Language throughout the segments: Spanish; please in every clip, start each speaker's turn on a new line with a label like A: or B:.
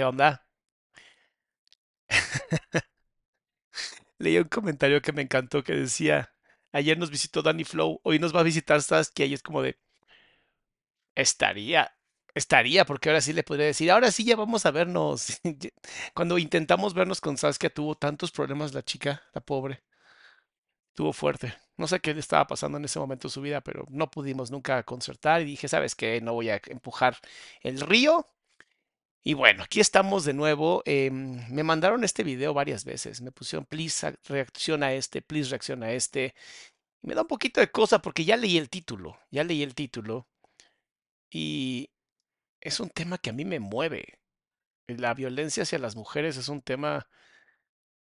A: ¿Qué onda? Leí un comentario que me encantó que decía, ayer nos visitó Danny Flow, hoy nos va a visitar Saskia y es como de, estaría, estaría, porque ahora sí le podría decir, ahora sí ya vamos a vernos. Cuando intentamos vernos con Saskia tuvo tantos problemas la chica, la pobre, tuvo fuerte. No sé qué le estaba pasando en ese momento de su vida, pero no pudimos nunca concertar y dije, ¿sabes qué? No voy a empujar el río y bueno, aquí estamos de nuevo. Em, me mandaron este video varias veces. Me pusieron, please reacciona a este, please reacciona a este. Me da un poquito de cosa porque ya leí el título, ya leí el título. Y es un tema que a mí me mueve. La violencia hacia las mujeres es un tema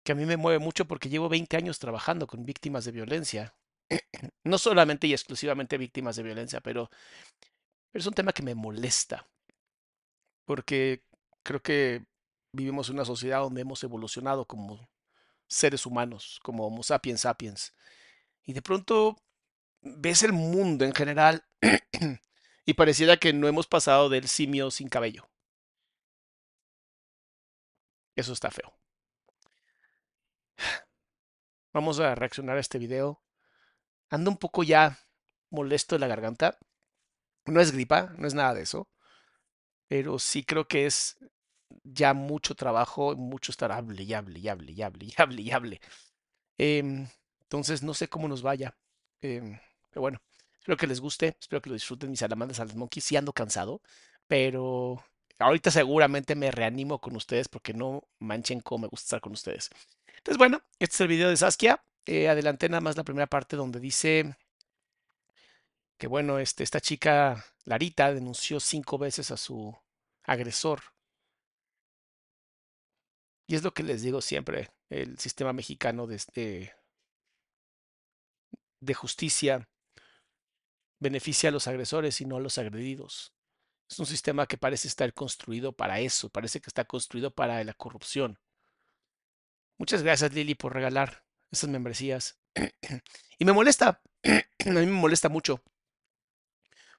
A: que a mí me mueve mucho porque llevo 20 años trabajando con víctimas de violencia. No solamente y exclusivamente víctimas de violencia, pero es un tema que me molesta porque creo que vivimos en una sociedad donde hemos evolucionado como seres humanos, como Homo sapiens sapiens. Y de pronto ves el mundo en general y pareciera que no hemos pasado del simio sin cabello. Eso está feo. Vamos a reaccionar a este video. Ando un poco ya molesto de la garganta. No es gripa, no es nada de eso pero sí creo que es ya mucho trabajo, mucho estar hable y hable y hable y hable y hable. Em, entonces no sé cómo nos vaya. Em, pero bueno, espero que les guste, espero que lo disfruten mis alamandas a los monkeys. Sí ando cansado, pero ahorita seguramente me reanimo con ustedes porque no manchen cómo me gusta estar con ustedes. Entonces bueno, este es el video de Saskia. Eh, adelanté nada más la primera parte donde dice que bueno, este, esta chica, Larita, denunció cinco veces a su agresor. Y es lo que les digo siempre, el sistema mexicano de, este, de justicia beneficia a los agresores y no a los agredidos. Es un sistema que parece estar construido para eso, parece que está construido para la corrupción. Muchas gracias Lili por regalar esas membresías. y me molesta, a mí me molesta mucho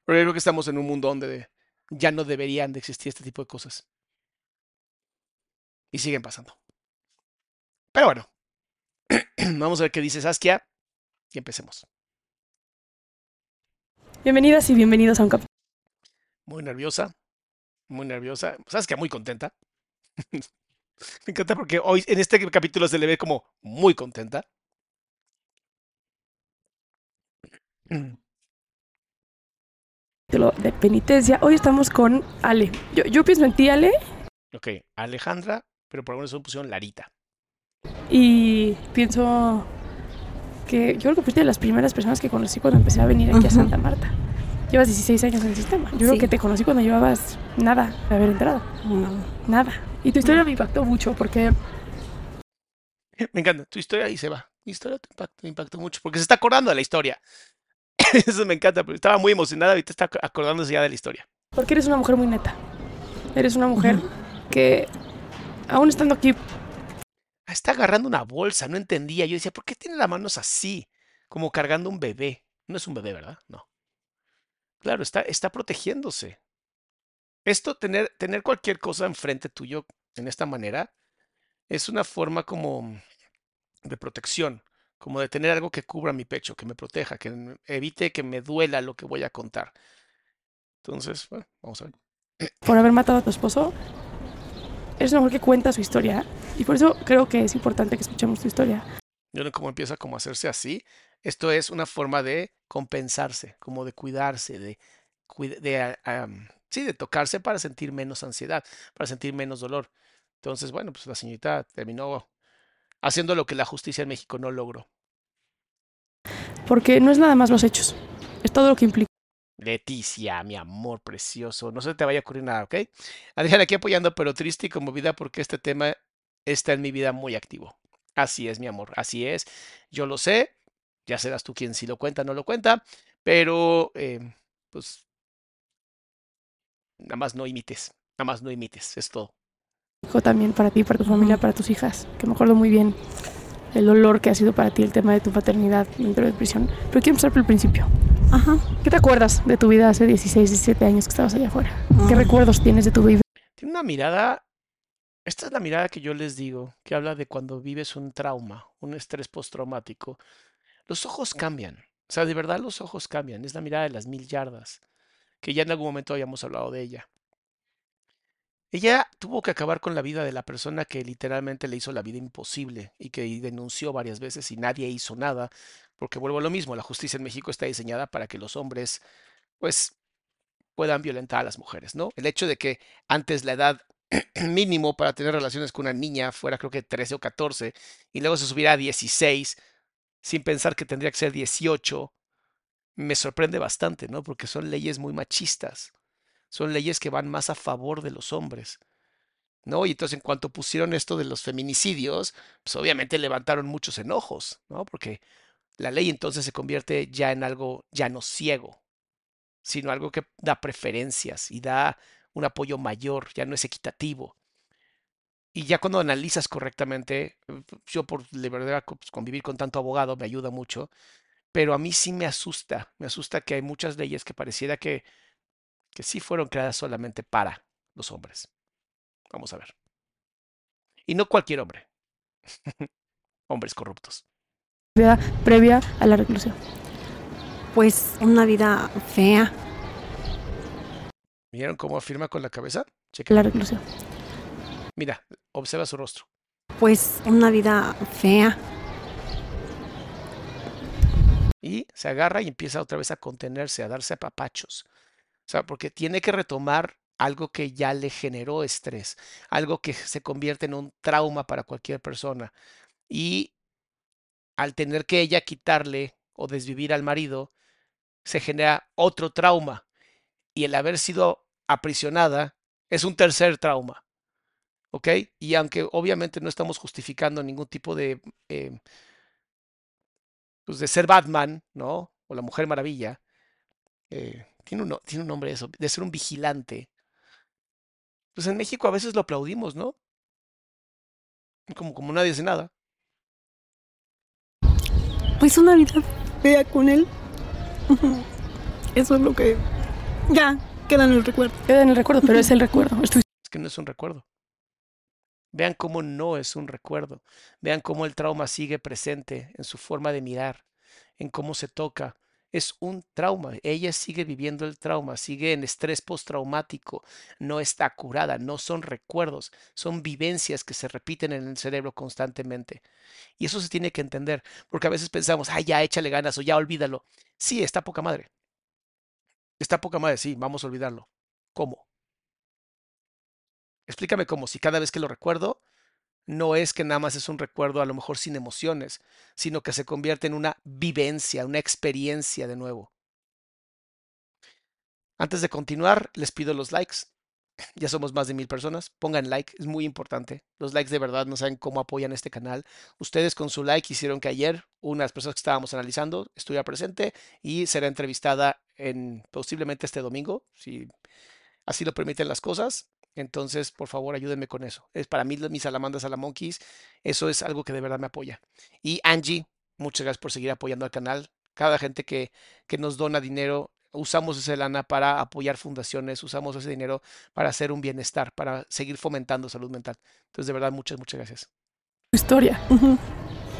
A: pero creo que estamos en un mundo donde ya no deberían de existir este tipo de cosas. Y siguen pasando. Pero bueno, vamos a ver qué dice Saskia y empecemos.
B: Bienvenidas y bienvenidos a un capítulo.
A: Muy nerviosa, muy nerviosa. ¿Sabes qué? Muy contenta. Me encanta porque hoy en este capítulo se le ve como muy contenta.
B: de penitencia. Hoy estamos con Ale. Yo, yo pienso en ti, Ale.
A: Ok, Alejandra, pero por alguna razón pusieron Larita.
B: Y pienso que yo creo que fuiste de las primeras personas que conocí cuando empecé a venir aquí a Santa Marta. Llevas 16 años en el sistema. Yo creo que te conocí cuando llevabas nada de haber entrado. Nada. Y tu historia me impactó mucho porque...
A: Me encanta. Tu historia ahí se va. Mi historia te impactó, me impactó mucho porque se está acordando de la historia. Eso me encanta, porque estaba muy emocionada te está acordándose ya de la historia.
B: Porque eres una mujer muy neta. Eres una mujer que, aún estando aquí...
A: Está agarrando una bolsa, no entendía. Yo decía, ¿por qué tiene las manos así? Como cargando un bebé. No es un bebé, ¿verdad? No. Claro, está, está protegiéndose. Esto, tener, tener cualquier cosa enfrente tuyo en esta manera, es una forma como de protección, como de tener algo que cubra mi pecho, que me proteja, que evite que me duela lo que voy a contar. Entonces, bueno, vamos a ver.
B: Por haber matado a tu esposo, eres una mujer que cuenta su historia y por eso creo que es importante que escuchemos tu historia.
A: Yo no cómo empieza como a hacerse así. Esto es una forma de compensarse, como de cuidarse, de, de, sí, de tocarse para sentir menos ansiedad, para sentir menos dolor. Entonces, bueno, pues la señorita terminó haciendo lo que la justicia en México no logró.
B: Porque no es nada más los hechos, es todo lo que implica.
A: Leticia, mi amor precioso, no se te vaya a ocurrir nada, ¿ok? Adriana aquí apoyando, pero triste y conmovida porque este tema está en mi vida muy activo. Así es, mi amor, así es. Yo lo sé, ya serás tú quien si lo cuenta o no lo cuenta, pero eh, pues nada más no imites, nada más no imites, es todo
B: también para ti, para tu familia, para tus hijas, que me acuerdo muy bien el dolor que ha sido para ti el tema de tu paternidad dentro de prisión. Pero quiero empezar por el principio. Ajá. ¿Qué te acuerdas de tu vida hace 16, 17 años que estabas allá afuera? ¿Qué recuerdos tienes de tu vida?
A: Tiene una mirada, esta es la mirada que yo les digo, que habla de cuando vives un trauma, un estrés postraumático. Los ojos cambian, o sea, de verdad los ojos cambian, es la mirada de las mil yardas, que ya en algún momento habíamos hablado de ella. Ella tuvo que acabar con la vida de la persona que literalmente le hizo la vida imposible y que denunció varias veces y nadie hizo nada, porque vuelvo a lo mismo, la justicia en México está diseñada para que los hombres, pues, puedan violentar a las mujeres, ¿no? El hecho de que antes la edad mínimo para tener relaciones con una niña fuera creo que 13 o 14 y luego se subiera a 16 sin pensar que tendría que ser 18, me sorprende bastante, ¿no? Porque son leyes muy machistas son leyes que van más a favor de los hombres. ¿No? Y entonces en cuanto pusieron esto de los feminicidios, pues obviamente levantaron muchos enojos, ¿no? Porque la ley entonces se convierte ya en algo ya no ciego, sino algo que da preferencias y da un apoyo mayor, ya no es equitativo. Y ya cuando analizas correctamente, yo por de verdad pues, convivir con tanto abogado me ayuda mucho, pero a mí sí me asusta, me asusta que hay muchas leyes que pareciera que que sí fueron creadas solamente para los hombres. Vamos a ver. Y no cualquier hombre. Hombres corruptos.
B: Vida previa a la reclusión.
C: Pues una vida fea.
A: ¿Vieron cómo afirma con la cabeza?
B: Cheque. La reclusión.
A: Mira, observa su rostro.
C: Pues una vida fea.
A: Y se agarra y empieza otra vez a contenerse, a darse a papachos. O sea, porque tiene que retomar algo que ya le generó estrés, algo que se convierte en un trauma para cualquier persona. Y al tener que ella quitarle o desvivir al marido, se genera otro trauma. Y el haber sido aprisionada es un tercer trauma. ¿Ok? Y aunque obviamente no estamos justificando ningún tipo de, eh, pues de ser Batman, ¿no? O la Mujer Maravilla, eh, tiene un, tiene un nombre eso, de ser un vigilante. Pues en México a veces lo aplaudimos, ¿no? Como, como nadie hace nada.
C: Pues una vida fea con él. Eso es lo que ya queda en el recuerdo.
B: Queda en el recuerdo, pero es el recuerdo.
A: Es que no es un recuerdo. Vean cómo no es un recuerdo. Vean cómo el trauma sigue presente en su forma de mirar, en cómo se toca, Es un trauma. Ella sigue viviendo el trauma, sigue en estrés postraumático, no está curada, no son recuerdos, son vivencias que se repiten en el cerebro constantemente. Y eso se tiene que entender, porque a veces pensamos, ay, ya échale ganas o ya olvídalo. Sí, está poca madre. Está poca madre, sí, vamos a olvidarlo. ¿Cómo? Explícame cómo, si cada vez que lo recuerdo, no es que nada más es un recuerdo a lo mejor sin emociones, sino que se convierte en una vivencia, una experiencia de nuevo. Antes de continuar, les pido los likes. Ya somos más de mil personas. Pongan like, es muy importante. Los likes de verdad no saben cómo apoyan este canal. Ustedes con su like hicieron que ayer una de las personas que estábamos analizando estuviera presente y será entrevistada en posiblemente este domingo, si así lo permiten las cosas. Entonces, por favor, ayúdenme con eso. Es para mí, mis salamandras salamonkeys, eso es algo que de verdad me apoya. Y Angie, muchas gracias por seguir apoyando al canal. Cada gente que, que nos dona dinero, usamos esa lana para apoyar fundaciones, usamos ese dinero para hacer un bienestar, para seguir fomentando salud mental. Entonces, de verdad, muchas, muchas gracias.
B: Historia.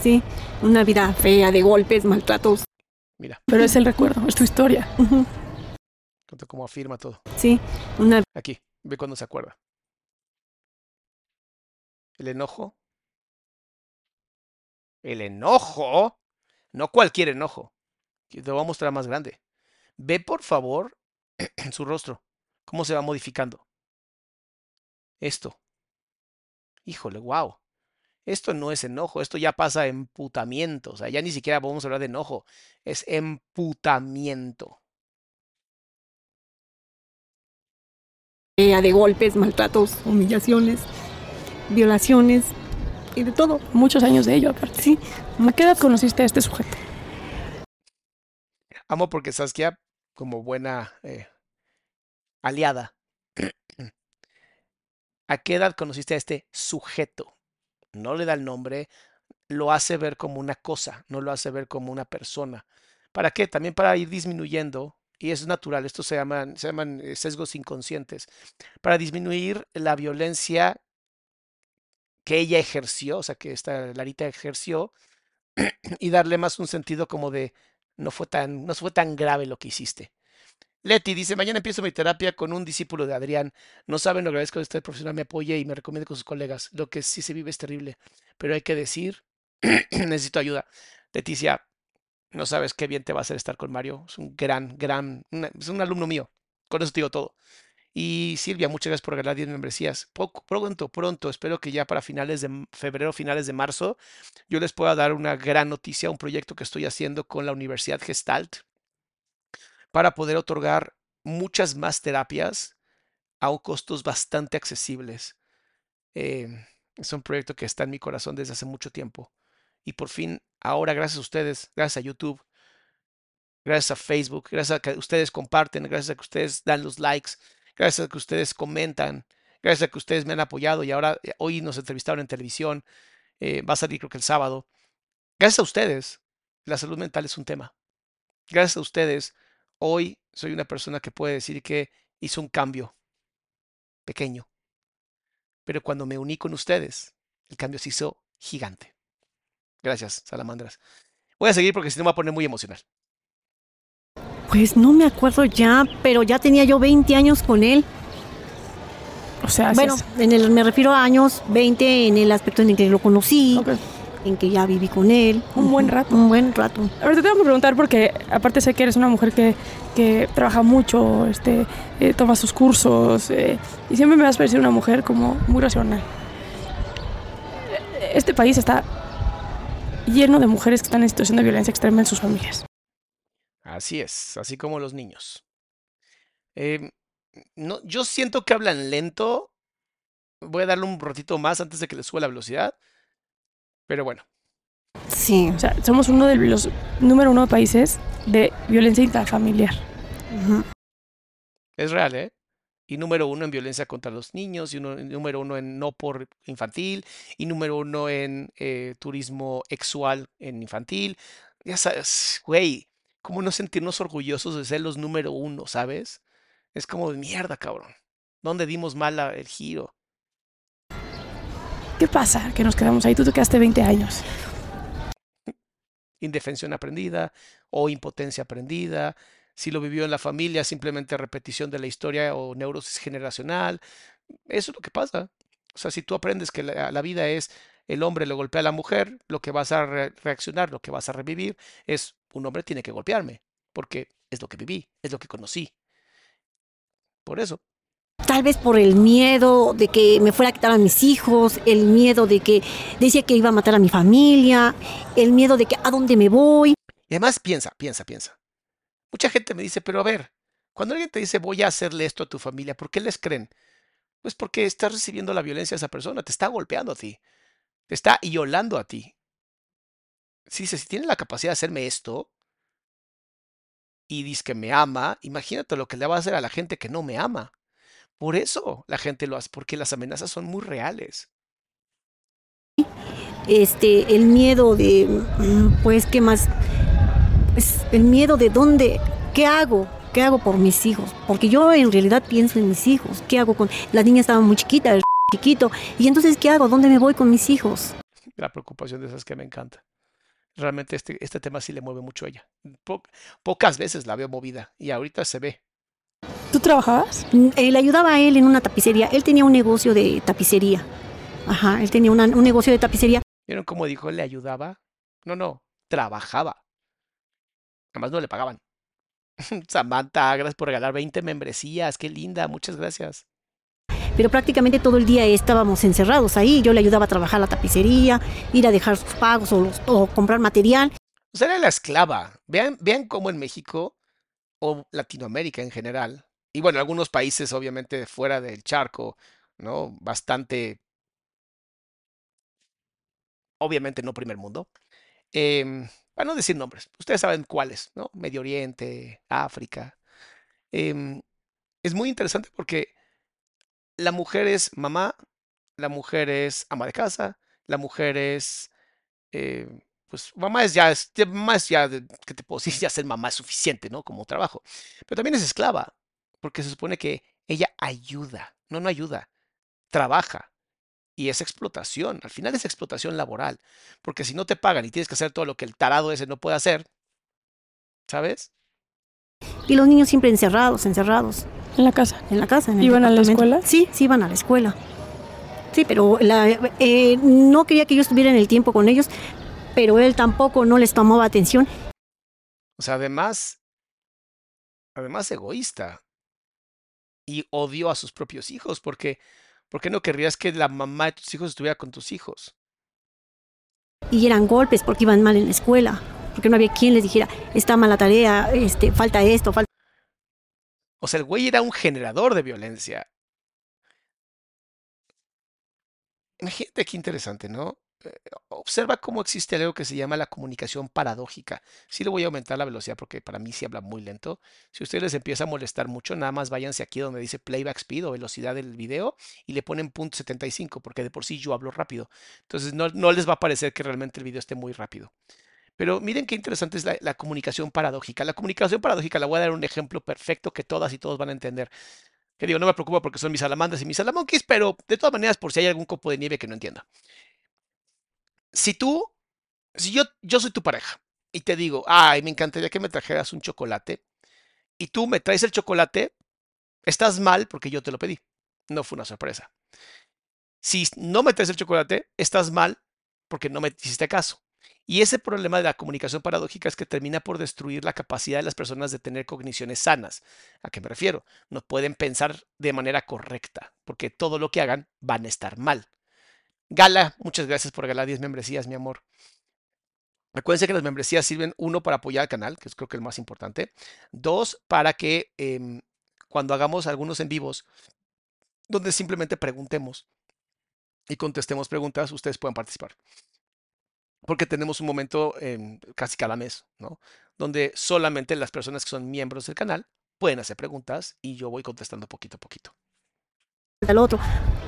C: Sí, una vida fea de golpes, maltratos.
A: Mira.
B: Pero es el recuerdo, es tu historia.
A: Como afirma todo.
C: Sí, una.
A: Aquí. Ve cuando se acuerda. El enojo. El enojo. No cualquier enojo. Te voy a mostrar más grande. Ve por favor en su rostro. Cómo se va modificando. Esto. Híjole, wow. Esto no es enojo, esto ya pasa a emputamiento. O sea, ya ni siquiera podemos hablar de enojo. Es emputamiento.
C: De golpes, maltratos, humillaciones, violaciones y de todo.
B: Muchos años de ello, aparte. Sí. ¿A qué edad conociste a este sujeto?
A: Amo porque Saskia, como buena eh, aliada, ¿a qué edad conociste a este sujeto? No le da el nombre, lo hace ver como una cosa, no lo hace ver como una persona. ¿Para qué? También para ir disminuyendo y es natural, esto se llaman, se llaman eh, sesgos inconscientes, para disminuir la violencia que ella ejerció, o sea, que esta Larita ejerció, y darle más un sentido como de no fue tan, no fue tan grave lo que hiciste. Leti dice, mañana empiezo mi terapia con un discípulo de Adrián. No saben lo agradezco que este profesional me apoye y me recomiende con sus colegas. Lo que sí se vive es terrible, pero hay que decir, necesito ayuda. Leticia, no sabes qué bien te va a hacer estar con Mario. Es un gran, gran, es un alumno mío. Con eso te digo todo. Y Silvia, muchas gracias por regalar 10 membresías. Poco, pronto, pronto, espero que ya para finales de febrero, finales de marzo, yo les pueda dar una gran noticia, un proyecto que estoy haciendo con la Universidad Gestalt para poder otorgar muchas más terapias a costos bastante accesibles. Eh, es un proyecto que está en mi corazón desde hace mucho tiempo. Y por fin, ahora, gracias a ustedes, gracias a YouTube, gracias a Facebook, gracias a que ustedes comparten, gracias a que ustedes dan los likes, gracias a que ustedes comentan, gracias a que ustedes me han apoyado y ahora eh, hoy nos entrevistaron en televisión, eh, va a salir creo que el sábado. Gracias a ustedes, la salud mental es un tema. Gracias a ustedes, hoy soy una persona que puede decir que hizo un cambio pequeño. Pero cuando me uní con ustedes, el cambio se hizo gigante. Gracias, salamandras. Voy a seguir porque si no me va a poner muy emocional.
C: Pues no me acuerdo ya, pero ya tenía yo 20 años con él.
B: O sea,
C: bueno, en el, me refiero a años 20 en el aspecto en el que lo conocí, en que ya viví con él.
B: Un buen rato.
C: Un buen rato.
B: A ver, te tengo que preguntar porque aparte sé que eres una mujer que, que trabaja mucho, este, eh, toma sus cursos eh, y siempre me vas a parecer una mujer como muy racional. Este país está lleno de mujeres que están en situación de violencia extrema en sus familias.
A: Así es, así como los niños. Em, no, yo siento que hablan lento. Voy a darle un ratito más antes de que les suba la velocidad. Pero bueno.
B: Sí. O sea, somos uno de los número uno países de violencia intrafamiliar.
A: Es real, ¿eh? Y número uno en violencia contra los niños, y número uno en no por infantil, y número uno en eh, turismo sexual en infantil. Ya sabes, güey, ¿cómo no sentirnos orgullosos de ser los número uno, sabes? Es como de mierda, cabrón. ¿Dónde dimos mal el giro?
B: ¿Qué pasa? Que nos quedamos ahí. Tú te quedaste 20 años.
A: indefensión aprendida o impotencia aprendida. Si lo vivió en la familia, simplemente repetición de la historia o neurosis generacional. Eso es lo que pasa. O sea, si tú aprendes que la, vida es el hombre le golpea a la mujer, lo que vas a reaccionar, lo que vas a revivir es un hombre tiene que golpearme, porque es lo que viví, es lo que conocí. Por eso.
C: Tal vez por el miedo de que me fuera a quitar a mis hijos, el miedo de que decía que iba a matar a mi familia, el miedo de que a dónde me voy.
A: Y además piensa, piensa, piensa. Mucha gente me dice, pero a ver, cuando alguien te dice voy a hacerle esto a tu familia, ¿por qué les creen? Pues porque estás recibiendo la violencia de esa persona, te está golpeando a ti, te está violando a ti. Si si tiene la capacidad de hacerme esto y dice que me ama, imagínate lo que le va a hacer a la gente que no me ama. Por eso la gente lo hace, porque las amenazas son muy reales.
C: Este, el miedo de, mm, pues, ¿qué más? Pues, el miedo de dónde, ¿qué hago? ¿Qué hago por mis hijos? Porque yo en realidad pienso en mis hijos. ¿Qué hago con...? Las niñas estaban muy chiquitas, el chiquito. Y entonces, ¿qué hago? ¿Dónde me voy con mis hijos?
A: La preocupación de esas que me encanta. Realmente este, este tema sí le mueve mucho a ella. pocas veces la veo movida y ahorita se ve.
B: ¿Tú trabajabas?
C: Mm, le ayudaba a él en una tapicería. Él tenía un negocio de tapicería. Ajá, él tenía un negocio de tapicería.
A: ¿Vieron cómo dijo le ayudaba? No, no, trabajaba. Además no le pagaban. Samantha, gracias por regalar 20 membresías. Qué linda, muchas gracias.
C: Pero prácticamente todo el día estábamos encerrados ahí. Yo le ayudaba a trabajar la tapicería, ir a dejar sus pagos o, o comprar material.
A: O sea, era la esclava. Vean, vean cómo en México o Latinoamérica en general y bueno, algunos países obviamente fuera del charco, ¿no? Bastante, obviamente no primer mundo. Em, para no decir nombres, ustedes saben cuáles, ¿no? Medio Oriente, África. Em, es muy interesante porque la mujer es mamá, la mujer es ama de casa, la mujer es, eh, pues mamá es ya, mamá es ya, ¿qué te puedo decir? Ya ser mamá es suficiente, ¿no? Como trabajo. Pero también es esclava porque se supone que ella ayuda, no, no ayuda, trabaja. Y es explotación, al final es explotación laboral, porque si no te pagan y tienes que hacer todo lo que el tarado ese no puede hacer, ¿sabes?
C: Y los niños siempre encerrados, encerrados.
B: En la casa.
C: En la casa. En
B: ¿Iban a la escuela?
C: Sí, sí, iban a la escuela. Sí, pero eh, no quería que yo estuviera en el tiempo con ellos, pero él tampoco no les tomaba atención.
A: O sea, además, además egoísta y odio a sus propios hijos, porque ¿por qué no querrías que la mamá de tus hijos estuviera con tus hijos?
C: Y eran golpes porque iban mal en la escuela, porque no había quien les dijera, está mala tarea, este, falta esto, falta...
A: O sea, el güey era un generador de violencia. Imagínate qué interesante, ¿no? Eh, observa cómo existe algo que se llama la comunicación paradójica. Sí le voy a aumentar la velocidad porque para mí sí habla muy lento. Si a ustedes les empieza a molestar mucho, nada más váyanse aquí donde dice playback speed o velocidad del video y le ponen punto .75 porque de por sí yo hablo rápido. Entonces no, les va a parecer que realmente el video esté muy rápido. Pero miren qué interesante es la, la, comunicación paradójica. La comunicación paradójica la voy a dar un ejemplo perfecto que todas y todos van a entender. Que digo, no me preocupa porque son mis salamandras y mis salamonquis, pero de todas maneras por si hay algún copo de nieve que no entienda si tú, si yo, yo soy tu pareja y te digo, ay, me encantaría que me trajeras un chocolate, y tú me traes el chocolate, estás mal porque yo te lo pedí. No fue una sorpresa. Si no me traes el chocolate, estás mal porque no me hiciste caso. Y ese problema de la comunicación paradójica es que termina por destruir la capacidad de las personas de tener cogniciones sanas. ¿A qué me refiero? No pueden pensar de manera correcta, porque todo lo que hagan van a estar mal. Gala, muchas gracias por regalar 10 membresías, mi amor. Acuérdense que las membresías sirven, uno, para apoyar al canal, que es creo que el más importante. Dos, para que em, cuando hagamos algunos en vivos, donde simplemente preguntemos y contestemos preguntas, ustedes puedan participar. Porque tenemos un momento casi cada mes, ¿no? Donde solamente las personas que son miembros del canal pueden hacer preguntas y yo voy contestando poquito a poquito
C: al otro.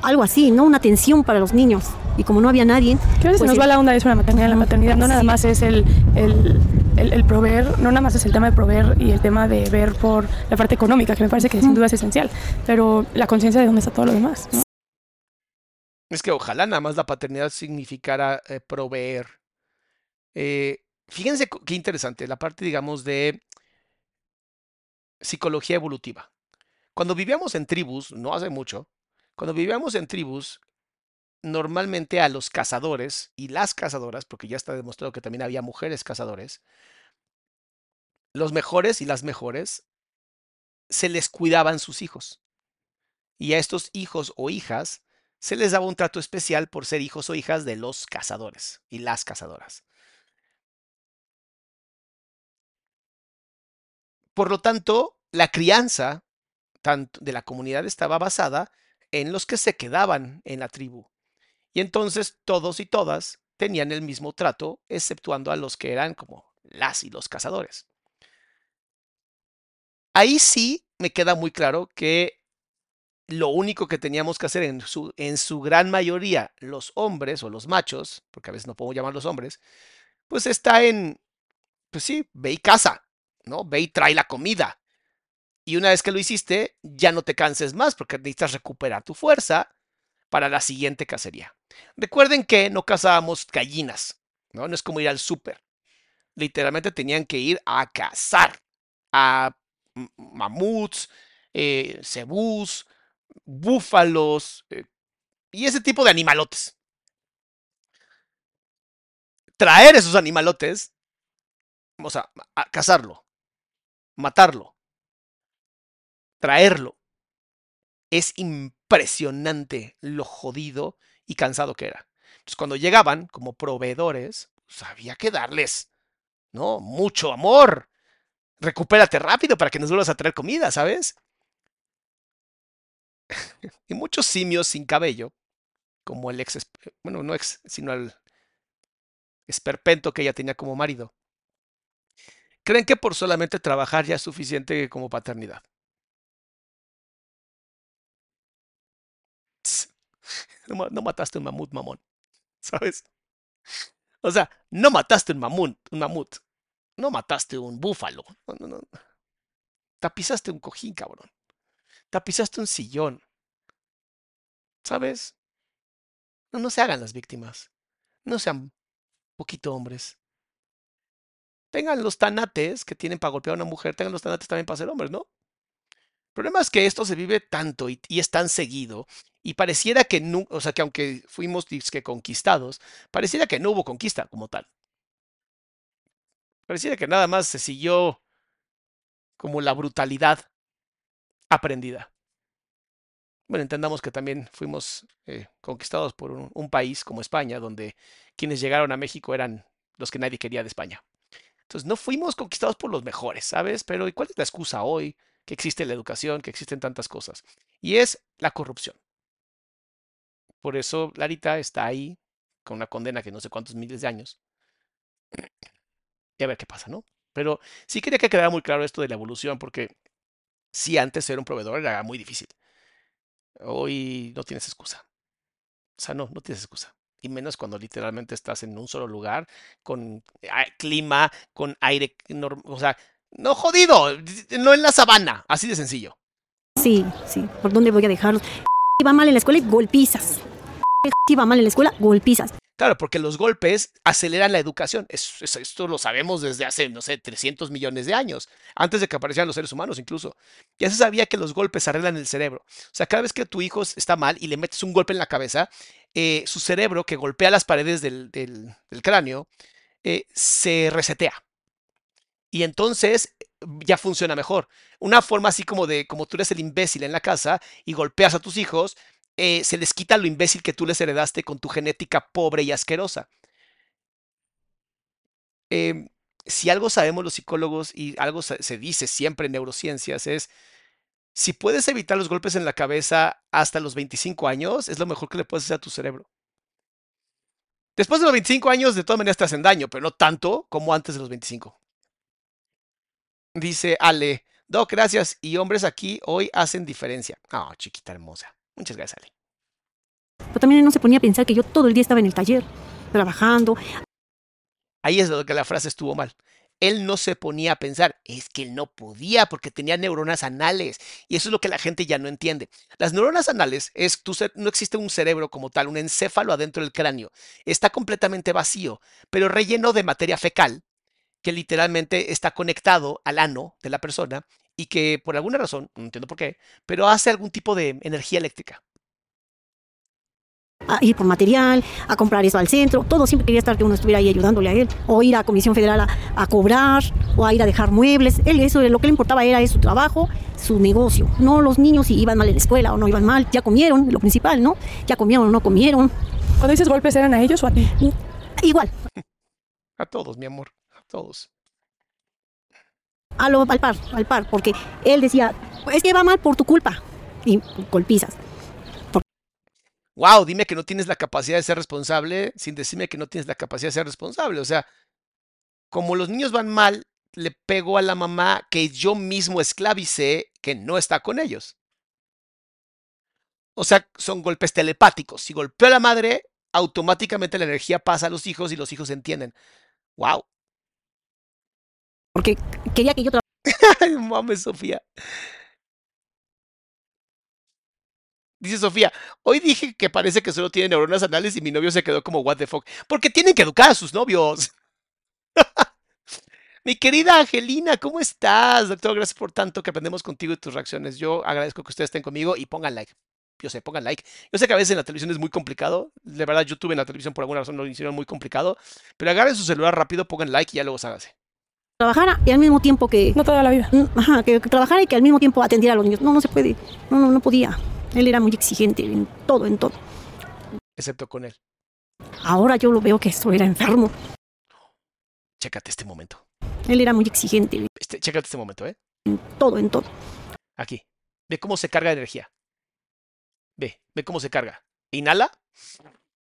C: Algo así, ¿no? Una atención para los niños. Y como no había nadie.
B: ¿Qué veces pues nos va la onda de eso la maternidad? La maternidad no nada más es el, el, proveer, no nada más es el tema de proveer y el tema de ver por la parte económica, que me parece que sin duda es esencial, pero la conciencia de dónde está todo lo demás.
A: Es que ojalá nada más la paternidad significara eh, proveer. Eh, fíjense qué interesante, la parte, digamos, de psicología evolutiva. Cuando vivíamos en tribus, no hace mucho, cuando vivíamos en tribus, normalmente a los cazadores y las cazadoras, porque ya está demostrado que también había mujeres cazadores, los mejores y las mejores se les cuidaban sus hijos. Y a estos hijos o hijas se les daba un trato especial por ser hijos o hijas de los cazadores y las cazadoras. Por lo tanto, la crianza de la comunidad estaba basada en los que se quedaban en la tribu. Y entonces todos y todas tenían el mismo trato, exceptuando a los que eran como las y los cazadores. Ahí sí me queda muy claro que lo único que teníamos que hacer en su, en su gran mayoría, los hombres o los machos, porque a veces no puedo llamar los hombres, pues está en, pues sí, ve y caza, ¿no? Ve y trae la comida. Y una vez que lo hiciste, ya no te canses más porque necesitas recuperar tu fuerza para la siguiente cacería. Recuerden que no cazábamos gallinas, ¿no? No es como ir al súper. Literalmente tenían que ir a cazar a mamuts, eh, cebús, búfalos eh, y ese tipo de animalotes. Traer esos animalotes, vamos a cazarlo, matarlo, traerlo. Es impresionante lo jodido y cansado que era. Entonces, cuando llegaban como proveedores, pues había que darles, ¿no? Mucho amor. Recupérate rápido para que nos vuelvas a traer comida, ¿sabes? y muchos simios sin cabello, como el ex, bueno, no ex, sino el esperpento que ella tenía como marido, creen que por solamente trabajar ya es suficiente como paternidad. No, mataste un mamut, mamón. ¿Sabes? O sea, no mataste un mamut, un mamut. No mataste un búfalo. No, no. Tapizaste un cojín, cabrón. Tapizaste un sillón. ¿Sabes? No, se hagan las víctimas. No sean poquito hombres. Tengan los tanates que tienen para golpear a una mujer, tengan los tanates también para ser hombres, ¿no? El problema es que esto se vive tanto y, es tan seguido y pareciera que no, o sea, que aunque fuimos que conquistados, pareciera que no hubo conquista como tal. Pareciera que nada más se siguió como la brutalidad aprendida. Bueno, entendamos que también fuimos eh, conquistados por un, país como España, donde quienes llegaron a México eran los que nadie quería de España. Entonces, no fuimos conquistados por los mejores, ¿sabes? Pero ¿y cuál es la excusa hoy? que existe la educación, que existen tantas cosas. Y es la corrupción. Por eso Larita está ahí con una condena que no sé cuántos miles de años. Y a ver qué pasa, ¿no? Pero sí quería que quedara muy claro esto de la evolución, porque si antes ser un proveedor era muy difícil. Hoy no tienes excusa. O sea, no, no tienes excusa. Y menos cuando literalmente estás en un solo lugar, con clima, con aire, o sea, no jodido, no en la sabana, así de sencillo.
C: Sí, sí, ¿por dónde voy a dejarlos? va mal en la escuela y golpizas. va mal en la escuela, golpizas.
A: Claro, porque los golpes aceleran la educación. esto lo sabemos desde hace, no sé, 300 millones de años, antes de que aparecieran los seres humanos incluso. Ya se sabía que los golpes arreglan el cerebro. O sea, cada vez que tu hijo está mal y le metes un golpe en la cabeza, eh, su cerebro, que golpea las paredes del, cráneo, eh, se resetea y entonces ya funciona mejor. Una forma así como de, como tú eres el imbécil en la casa y golpeas a tus hijos, eh, se les quita lo imbécil que tú les heredaste con tu genética pobre y asquerosa. Em, si algo sabemos los psicólogos y algo se, dice siempre en neurociencias es, si puedes evitar los golpes en la cabeza hasta los 25 años, es lo mejor que le puedes hacer a tu cerebro. Después de los 25 años, de todas maneras te hacen daño, pero no tanto como antes de los 25. Dice Ale, Doc, gracias. Y hombres aquí hoy hacen diferencia. Oh, chiquita hermosa. Muchas gracias, Ale.
C: Pero también no se ponía a pensar que yo todo el día estaba en el taller, trabajando.
A: Ahí es lo que la frase estuvo mal. Él no se ponía a pensar, es que él no podía porque tenía neuronas anales. Y eso es lo que la gente ya no entiende. Las neuronas anales es, tu, no existe un cerebro como tal, un encéfalo adentro del cráneo. Está completamente vacío, pero relleno de materia fecal que literalmente está conectado al ano de la persona y que por alguna razón, no entiendo por qué, pero hace algún tipo de energía eléctrica.
C: A ir por material, a comprar eso al centro, todo siempre quería estar que uno estuviera ahí ayudándole a él, o ir a Comisión Federal a, a cobrar, o a ir a dejar muebles. Él, eso lo que le importaba era su trabajo, su negocio, no los niños si iban mal en la escuela o no iban mal, ya comieron, lo principal, ¿no? Ya comieron o no comieron.
B: Cuando dices golpes, ¿eran a ellos o a ti?
C: Igual,
A: A todos, mi amor, a todos.
C: A lo, al par, al par, porque él decía, es que va mal por tu culpa, y golpizas.
A: Wow, dime que no tienes la capacidad de ser responsable sin decirme que no tienes la capacidad de ser responsable. O sea, como los niños van mal, le pego a la mamá que yo mismo esclavicé que no está con ellos. O sea, son golpes telepáticos. Si golpeo a la madre, automáticamente la energía pasa a los hijos y los hijos entienden. Wow.
C: Porque quería que yo
A: Ay, mames, Sofía. Dice Sofía, hoy dije que parece que solo tiene neuronas anales y mi novio se quedó como what the fuck. Porque tienen que educar a sus novios. mi querida Angelina, ¿cómo estás? Doctor, gracias por tanto que aprendemos contigo y tus reacciones. Yo agradezco que ustedes estén conmigo y pongan like. Yo sé, pongan like. Yo sé que a veces en la televisión es muy complicado. De verdad, YouTube en la televisión por alguna razón lo hicieron muy complicado. Pero agarren su celular rápido, pongan like y ya luego hágase.
C: Trabajara y al mismo tiempo que,
B: No toda la vida.
C: Mm, Ajá, que, que trabajara y que al mismo tiempo atendiera a los niños. No, no se puede. No, no, no podía. Él era muy exigente en todo, en todo.
A: Excepto con él.
C: Ahora yo lo veo que esto era enfermo.
A: Chécate este momento.
C: Él era muy exigente
A: Este, chécate este momento, ¿eh?
C: en todo, en todo.
A: Aquí. Ve cómo se carga de energía. Ve, ve cómo se carga. Inhala.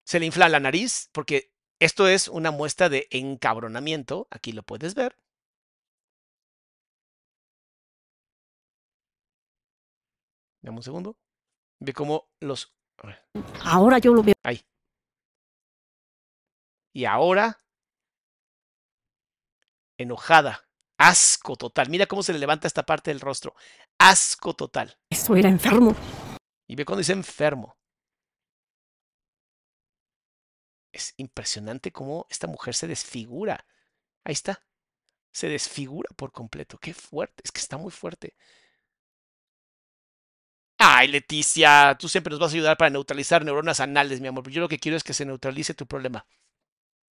A: Se le infla la nariz porque esto es una muestra de encabronamiento. Aquí lo puedes ver. Dame un segundo. Ve cómo los...
C: Ahora yo lo veo
A: Ahí. Y ahora... Enojada. Asco total. Mira cómo se le levanta esta parte del rostro. Asco total.
C: esto era enfermo.
A: Y ve cuando dice enfermo. Es impresionante cómo esta mujer se desfigura. Ahí está. Se desfigura por completo. Qué fuerte. Es que está muy fuerte. Ay, Leticia, tú siempre nos vas a ayudar para neutralizar neuronas anales, mi amor. Yo lo que quiero es que se neutralice tu problema.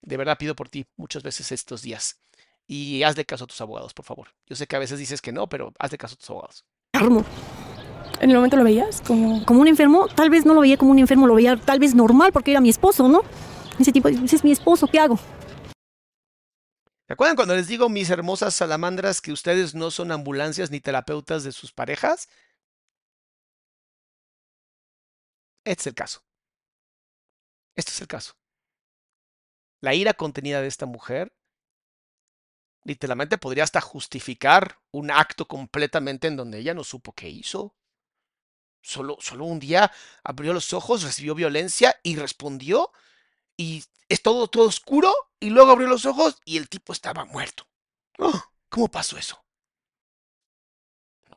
A: De verdad pido por ti muchas veces estos días. Y hazle caso a tus abogados, por favor. Yo sé que a veces dices que no, pero hazle caso a tus abogados.
C: Enfermo.
B: ¿En el momento lo veías? Como...
C: Como un enfermo, tal vez no lo veía como un enfermo, lo veía tal vez normal porque era mi esposo, ¿no? Ese tipo, ese es mi esposo, ¿qué hago?
A: ¿Se acuerdan cuando les digo, mis hermosas salamandras, que ustedes no son ambulancias ni terapeutas de sus parejas? Este es el caso. Este es el caso. La ira contenida de esta mujer literalmente podría hasta justificar un acto completamente en donde ella no supo qué hizo. Solo, solo un día abrió los ojos, recibió violencia y respondió. Y es todo, todo oscuro. Y luego abrió los ojos y el tipo estaba muerto. ¡Oh! ¿Cómo pasó eso?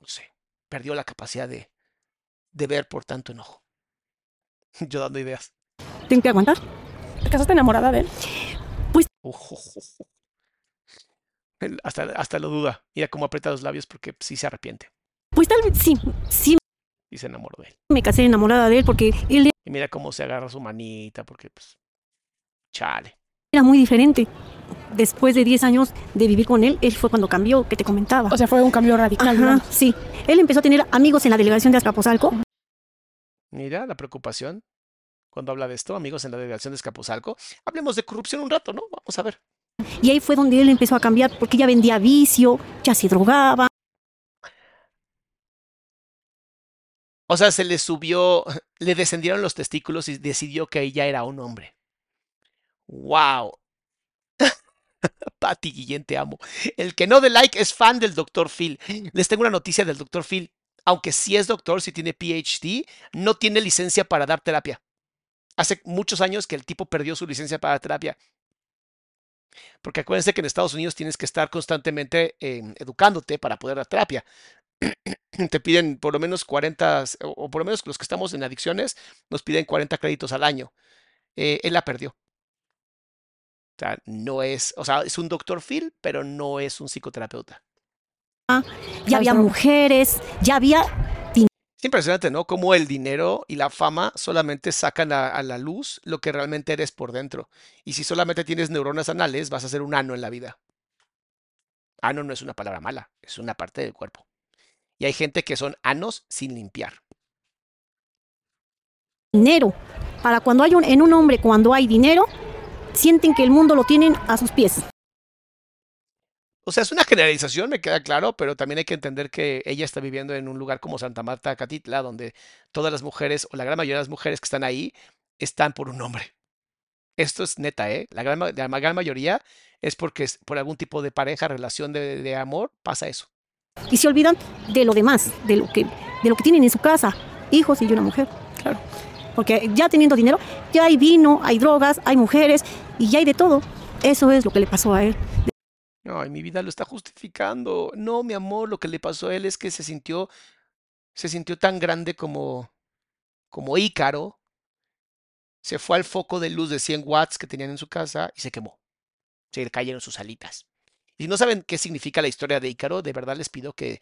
A: No sé. Perdió la capacidad de, de ver por tanto enojo. Yo dando ideas.
C: ¿Tengo que aguantar?
B: ¿Te casaste enamorada de él?
A: Ujujuju. Él Hasta, hasta lo duda. Mira cómo aprieta los labios porque sí se arrepiente.
C: Pues tal vez sí, sí
A: Y se enamoró de él.
C: me casé enamorada de él porque él
A: Y mira cómo se agarra su manita porque, pues, chale.
C: era muy diferente. Después de 10 años de vivir con él, él fue cuando cambió, que te comentaba.
B: O sea, fue un cambio radical.
C: Ajá,
B: ¿no?
C: sí. Él empezó a tener amigos en la delegación de Azcapotzalco.
A: Mira la preocupación cuando habla de esto, amigos en la delegación de Escapuzalco. Hablemos de corrupción un rato, ¿no? Vamos a ver.
C: Y ahí fue donde él empezó a cambiar porque ya vendía vicio, ya se drogaba.
A: O sea, se le subió, le descendieron los testículos y decidió que ella era un hombre. ¡Wow! Pati Guillén, te amo. El que no de like es fan del Dr. Phil. Les tengo una noticia del Dr. Phil. Aunque sí es doctor, sí tiene PhD, no tiene licencia para dar terapia. Hace muchos años que el tipo perdió su licencia para terapia. Porque acuérdense que en Estados Unidos tienes que estar constantemente eh, educándote para poder dar terapia. Te piden por lo menos 40, o, o por lo menos los que estamos en adicciones, nos piden 40 créditos al año. Eh, él la perdió. O sea, no es, o sea, es un doctor Phil, pero no es un psicoterapeuta.
C: Ya había mujeres, ya había
A: Es impresionante, ¿no? Cómo el dinero y la fama solamente sacan a, a, la luz lo que realmente eres por dentro. Y si solamente tienes neuronas anales, vas a ser un ano en la vida. Ano no es una palabra mala, es una parte del cuerpo. Y hay gente que son anos sin limpiar.
C: Dinero. Para cuando hay un, en un hombre, cuando hay dinero, sienten que el mundo lo tienen a sus pies.
A: O sea, es una generalización, me queda claro, pero también hay que entender que ella está viviendo en un lugar como Santa Marta, Catitla, donde todas las mujeres, o la gran mayoría de las mujeres que están ahí, están por un hombre. Esto es neta, ¿eh? La gran, la gran mayoría es porque es por algún tipo de pareja, relación de, de, amor, pasa eso.
C: Y se olvidan de lo demás, de lo que, de lo que tienen en su casa, hijos y una mujer.
A: Claro.
C: Porque ya teniendo dinero, ya hay vino, hay drogas, hay mujeres y ya hay de todo. Eso es lo que le pasó a él.
A: Ay, mi vida lo está justificando. No, mi amor, lo que le pasó a él es que se sintió, se sintió tan grande como, como Ícaro. Se fue al foco de luz de 100 watts que tenían en su casa y se quemó. Se le cayeron sus alitas. Y si no saben qué significa la historia de Ícaro, de verdad les pido que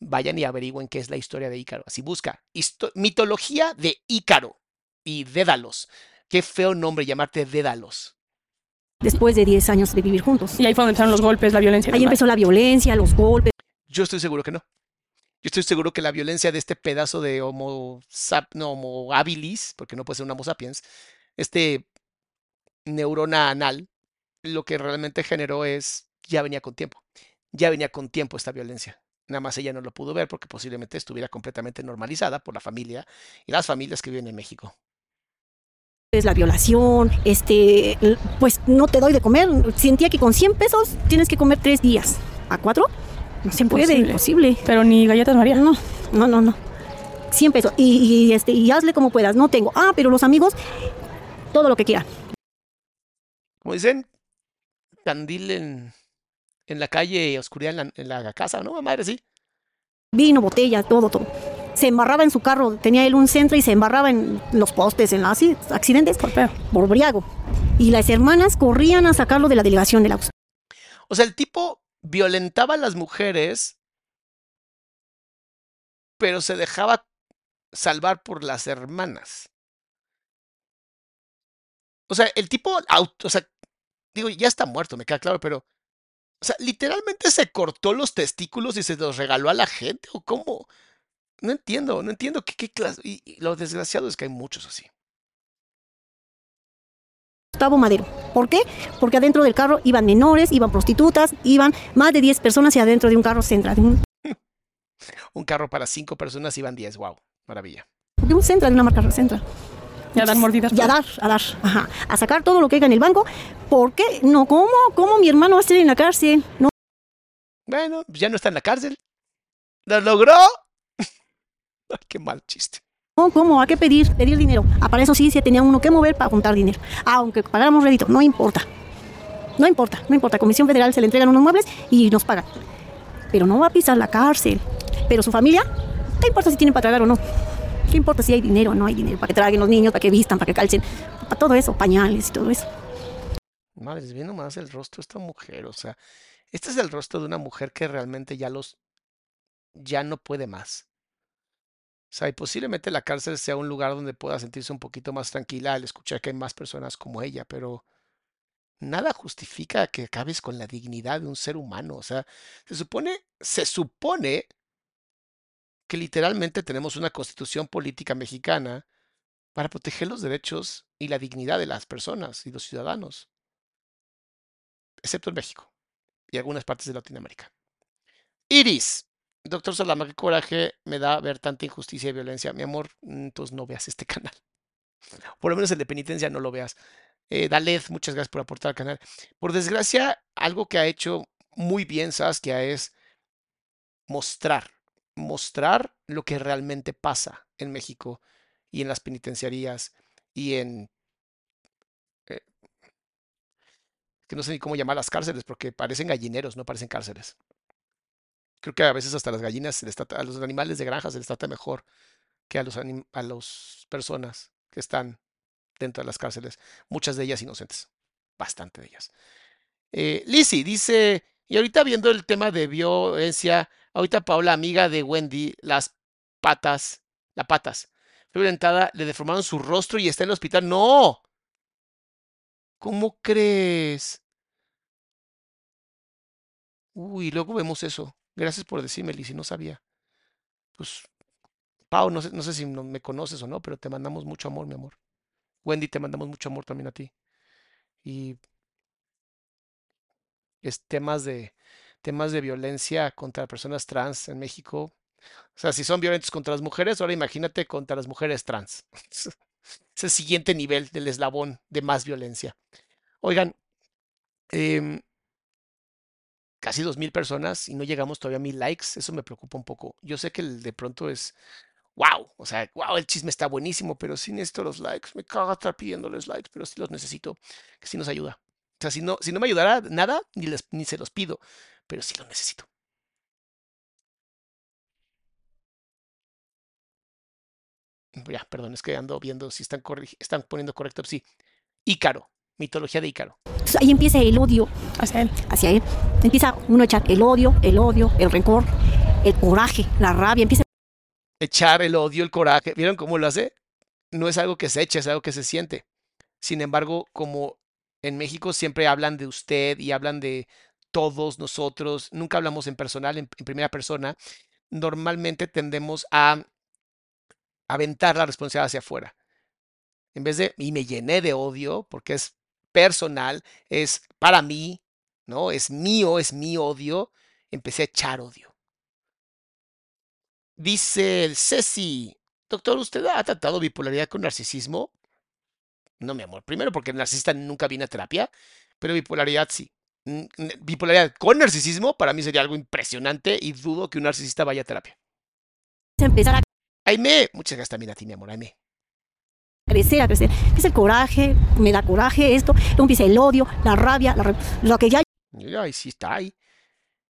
A: vayan y averigüen qué es la historia de Ícaro. Así busca mitología de Ícaro y Dédalos. Qué feo nombre llamarte Dédalos.
C: Después de 10 años de vivir juntos.
B: Y ahí fue donde empezaron los golpes, la violencia.
C: Ahí empezó la violencia, los golpes.
A: Yo estoy seguro que no. Yo estoy seguro que la violencia de este pedazo de Homo, sap, no, homo habilis, porque no puede ser un Homo sapiens, este neurona anal, lo que realmente generó es, ya venía con tiempo. Ya venía con tiempo esta violencia. Nada más ella no lo pudo ver porque posiblemente estuviera completamente normalizada por la familia y las familias que viven en México.
C: Es la violación, este, pues no te doy de comer. Sentía que con 100 pesos tienes que comer tres días. ¿A cuatro? No se puede, imposible.
B: Pero ni galletas María.
C: No, no, no, no. 100 pesos. Y, y, este, y hazle como puedas. No tengo. Ah, pero los amigos, todo lo que quieran.
A: Como dicen, candil en, en la calle, oscuridad en la, en la casa, ¿no? Madre, sí.
C: Vino, botella, todo, todo. Se embarraba en su carro, tenía él un centro y se embarraba en los postes, en los accidentes
B: por,
C: por briago. Y las hermanas corrían a sacarlo de la delegación de la
A: O sea, el tipo violentaba a las mujeres, pero se dejaba salvar por las hermanas. O sea, el tipo, o sea, digo, ya está muerto, me queda claro, pero o sea, literalmente se cortó los testículos y se los regaló a la gente, ¿o cómo? No entiendo, no entiendo qué, qué clase. Y, y, lo desgraciado es que hay muchos así.
C: Gustavo Madero. ¿Por qué? Porque adentro del carro iban menores, iban prostitutas, iban más de 10 personas y adentro de un carro centra. De un...
A: un carro para 5 personas iban 10, wow, maravilla.
C: De un centra, de una marca centra.
B: Y a dar mordidas.
C: Y a dar, a dar, ajá. A sacar todo lo que haya en el banco. ¿Por qué? No, ¿cómo? ¿Cómo mi hermano va a estar en la cárcel? No.
A: Bueno, ya no está en la cárcel. ¡Lo logró! Ay, qué mal chiste.
C: No, ¿cómo? ¿A qué pedir? Pedir dinero. Ah, para eso sí se tenía uno que mover para juntar dinero. Aunque pagáramos rédito, no importa. No importa, no importa. Comisión Federal se le entregan unos muebles y nos pagan. Pero no va a pisar la cárcel. Pero su familia, ¿qué importa si tienen para tragar o no? ¿Qué importa si hay dinero o no hay dinero? Para que traguen los niños, para que vistan, para que calcen, para todo eso, pañales y todo eso.
A: Madres, ve nomás el rostro de esta mujer, o sea, este es el rostro de una mujer que realmente ya los, ya no puede más. Sea, y posiblemente la cárcel sea un lugar donde pueda sentirse un poquito más tranquila al escuchar que hay más personas como ella, pero nada justifica que acabes con la dignidad de un ser humano. O sea, se supone, se supone que literalmente tenemos una constitución política mexicana para proteger los derechos y la dignidad de las personas y los ciudadanos, excepto en México y algunas partes de Latinoamérica. Iris, doctor Salama, qué coraje me da ver tanta injusticia y violencia. Mi amor, entonces no veas este canal. Por lo menos el de penitencia no lo veas. Eh, muchas gracias por aportar al canal. Por desgracia, algo que ha hecho muy bien Saskia es mostrar mostrar lo que realmente pasa en México y en las penitenciarías y en... Eh, que no sé ni cómo llamar las cárceles porque parecen gallineros, no parecen cárceles. Creo que a veces hasta las gallinas, se les trata, a los animales de granja se les trata mejor que a los a las personas que están dentro de las cárceles, muchas de ellas inocentes. bastante de ellas. Eh, Lizzie dice, y ahorita viendo el tema de violencia, ahorita Paula, amiga de Wendy, las patas, las patas, fue violentada, le deformaron su rostro y está en el hospital. ¡No! ¿Cómo crees? Uy, luego vemos eso. Gracias por decirme, Lizzie, no sabía. Pues, Pau, no sé, no sé si me conoces o no, pero te mandamos mucho amor, mi amor. Wendy, te mandamos mucho amor también a ti. Y es temas de temas de violencia contra personas trans en México. O sea, si son violentos contra las mujeres, ahora imagínate contra las mujeres trans. es el siguiente nivel del eslabón de más violencia. Oigan, eh, casi dos mil personas y no llegamos todavía a mil likes. Eso me preocupa un poco. Yo sé que el de pronto es wow, o sea, wow, el chisme está buenísimo, pero sí necesito los likes. Me caga estar pidiéndoles likes, pero sí los necesito, que sí nos ayuda. O sea, si no, si no me ayudara nada, ni, les, ni se los pido, pero sí los necesito. Ya, perdón, es que ando viendo si están, están poniendo correcto. Sí, Ícaro, mitología de Ícaro.
C: Entonces ahí empieza el odio hacia él. Hacia él. Empieza uno a echar el odio, el odio, el rencor, el coraje, la rabia. Empieza
A: echar el odio, el coraje. ¿Vieron cómo lo hace? No es algo que se eche, es algo que se siente. Sin embargo, como en México siempre hablan de usted y hablan de todos nosotros, nunca hablamos en personal, en, en primera persona, normalmente tendemos a aventar la responsabilidad hacia afuera. En vez de, y me llené de odio, porque es personal, es para mí, ¿no? Es mío, es mi odio, empecé a echar odio. Dice el Ceci, doctor, ¿usted ha tratado bipolaridad con narcisismo? No, mi amor. Primero porque el narcisista nunca viene a terapia, pero bipolaridad sí. Bipolaridad con narcisismo para mí sería algo impresionante y dudo que un narcisista vaya a terapia.
C: A
A: Aime, muchas gracias también a ti, mi amor, Aime.
C: Crecer, a crecer. Es el coraje, me da coraje esto, luego empieza el odio, la rabia, la, lo que ya...
A: Ay, sí está ahí.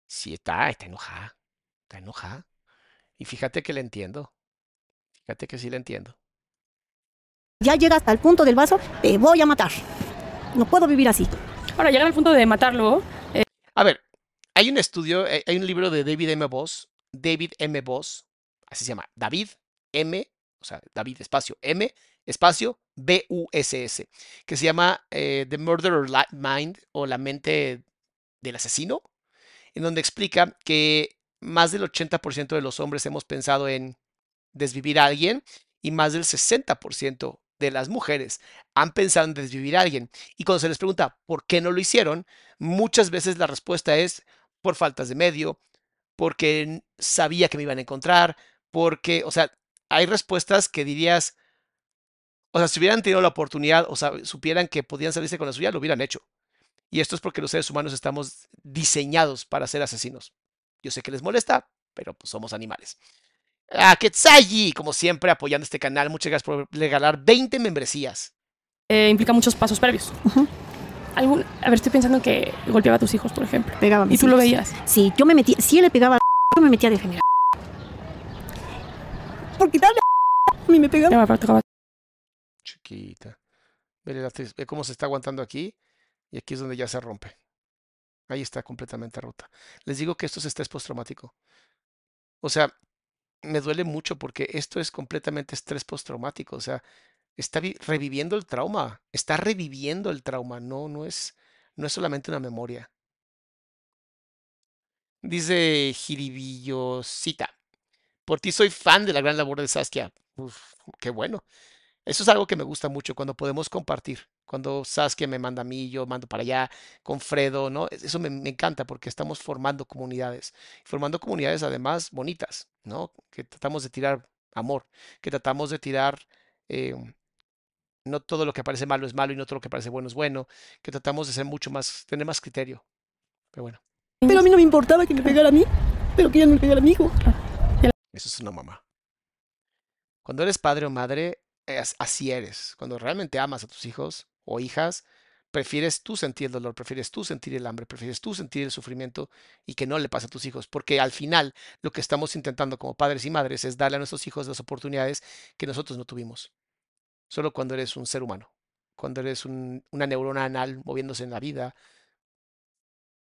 A: Sí está, está enojada. Está enojada. Y fíjate que le entiendo. Fíjate que sí le entiendo.
C: Ya llega hasta el punto del vaso, te voy a matar. No puedo vivir así.
B: Ahora, llegar al punto de matarlo. Eh...
A: A ver, hay un estudio, hay un libro de David M. Boss, David M. Boss, así se llama, David M, o sea, David espacio M, espacio B-U-S-S, que se llama eh, The Murderer Mind o la mente del asesino, en donde explica que más del 80% de los hombres hemos pensado en desvivir a alguien y más del 60% de las mujeres han pensado en desvivir a alguien. Y cuando se les pregunta por qué no lo hicieron, muchas veces la respuesta es por faltas de medio, porque sabía que me iban a encontrar, porque, o sea, hay respuestas que dirías, o sea, si hubieran tenido la oportunidad, o sea, supieran que podían salirse con la suya, lo hubieran hecho. Y esto es porque los seres humanos estamos diseñados para ser asesinos. Yo sé que les molesta, pero pues somos animales. A Ketsayi, como siempre, apoyando este canal. Muchas gracias por regalar 20 membresías.
B: Eh, implica muchos pasos previos. Algún, a ver, estoy pensando que golpeaba a tus hijos, por ejemplo.
C: Pegaba a mis
B: Y tú lo veías.
C: Sí, yo me metía, si él le pegaba, yo me metía a defender. Porque tal a mí me pegaba.
A: Chiquita. Ve, ve cómo se está aguantando aquí. Y aquí es donde ya se rompe. Ahí está completamente rota. Les digo que esto es estrés postraumático. O sea, me duele mucho porque esto es completamente estrés postraumático. O sea, está vi- reviviendo el trauma. Está reviviendo el trauma. No, no es, no es solamente una memoria. Dice Jiribillosita. Por ti soy fan de la gran labor de Saskia. Uf, qué bueno. Eso es algo que me gusta mucho cuando podemos compartir. Cuando Saskia me manda a mí, yo mando para allá con Fredo, ¿no? Es- Eso me, me encanta porque estamos formando comunidades. Formando comunidades además bonitas, ¿no? Que tratamos de tirar amor, que tratamos de tirar eh, no todo lo que parece malo es malo y no todo lo que parece bueno es bueno, que tratamos de ser mucho más, tener más criterio. Pero bueno,
C: Pero a mí no me importaba que me pegara a mí, pero que ella no me pegara a mi hijo.
A: eso es una mamá. Cuando eres padre o madre, así eres. Cuando realmente amas a tus hijos o hijas, prefieres tú sentir el dolor, prefieres tú sentir el hambre, prefieres tú sentir el sufrimiento y que no le pase a tus hijos. Porque al final lo que estamos intentando como padres y madres es darle a nuestros hijos las oportunidades que nosotros no tuvimos. Solo cuando eres un ser humano cuando eres un- una neurona anal moviéndose en la vida,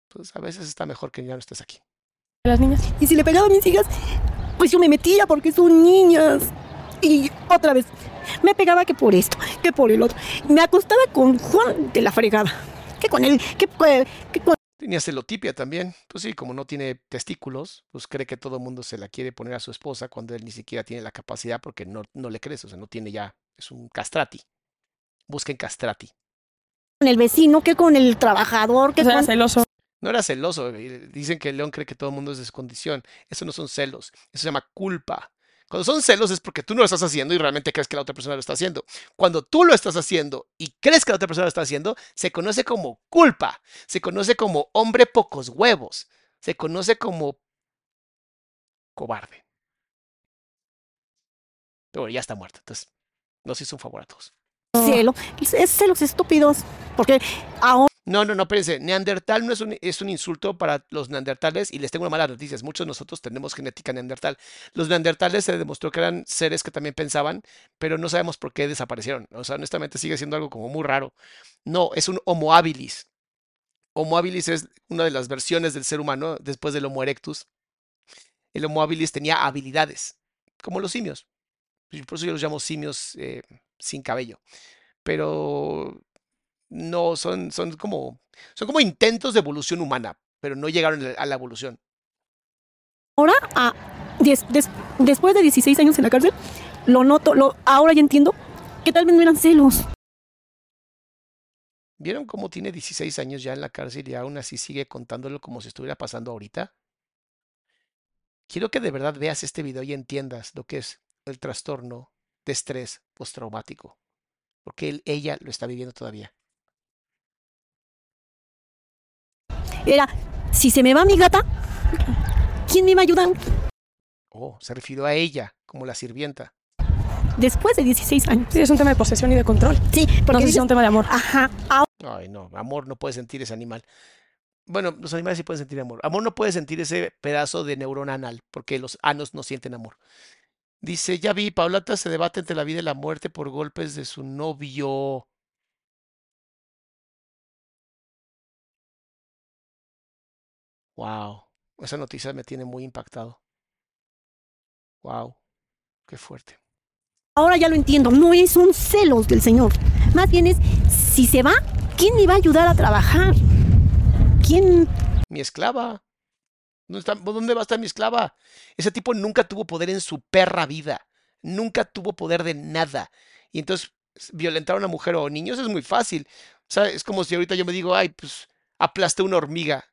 A: pues a veces está mejor que ya no estés aquí.
B: Las niñas.
C: Y si le pegaba a mis hijas, pues yo me metía porque son niñas. Y otra vez, me pegaba que por esto, que por el otro. Me acostaba con Juan de la fregada. Que con él, que, que con...
A: Tenía celotipia también. Pues sí, como no tiene testículos, pues cree que todo el mundo se la quiere poner a su esposa cuando él ni siquiera tiene la capacidad porque no, no le crees, o sea, no tiene ya, es un castrati. Busquen castrati.
C: con el vecino, que con el trabajador, que
B: O sea, era
C: con...
B: celoso.
A: No era celoso. eh, Dicen que el león cree que todo el mundo es de su condición. Eso no son celos. Eso se llama culpa. Cuando son celos es porque tú no lo estás haciendo y realmente crees que la otra persona lo está haciendo. Cuando tú lo estás haciendo y crees que la otra persona lo está haciendo, se conoce como culpa. Se conoce como hombre pocos huevos. Se conoce como cobarde. Pero ya está muerto. Entonces, nos hizo un favor a todos.
C: Cielo, es celos estúpidos. Porque ahora
A: No, no, no, espérense. Neandertal no es un, es un insulto para los neandertales y les tengo una mala noticia. Muchos de nosotros tenemos genética neandertal. Los neandertales se demostró que eran seres que también pensaban, pero no sabemos por qué desaparecieron. O sea, honestamente sigue siendo algo como muy raro. No, es un Homo habilis. Homo habilis es una de las versiones del ser humano después del Homo erectus. El Homo habilis tenía habilidades, como los simios. Y Por eso yo los llamo simios eh, sin cabello. Pero no, son, son como, son como intentos de evolución humana, pero no llegaron a la evolución.
C: ahora, ah, des- des- después de 16 años en la cárcel, lo noto, lo, ahora ya entiendo que tal vez no eran celos.
A: ¿Vieron cómo tiene 16 años ya en la cárcel y aún así sigue contándolo como si estuviera pasando ahorita? Quiero que de verdad veas este video y entiendas lo que es el trastorno de estrés postraumático, porque él, ella lo está viviendo todavía.
C: Era, si se me va mi gata, ¿quién me va a ayudar?
A: Oh, se refirió a ella como la sirvienta.
C: Después de 16 años.
B: Sí, es un tema de posesión y de control.
C: Sí,
B: No
C: porque
B: sé si
C: dices,
B: es un tema de amor.
C: ajá,
A: Ay, no, amor no puede sentir ese animal. Bueno, los animales sí pueden sentir amor. Amor no puede sentir ese pedazo de neurona anal, porque los anos no sienten amor. Dice, ya vi, Paulata se debate entre la vida y la muerte por golpes de su novio. Wow, esa noticia me tiene muy impactado. Wow, qué fuerte.
C: ahora ya lo entiendo. No es un celos del Señor. Más bien es, si se va, ¿quién me va a ayudar a trabajar? ¿Quién?
A: Mi esclava. ¿Dónde, está- ¿Dónde va a estar mi esclava? Ese tipo nunca tuvo poder en su perra vida. Nunca tuvo poder de nada. Y entonces violentar a una mujer o niños es muy fácil. O sea, es como si ahorita yo me digo, ay, pues aplasté una hormiga.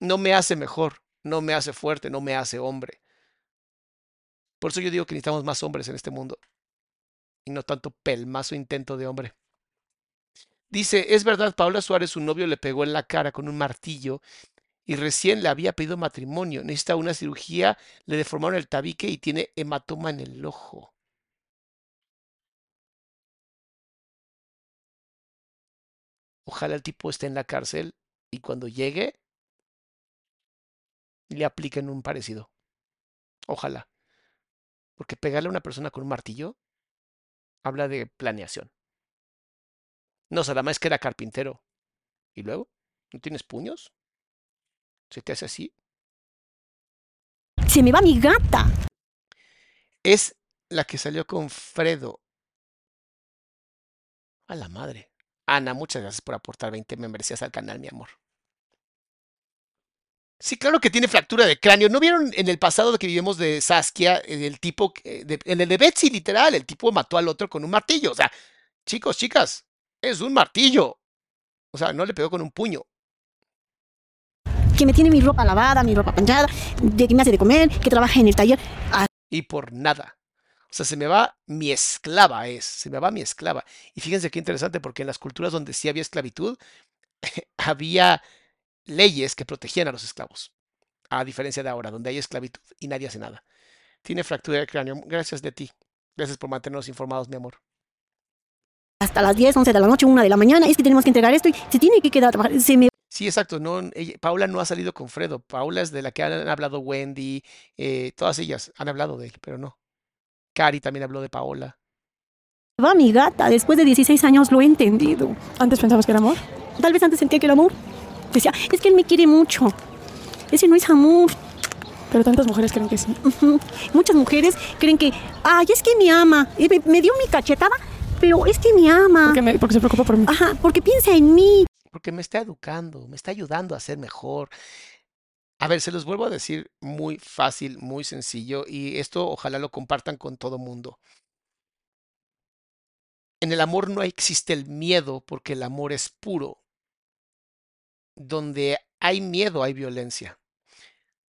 A: No me hace mejor, no me hace fuerte, no me hace hombre. Por eso yo digo que necesitamos más hombres en este mundo. Y no tanto pelmazo intento de hombre. Dice, es verdad, Paula Suárez, su novio le pegó en la cara con un martillo y recién le había pedido matrimonio. Necesita una cirugía, le deformaron el tabique y tiene hematoma en el ojo. Ojalá el tipo esté en la cárcel y cuando llegue le apliquen un parecido. Ojalá. Porque pegarle a una persona con un martillo habla de planeación. No, Salamá es que era carpintero. ¿Y luego? ¿No tienes puños? ¿Se te hace así?
C: Se me va mi gata.
A: Es la que salió con Fredo. A la madre. Ana, muchas gracias por aportar 20 membresías al canal, mi amor. Sí, claro que tiene fractura de cráneo. ¿No vieron en el pasado que vivimos de Saskia, eh, el tipo, que- de- en el de Betsy, literal, el tipo mató al otro con un martillo? O sea, chicos, chicas, es un martillo. O sea, no le pegó con un puño.
C: Que me tiene mi ropa lavada, mi ropa planchada, de que me hace de comer, que trabaja en el taller. Ah,
A: y por nada. O sea, se me va mi esclava, es, se me va mi esclava. Y fíjense qué interesante, porque en las culturas donde sí había esclavitud, había leyes que protegían a los esclavos. A diferencia de ahora, donde hay esclavitud y nadie hace nada. Tiene fractura de cráneo. Gracias de ti. Gracias por mantenernos informados, mi amor.
C: hasta las 10, 11 de la noche, 1 de la mañana, es que tenemos que entregar esto y se tiene que quedar a trabajar. Se me
A: Sí, exacto. No, ella- Paula no ha salido con Fredo. Paula es de la que han hablado Wendy, eh, todas ellas han hablado de él, pero no. Cari también habló de Paola.
C: Va mi gata, después de 16 años lo he entendido.
B: ¿Antes pensabas que era amor?
C: Tal vez antes sentía que era amor. Decía, es que él me quiere mucho. Ese no es amor.
B: Pero tantas mujeres creen que sí.
C: Ujú. Muchas mujeres creen que, ay, es que me ama. Y me, me dio mi cachetada, pero es que me ama.
B: Porque, me- porque se preocupa por mí.
C: Ajá, porque piensa en mí.
A: Porque me está educando, me está ayudando a ser mejor. A ver, se los vuelvo a decir muy fácil, muy sencillo, y esto ojalá lo compartan con todo mundo. En el amor no existe el miedo porque el amor es puro. Donde hay miedo hay violencia.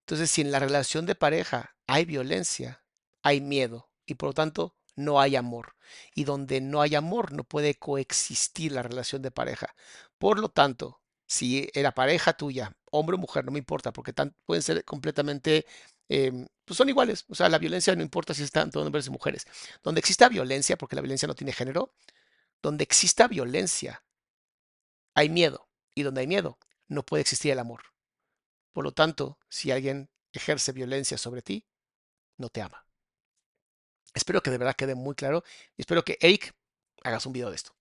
A: Entonces, si en la relación de pareja hay violencia, hay miedo y por lo tanto no hay amor. Y donde no hay amor no puede coexistir la relación de pareja. Por lo tanto, si era pareja tuya, hombre o mujer, no me importa, porque pueden ser completamente, em, pues son iguales. O sea, la violencia no importa si están tanto hombres y mujeres. Donde exista violencia, porque la violencia no tiene género, donde exista violencia, hay miedo. Y donde hay miedo, no puede existir el amor. Por lo tanto, si alguien ejerce violencia sobre ti, no te ama. Espero que de verdad quede muy claro y espero que Eric hagas un video de esto.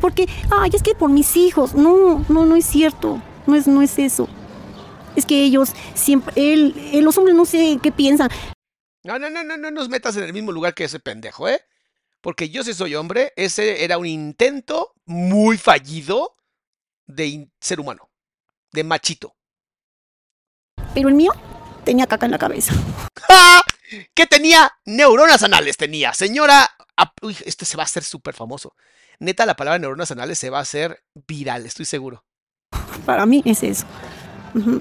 C: Porque, ay, es que por mis hijos. No, no, no es cierto. No es, no es eso. Es que ellos siempre, él, eh, los hombres no sé qué piensan.
A: No, no, no, no, no nos metas en el mismo lugar que ese pendejo, ¿eh? Porque yo si soy hombre, ese era un intento muy fallido de ser humano, de machito.
C: Pero el mío tenía caca en la cabeza.
A: ¡Ja! Que tenía neuronas anales, tenía. Señora, uy, este se va a hacer súper famoso. Neta, la palabra neuronas anales se va a hacer viral, estoy seguro.
C: Para mí es eso. Ujú.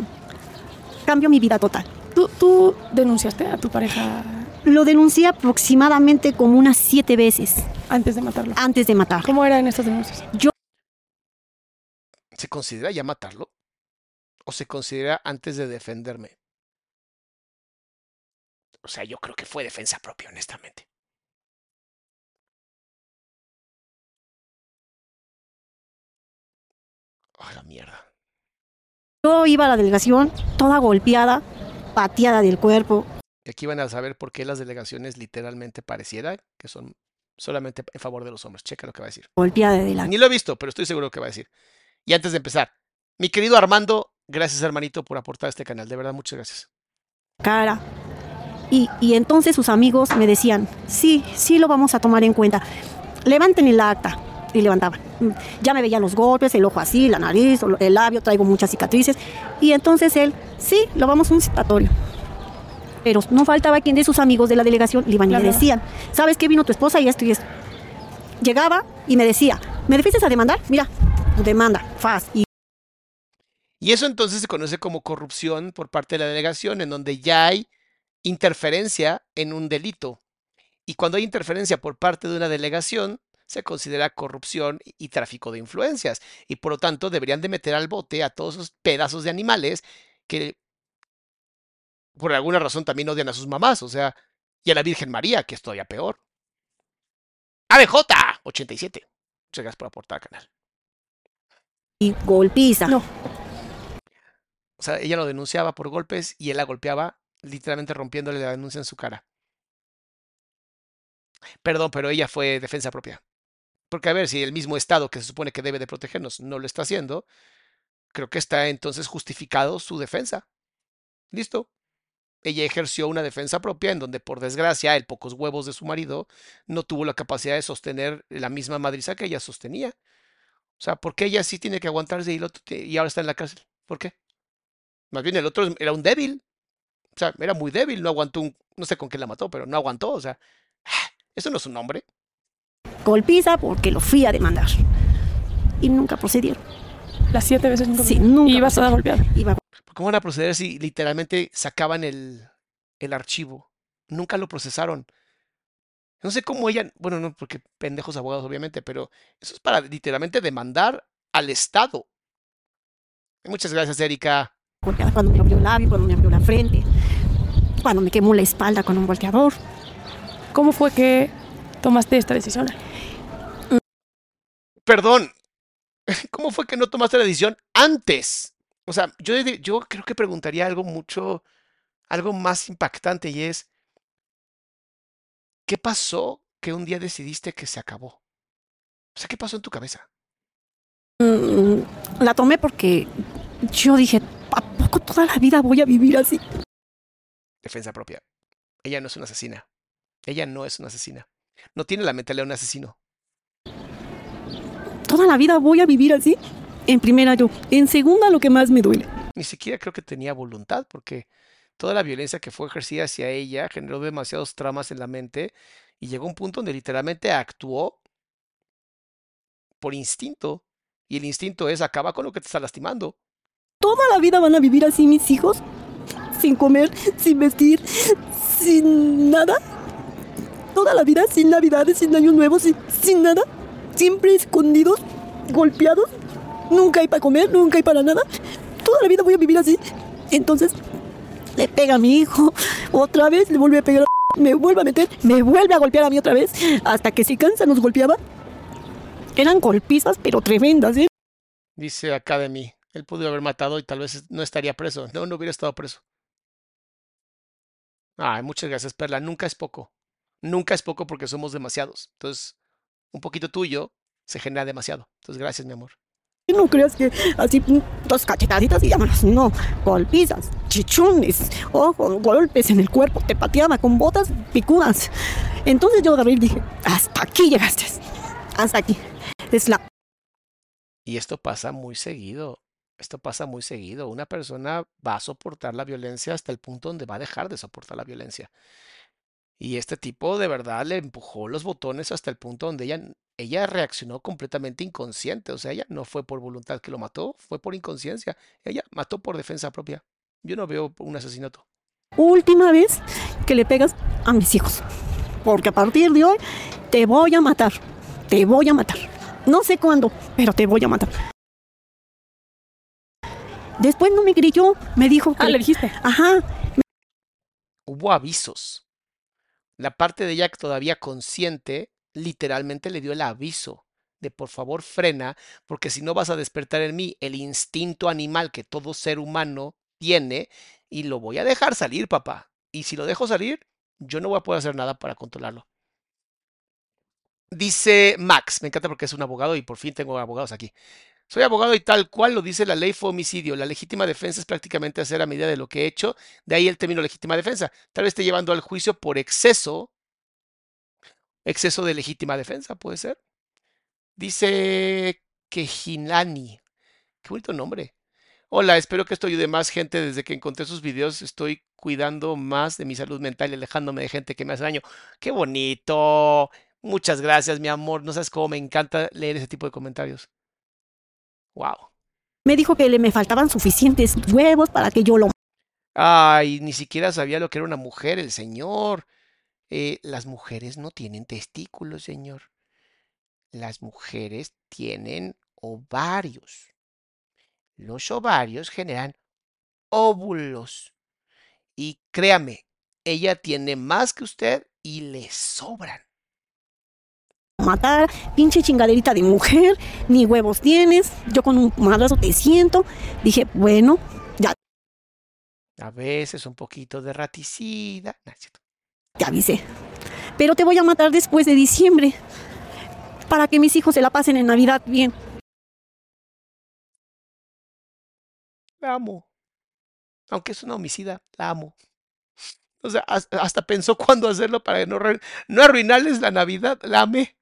C: Cambió mi vida total.
B: ¿Tú, tú denunciaste a tu pareja
C: Lo denuncié aproximadamente como unas siete veces
B: antes de matarlo.
C: antes de matar.
B: ¿Cómo eran estas denuncias?
A: ¿Se considera ya matarlo? ¿O se considera antes de defenderme? O sea, yo creo que fue defensa propia, honestamente. Ay, la mierda.
C: Yo iba a la delegación toda golpeada, pateada del cuerpo.
A: Y aquí van a saber por qué las delegaciones literalmente pareciera que son solamente en favor de los hombres. Checa lo que va a decir.
C: golpeada de la
A: Ni lo he visto, pero estoy seguro que va a decir. Y antes de empezar, mi querido Armando, gracias hermanito por aportar a este canal. De verdad, muchas gracias.
C: cara. Y, y entonces sus amigos me decían, sí, sí lo vamos a tomar en cuenta. Levanten el acta. Y levantaban. Ya me veían los golpes, el ojo así, la nariz, el labio, traigo muchas cicatrices. Y entonces él, sí, lo vamos a un citatorio. Pero no faltaba quien de sus amigos de la delegación le iban y
B: Claro.
C: le decían, ¿sabes qué vino tu esposa y esto y esto? Llegaba y me decía, ¿me defiendes a demandar? Mira, tu demanda, faz. Y
A: Y eso entonces se conoce como corrupción por parte de la delegación, en donde ya hay interferencia en un delito. Y cuando hay interferencia por parte de una delegación, se considera corrupción y tráfico de influencias. Y por lo tanto deberían de meter al bote a todos esos pedazos de animales que por alguna razón también odian a sus mamás, o sea, y a la Virgen María, que es todavía peor. ABJ87. Muchas gracias por aportar al canal.
C: y golpiza.
B: No.
A: O sea, ella lo denunciaba por golpes y él la golpeaba, literalmente rompiéndole la denuncia en su cara. Perdón, pero ella fue defensa propia. Porque a ver, si el mismo Estado que se supone que debe de protegernos no lo está haciendo, creo que está entonces justificado su defensa. Listo. Ella ejerció una defensa propia en donde, por desgracia, el pocos huevos de su marido no tuvo la capacidad de sostener la misma madriza que ella sostenía. O sea, ¿por qué ella sí tiene que aguantarse y, el y ahora está en la cárcel? ¿Por qué? Más bien el otro era un débil. O sea, era muy débil, no aguantó un, no sé con qué la mató, pero no aguantó. O sea, eso no es un hombre.
C: golpiza porque lo fui a demandar. Y nunca procedieron.
B: Las siete veces nunca
C: Sí, nunca
B: ibas toda golpeada.
C: Iba
A: ¿Cómo van a proceder si literalmente sacaban el, el archivo? Nunca lo procesaron. No sé cómo ella, bueno, no, porque pendejos abogados, obviamente, pero eso es para literalmente demandar al Estado. Muchas gracias, Erika.
C: cuando me abrió el labio, cuando me abrió la frente, cuando me quemó la espalda con un volteador.
B: ¿Cómo fue que tomaste esta decisión?
A: Perdón, ¿cómo fue que no tomaste la decisión antes? O sea, yo, yo creo que preguntaría algo mucho, algo más impactante y es, ¿qué pasó que un día decidiste que se acabó? O sea, ¿qué pasó en tu cabeza?
C: Mm, la tomé porque yo dije, ¿a poco toda la vida voy a vivir así?
A: Defensa propia. Ella no es una asesina. Ella no es una asesina. No tiene la mentalidad de un asesino.
C: ¿Toda la vida voy a vivir así? En primera yo. En segunda lo que más me duele.
A: Ni siquiera creo que tenía voluntad porque toda la violencia que fue ejercida hacia ella generó demasiados traumas en la mente y llegó a un punto donde literalmente actuó por instinto. Y el instinto es acaba con lo que te está lastimando.
C: ¿Toda la vida van a vivir así mis hijos? Sin comer, sin vestir, sin nada. Toda la vida sin navidades, sin años nuevos, sin, sin nada. Siempre escondidos, golpeados. Nunca hay para comer, nunca hay para nada. Toda la vida voy a vivir así. Entonces, le pega a mi hijo. Otra vez le vuelve a pegar. Me vuelve a meter, me vuelve a golpear a mí otra vez. Hasta que si cansa nos golpeaba. Eran golpizas, pero tremendas, ¿eh?
A: Dice Academy. Él pudo haber matado y tal vez no estaría preso. No, no hubiera estado preso. Ay, muchas gracias, Perla. Nunca es poco. Nunca es poco porque somos demasiados. Entonces, un poquito tuyo se genera demasiado. Entonces, gracias, mi amor.
C: No creas que así dos cachetaditas y llámalas. No, golpizas, chichones, ojo, golpes en el cuerpo. Te pateaba con botas picudas. Entonces yo y dije, hasta aquí llegaste. Hasta aquí. Es la
A: Y esto pasa muy seguido. Esto pasa muy seguido. Una persona va a soportar la violencia hasta el punto donde va a dejar de soportar la violencia. Y este tipo de verdad le empujó los botones hasta el punto donde ella, ella reaccionó completamente inconsciente. O sea, ella no fue por voluntad que lo mató, fue por inconsciencia. Ella mató por defensa propia. Yo no veo un asesinato.
C: última vez que le pegas a mis hijos. Porque a partir de hoy te voy a matar. Te voy a matar. No sé cuándo, pero te voy a matar. Después no me creyó, me dijo que...
B: Ah, le dijiste.
C: Ajá,
A: Hubo avisos. La parte de ella que todavía consciente literalmente le dio el aviso de por favor frena, porque si no vas a despertar en mí el instinto animal que todo ser humano tiene y lo voy a dejar salir, papá. Y si lo dejo salir, yo no voy a poder hacer nada para controlarlo. Dice Max, me encanta porque es un abogado y por fin tengo abogados aquí. Soy abogado y tal cual lo dice la ley fue homicidio. La legítima defensa es prácticamente hacer a medida de lo que he hecho. De ahí el término legítima defensa. Tal vez esté llevando al juicio por exceso. Exceso de legítima defensa, puede ser. Dice Kejinani. Qué bonito nombre. Hola, espero que esto ayude más gente. Desde que encontré sus videos estoy cuidando más de mi salud mental y alejándome de gente que me hace daño. Qué bonito. Muchas gracias, mi amor. No sabes cómo me encanta leer ese tipo de comentarios. Wow.
C: me dijo que le me faltaban suficientes huevos para que yo lo...
A: Ay, ni siquiera sabía lo que era una mujer, el señor. Eh, las mujeres no tienen testículos, señor. Las mujeres tienen ovarios. Los ovarios generan óvulos. Y créame, ella tiene más que usted y le sobran.
C: Matar, pinche chingaderita de mujer, ni huevos tienes, yo con un madrazo te siento. Dije, bueno, ya
A: A veces un poquito de raticida. No,
C: te avisé. Pero te voy a matar después de diciembre, para que mis hijos se la pasen en Navidad bien.
A: La amo. Aunque es una homicida, la amo. O sea, has- hasta pensó cuándo hacerlo para no, no arruinarles la Navidad. La amé.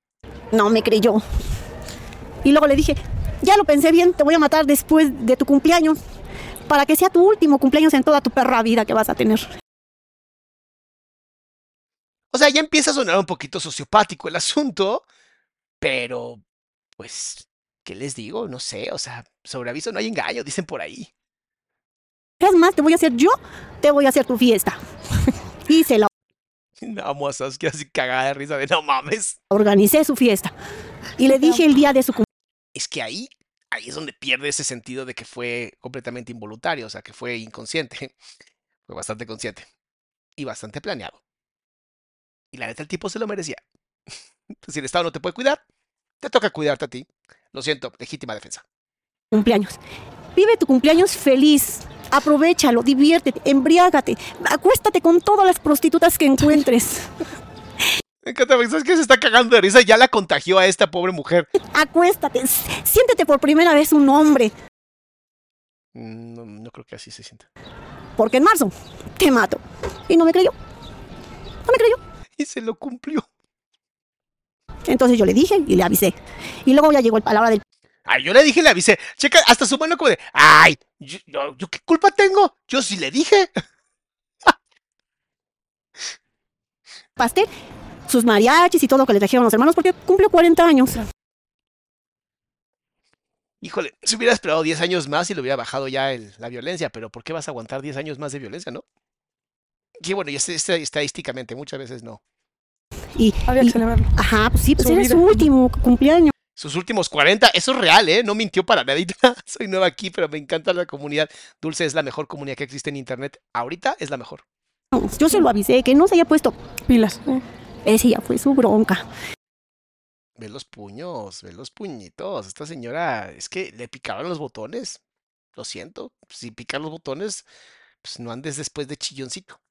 C: No me creyó. Y luego le dije, ya lo pensé bien, te voy a matar después de tu cumpleaños, para que sea tu último cumpleaños en toda tu perra vida que vas a tener.
A: O sea, ya empieza a sonar un poquito sociopático el asunto, pero, pues, ¿qué les digo? No sé, o sea, sobre aviso no hay engaño, dicen por ahí.
C: Es más, te voy a hacer yo, te voy a hacer tu fiesta. y se la
A: Amo a Saskia así cagada de risa de no mames.
C: organicé su fiesta. Y le dije el día de su cumpleaños.
A: Es que ahí, ahí es donde pierde ese sentido de que fue completamente involuntario, o sea, que fue inconsciente. Fue bastante consciente y bastante planeado. Y la neta, el tipo se lo merecía. si el Estado no te puede cuidar, te toca cuidarte a ti. Lo siento, legítima defensa.
C: cumpleaños. Vive tu cumpleaños feliz. Aprovechalo, diviértete, embriágate, acuéstate con todas las prostitutas que encuentres.
A: Me encanta, ¿sabes que Se está cagando de risa. Ya la contagió a esta pobre mujer.
C: Acuéstate, siéntete por primera vez un hombre,
A: Mm, No, no creo que así se sienta.
C: porque en marzo te mato. Y no me creyó. No me creyó.
A: Y se lo cumplió.
C: Entonces yo le dije y le avisé. Y luego ya llegó a la hora del
A: Ay, yo le dije, le avisé. Checa, hasta su mano como de, ay, yo, yo- ¿yo qué culpa tengo? Yo sí le dije.
C: pastel, sus mariachis y todo lo que le trajeron los hermanos, porque cumplió 40 años.
A: Híjole, si hubiera esperado 10 años más y le hubiera bajado ya el- la violencia, pero ¿por qué vas a aguantar 10 años más de violencia, no? Que bueno, y es- es- estadísticamente muchas veces no.
C: Y,
B: Había
C: y-
B: que celebrarlo.
C: ajá, pues sí, pues
B: Su
C: era
B: vida.
C: su último cumpleaños.
A: Sus últimos 40, eso es real, ¿eh? No mintió para nadita. Soy nueva aquí, pero me encanta la comunidad. Dulce es la mejor comunidad que existe en Internet. Ahorita es la mejor.
C: Yo se lo avisé, que no se haya puesto.
B: Pilas. eh.
C: Ese ya fue su bronca.
A: Ve los puños, ve los puñitos. Esta señora, es que le picaron los botones. Lo siento. Si pican los botones, pues no andes después de chilloncito.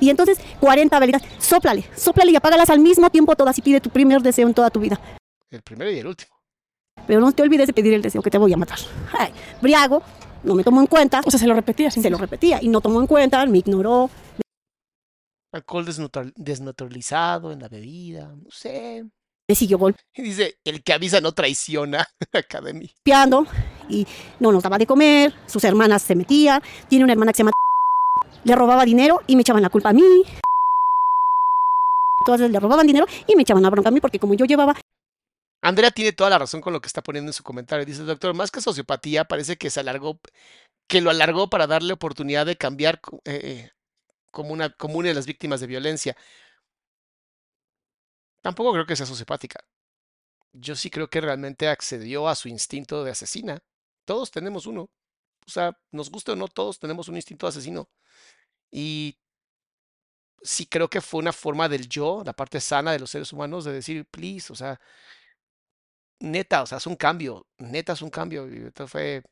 C: Y entonces, 40 velitas, sóplale, sóplale y apágalas al mismo tiempo todas y pide tu primer deseo en toda tu vida.
A: El primero y el último.
C: Pero no te olvides de pedir el deseo que te voy a matar. Ay, briago, no me tomó en cuenta,
B: O sea, se lo repetía.
C: se lo repetía y no tomó en cuenta, me ignoró.
A: Alcohol desnaturalizado en la bebida. No sé.
C: Me siguió
A: Y dice, el que avisa no traiciona. Academy.
C: golpeando y no nos daba de comer, sus hermanas se metían, tiene una hermana que se llama le robaba dinero y me echaban la culpa a mí. Entonces le robaban dinero y me echaban la bronca a mí porque como yo llevaba
A: Andrea tiene toda la razón con lo que está poniendo en su comentario. Dice, doctor, más que sociopatía, parece que se alargó, que lo alargó para darle oportunidad de cambiar eh, eh, como una, como de las víctimas de violencia. Tampoco creo que sea sociopática. Yo sí creo que realmente accedió a su instinto de asesina. Todos tenemos uno. O sea, nos guste o no, todos tenemos un instinto de asesino. Y sí creo que fue una forma del yo, la parte sana de los seres humanos, de decir, please, o sea, neta, o sea, es un cambio, neta es un cambio. Y entonces fue,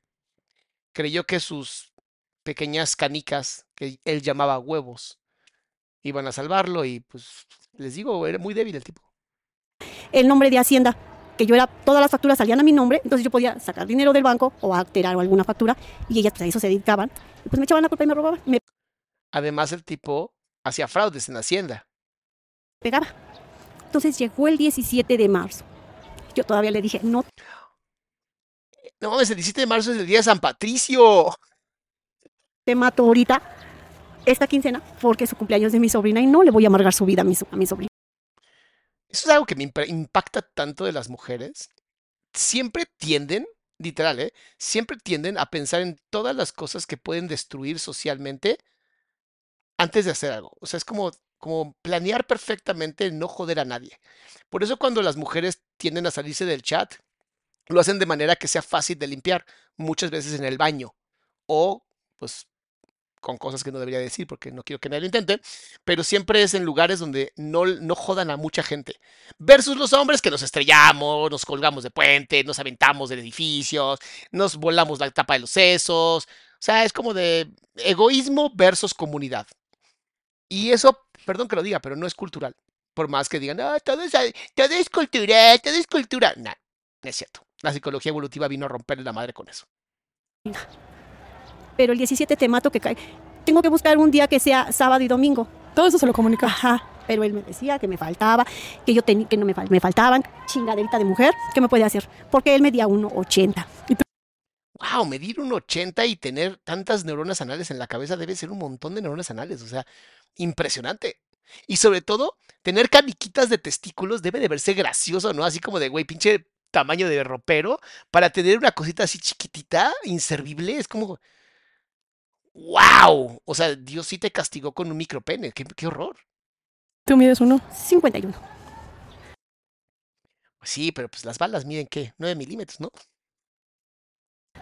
A: creyó que sus pequeñas canicas, que él llamaba huevos, iban a salvarlo y pues les digo, era muy débil el tipo.
C: el nombre de Hacienda, que yo era, todas las facturas salían a mi nombre, entonces yo podía sacar dinero del banco o alterar alguna factura y ellas pues a eso se dedicaban. Y pues me echaban la culpa y me robaban, me
A: Además, el tipo hacía fraudes en Hacienda.
C: pegaba. Entonces llegó el 17 de marzo. Yo todavía le dije, no
A: No mames, el 17 de marzo es el día de San Patricio.
C: te mato ahorita esta quincena porque es su cumpleaños de mi sobrina y no le voy a amargar su vida a mi, a mi sobrina.
A: Eso es algo que me impacta tanto de las mujeres. Siempre tienden, literal, ¿eh? Siempre tienden a pensar en todas las cosas que pueden destruir socialmente antes de hacer algo. O sea, es como, como planear perfectamente no joder a nadie. Por eso cuando las mujeres tienden a salirse del chat, lo hacen de manera que sea fácil de limpiar, muchas veces en el baño o pues con cosas que no debería decir porque no quiero que nadie lo intente, pero siempre es en lugares donde no, no jodan a mucha gente. Versus los hombres que nos estrellamos, nos colgamos de puente, nos aventamos de edificios, nos volamos la tapa de los sesos. O sea, es como de egoísmo versus comunidad. Y eso, perdón que lo diga, pero no es cultural. Por más que digan, ah, todo, es, todo es cultura, todo es cultura. No, no es cierto. La psicología evolutiva vino a romperle la madre con eso.
C: Pero el 17 te mato que cae. Tengo que buscar un día que sea sábado y domingo.
B: Todo eso se lo comunica.
C: Ajá. Pero él me decía que me faltaba, que yo tenía, que no me, fal- me faltaban, chingaderita de mujer, ¿qué me puede hacer? Porque él medía 1,80.
A: Wow, medir un 80 y tener tantas neuronas anales en la cabeza debe ser un montón de neuronas anales. O sea, impresionante. Y sobre todo, tener caniquitas de testículos debe de verse gracioso, ¿no? Así como de, güey, pinche tamaño de ropero, para tener una cosita así chiquitita, inservible, es como, wow. O sea, Dios sí te castigó con un micropene, qué, qué horror.
B: Tú mides uno.
C: 51.
A: Pues sí, pero pues las balas miden, ¿qué? 9 milímetros, ¿no?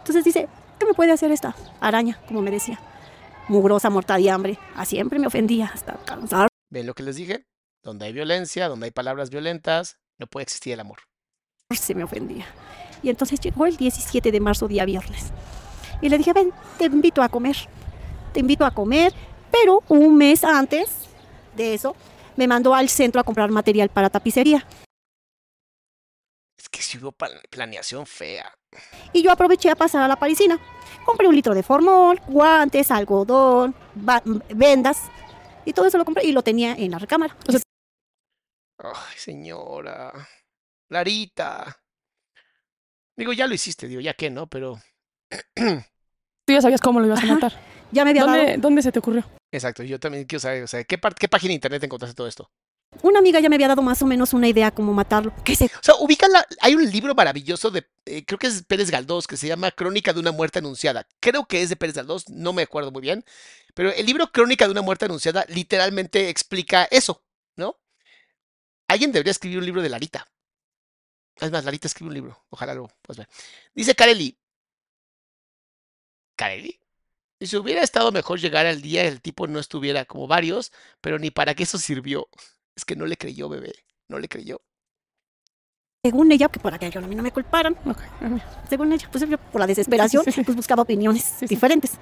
C: Entonces dice, ¿qué me puede hacer esta araña? Como me decía. Mugrosa, muerta de hambre. A siempre me ofendía hasta cansar.
A: ¿Ven lo que les dije? Donde hay violencia, donde hay palabras violentas, no puede existir el amor.
C: Se me ofendía. Y entonces llegó el 17 de marzo, día viernes. Y le dije, ven, te invito a comer. Te invito a comer. Pero un mes antes de eso, me mandó al centro a comprar material para tapicería.
A: Es que sí hubo pla- planeación fea.
C: Y yo aproveché a pasar a la parisina. Compré un litro de formol, guantes, algodón, vendas. Y todo eso lo compré y lo tenía en la recámara.
B: O sea,
A: Ay, señora. Larita. Digo, ya lo hiciste, digo, ya que no, pero.
B: Tú ya sabías cómo lo ibas a
C: Ajá.
B: matar.
C: ya me había dado.
B: ¿Dónde, ¿Dónde se te ocurrió?
A: Exacto, yo también quiero saber, o sea, ¿qué, qué página de internet encontraste todo esto?
C: Una amiga ya me había dado más o menos una idea cómo matarlo. ¿Qué se
A: O sea, ubican la, hay un libro maravilloso de, eh, creo que es Pérez Galdós, que se llama Crónica de una muerte anunciada. Creo que es de Pérez Galdós, no me acuerdo muy bien. Pero el libro Crónica de una muerte anunciada literalmente explica eso, ¿no? Alguien debería escribir un libro de Larita. Es más, Larita escribe un libro, ojalá lo puedas ver. Dice Kareli. ¿Kareli? Y si hubiera estado mejor llegar al día, el tipo no estuviera como varios, pero ni para qué eso sirvió. Es que no le creyó, bebé. No le creyó.
C: según ella, que para que yo a mí no me culparan, según ella, pues yo por la desesperación,
B: Sí, sí, sí.
C: pues buscaba opiniones
B: Sí, sí.
C: diferentes.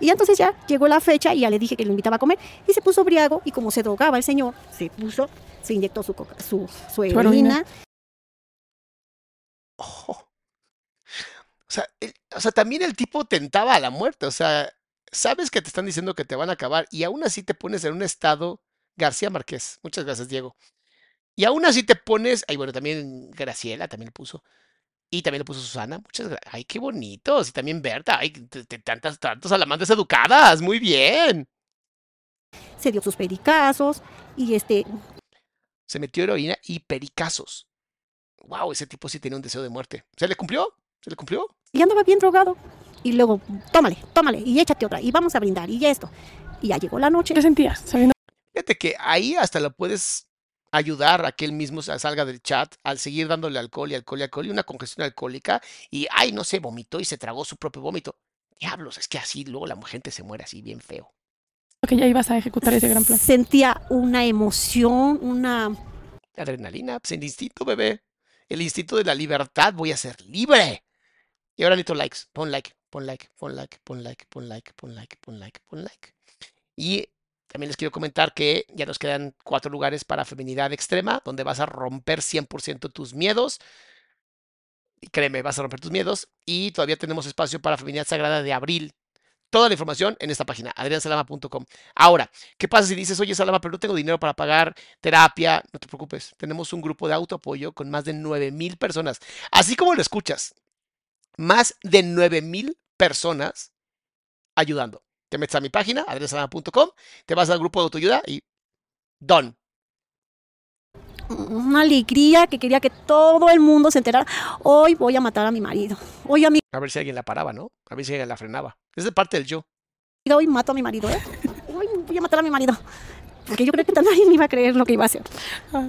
C: Y entonces ya llegó la fecha y ya le dije que lo invitaba a comer y se puso briago y como se drogaba el señor, se puso, se inyectó su, coca- su, su
B: heroína.
C: heroína.
A: Ojo. O sea, el- o sea, también el tipo tentaba a la muerte. O sea, sabes que te están diciendo que te van a acabar y aún así te pones en un estado. García Márquez. Muchas gracias, Diego. Y aún así te pones. Ay, bueno, también Graciela también le puso. Y también le puso Susana. Muchas gracias. Ay, qué bonitos. Y también Berta. Ay, tantas, tantos alamantes educadas. Muy bien.
C: se dio sus pericazos y este,
A: Se metió heroína y pericazos. Wow, ese tipo sí tenía un deseo de muerte. ¿Se le cumplió? ¿Se le cumplió?
C: y andaba bien drogado. Y luego, tómale, tómale, y échate otra, y vamos a brindar, y esto. Y ya llegó la noche.
B: ¿Qué sentías? Sabiendo
A: Fíjate que ahí hasta lo puedes ayudar a que él mismo sa- salga del chat al seguir dándole alcohol y alcohol y alcohol y una congestión alcohólica y, ay, no sé, vomitó y se tragó su propio vómito. Diablos, es que así luego la gente se muere así bien feo.
B: que ya ibas a ejecutar ese gran plan.
C: Sentía una emoción, una...
A: Adrenalina, pues el instinto, bebé. El instinto de la libertad, voy a ser libre. Y ahora necesito likes. Pon like, pon like, pon like, pon like, pon like, pon like, pon like, pon like. Y también les quiero comentar que ya nos quedan cuatro lugares para feminidad extrema, donde vas a romper 100% tus miedos. Y créeme, vas a romper tus miedos. Y todavía tenemos espacio para feminidad sagrada de abril. Toda la información en esta página, adriansalama.com. Ahora, ¿qué pasa si dices, oye, Salama, pero no tengo dinero para pagar terapia? No te preocupes, tenemos un grupo de autoapoyo con más de 9 mil personas. Así como lo escuchas, más de 9 mil personas ayudando. Te metes a mi página, adriansalama.com, te vas al grupo de autoayuda y done.
C: una alegría que quería que todo el mundo se enterara. Hoy voy a matar a mi marido. Hoy a mi
A: A ver si alguien la paraba, ¿no? A ver si alguien la frenaba. Es de parte del yo.
C: hoy mato a mi marido, ¿eh? Hoy voy a matar a mi marido. Porque yo creo que nadie me iba a creer lo que iba a hacer.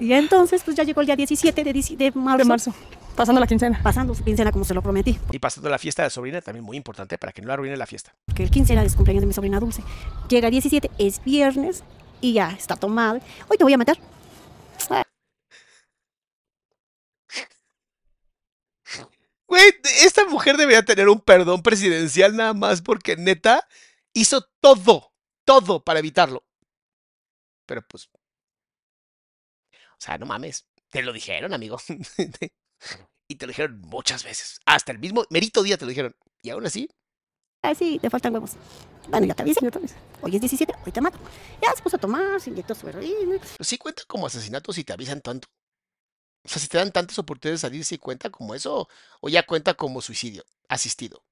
C: Y entonces, pues ya llegó el día 17 de, dici- de marzo,
B: De marzo. Pasando la quincena.
C: pasando su quincena como se lo prometí.
A: Y pasando la fiesta de sobrina, también muy importante para que no arruine la fiesta.
C: Porque el 15 era el cumpleaños de mi sobrina Dulce. Llega el 17, es viernes y ya está tomado. Hoy te voy a matar.
A: Güey, esta mujer debería tener un perdón presidencial nada más porque neta hizo todo, todo para evitarlo. Pero pues. O sea, no mames. Te lo dijeron, amigo. y te lo dijeron muchas veces. Hasta el mismo merito día te lo dijeron. Y aún así,
C: Ah, sí, te faltan huevos. Bueno, ya te avisé. Hoy es 17, hoy te mato. Ya se puso a tomar, se inyectó su heroína.
A: pues sí cuenta como asesinato si te avisan tanto. O sea, si te dan tantas oportunidades de salir, ¿sí cuenta como eso? ¿O ya cuenta como suicidio asistido?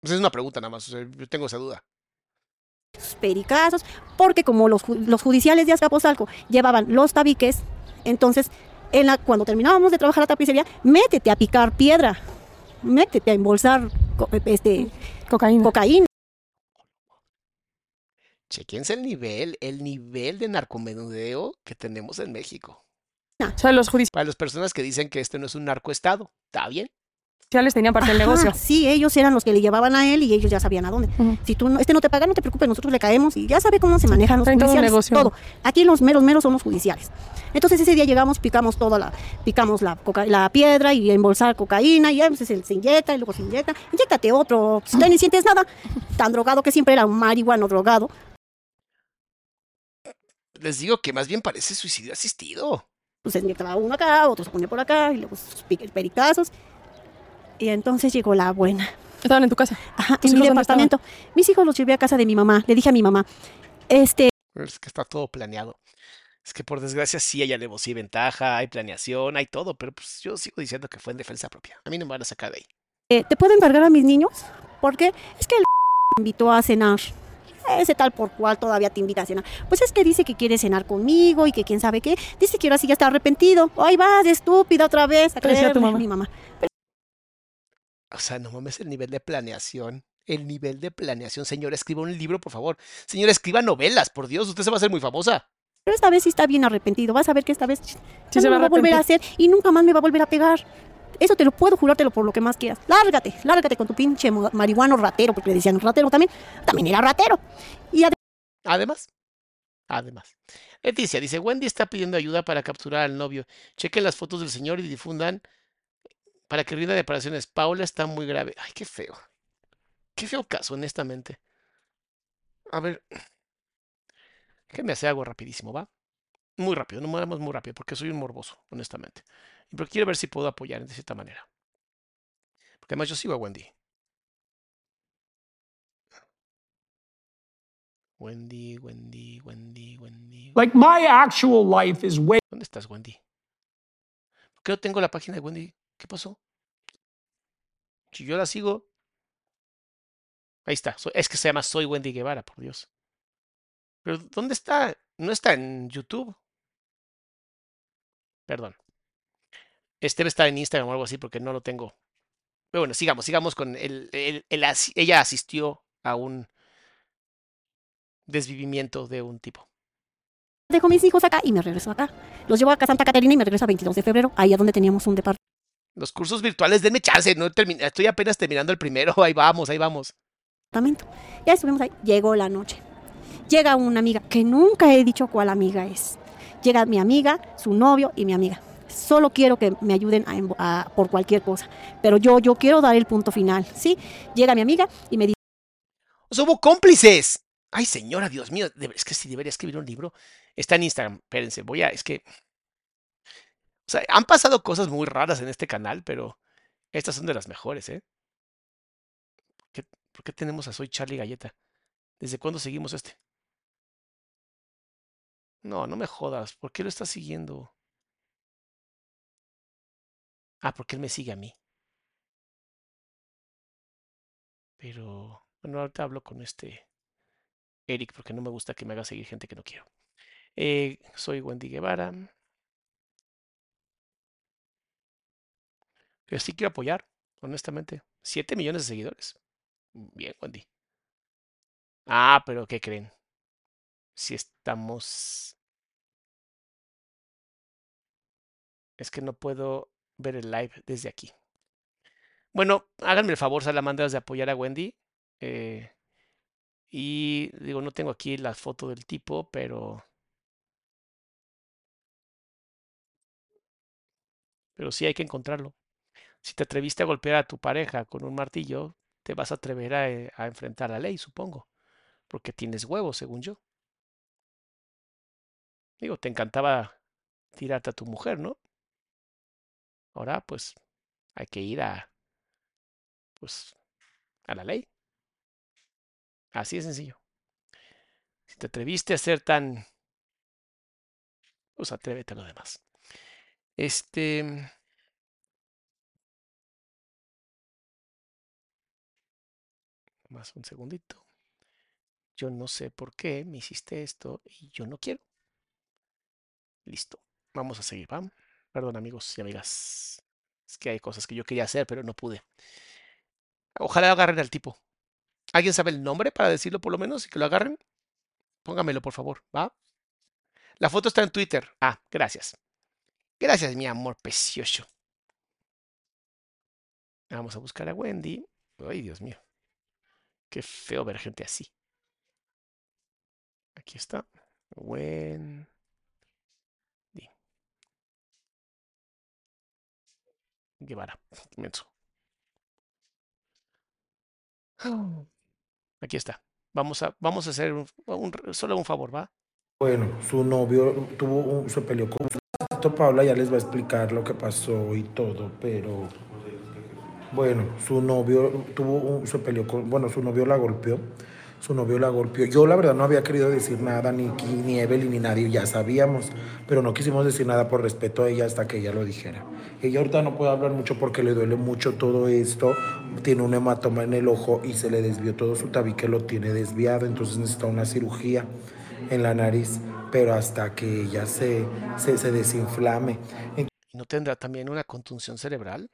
A: Pues es una pregunta nada más. o sea, yo tengo esa duda.
C: sus pericazos, porque como los, los judiciales de Azcapotzalco llevaban los tabiques, entonces en la, cuando terminábamos de trabajar la tapicería, métete a picar piedra, métete a embolsar co- este,
B: Cocaína.
C: cocaína.
A: Chequense el nivel, el nivel de narcomenudeo que tenemos en México.
B: O sea, los
A: Para las personas que dicen que este no es un narcoestado, ¿está bien?
B: Judiciales tenían parte del
C: Ajá,
B: negocio.
C: Sí, ellos eran los que le llevaban a él y ellos ya sabían a dónde.
B: Ujú.
C: Si tú no, este no te paga, no te preocupes, nosotros le caemos y ya sabe cómo se manejan los
B: traen todo
C: judiciales.
B: negocio.
C: Todo. Aquí los meros meros son los judiciales. Entonces ese día llegamos, picamos toda la, picamos la, coca- la piedra y embolsar cocaína y ya pues, se, se inyecta y luego se inyecta. Inyéctate otro, si ni sientes nada. Tan drogado que siempre era un marihuano drogado.
A: Les digo que más bien parece suicidio asistido.
C: Pues se inyectaba uno acá, otro se ponía por acá, y luego sus pericazos. Y entonces llegó la buena.
B: Estaban en tu casa.
C: Ajá,
B: ¿Tus
C: en mi
B: estaban?
C: departamento. Mis hijos los llevé a casa de mi mamá. Le dije a mi mamá, este,
A: Es que está todo planeado. Es que por desgracia sí hay alevosía y ventaja, hay planeación, hay todo, pero pues yo sigo diciendo que fue en defensa propia. A mí no me van a sacar de ahí.
C: eh, ¿te puedo encargar a mis niños? Porque es que el me invitó a cenar. Ese tal por cual todavía te invita a cenar. Pues es que dice que quiere cenar conmigo y que quién sabe qué. Dice que ahora sí ya está arrepentido. Ay, vas, estúpida otra vez. A
B: ¿Qué decía tu
C: creerle,
B: mamá?
C: Mi mamá.
A: O sea, no mames el nivel de planeación. El nivel de planeación. Señora, escriba un libro, por favor. Señora, escriba novelas, por Dios. Usted se va a hacer muy famosa.
C: Pero esta vez sí está bien arrepentido. Vas a ver que esta vez
B: se
C: no
B: va
C: va a volver a hacer y nunca más me va a volver a pegar. Eso te lo puedo jurártelo por lo que más quieras. Lárgate, lárgate con tu pinche marihuano ratero, porque le decían ratero también. También era ratero. Y
A: Además, además. Leticia dice, Wendy está pidiendo ayuda para capturar al novio. Chequen las fotos del señor y difundan para que rinda declaraciones. Paula está muy grave. Ay, qué feo. Qué feo caso, honestamente. A ver, que me hace algo rapidísimo, ¿va? Muy rápido, no movemos muy rápido, porque soy un morboso, honestamente. Pero quiero ver si puedo apoyar de cierta manera. Porque además yo sigo a Wendy. Wendy, Wendy, Wendy, Wendy.
D: Like my actual life is way
A: ¿Dónde estás, Wendy? ¿Por qué no tengo la página de Wendy? ¿Qué pasó? Si yo la sigo. Ahí está. es que se llama Soy Wendy Guevara, por Dios. Pero ¿dónde está? No está en YouTube. Perdón. Este debe estar en Instagram o algo así porque no lo tengo. Pero bueno, sigamos, sigamos con el, ella asistió a un desvivimiento de un tipo.
C: dejo mis hijos acá y me regreso acá. Los llevo acá a Santa Catarina y me regreso a 22 de febrero, ahí a donde teníamos un departamento.
A: Los cursos virtuales, denme chance, no estoy apenas terminando el primero, ahí vamos, ahí vamos.
C: Ya estuvimos ahí. Llegó la noche. Llega una amiga, que nunca he dicho cuál amiga es. Llega mi amiga, su novio y mi amiga. Solo quiero que me ayuden a por cualquier cosa. Pero yo, yo quiero dar el punto final, ¿sí? Llega mi amiga y me dice,
A: O sea, hubo cómplices. Ay, señora, Dios mío, es que si debería escribir un libro. Está en Instagram, espérense, voy a, es que... O sea, han pasado cosas muy raras en este canal, pero estas son de las mejores, ¿eh? ¿Qué- ¿Por qué tenemos a Soy Charlie Galleta? ¿Desde cuándo seguimos este? No, no me jodas, ¿por qué lo estás siguiendo? Ah, porque él me sigue a mí. Pero, bueno, ahorita hablo con este Eric porque no me gusta que me haga seguir gente que no quiero. Eh, soy Wendy Guevara. Yo sí quiero apoyar, honestamente. 7 millones de seguidores. Bien, Wendy. Ah, pero ¿qué creen? Si estamos... Es que no puedo ver el live desde aquí. Bueno, háganme el favor, salamandras, de apoyar a Wendy. Eh, y digo, no tengo aquí la foto del tipo, pero... Pero sí hay que encontrarlo. Si te atreviste a golpear a tu pareja con un martillo, te vas a atrever a, eh, a enfrentar la ley, supongo. Porque tienes huevos, según yo. Digo, te encantaba tirarte a tu mujer, ¿no? Ahora, pues, hay que ir a... Pues, a la ley. Así de sencillo. Si te atreviste a ser tan... Pues atrévete a lo demás. Este... Más un segundito. Yo no sé por qué me hiciste esto y yo no quiero. Listo. Vamos a seguir, ¿va? Perdón, amigos y amigas. Es que hay cosas que yo quería hacer, pero no pude. Ojalá agarren al tipo. ¿Alguien sabe el nombre para decirlo por lo menos y que lo agarren? Póngamelo, por favor, ¿va? La foto está en Twitter. Ah, gracias. Gracias, mi amor precioso. Vamos a buscar a Wendy. Ay, Dios mío. Qué feo ver gente así. Aquí está. Wendy. Guevara. Menso. Aquí está. Vamos a, vamos a hacer un, un- solo un favor, ¿va?
E: Bueno, su novio tuvo un, se peleó con esto Paula ya les va a explicar lo que pasó y todo, pero bueno, su novio tuvo un, se peleó bueno, su novio la golpeó, su novio la golpeó. Yo la verdad no había querido decir nada, ni, ni Evelyn ni nadie, ya sabíamos, pero no quisimos decir nada por respeto a ella hasta que ella lo dijera. Ella ahorita no puede hablar mucho porque le duele mucho todo esto, tiene un hematoma en el ojo y se le desvió todo su tabique, lo tiene desviado, entonces necesita una cirugía en la nariz, pero hasta que ella se, se, se desinflame.
A: ¿Y no tendrá también una contunción cerebral?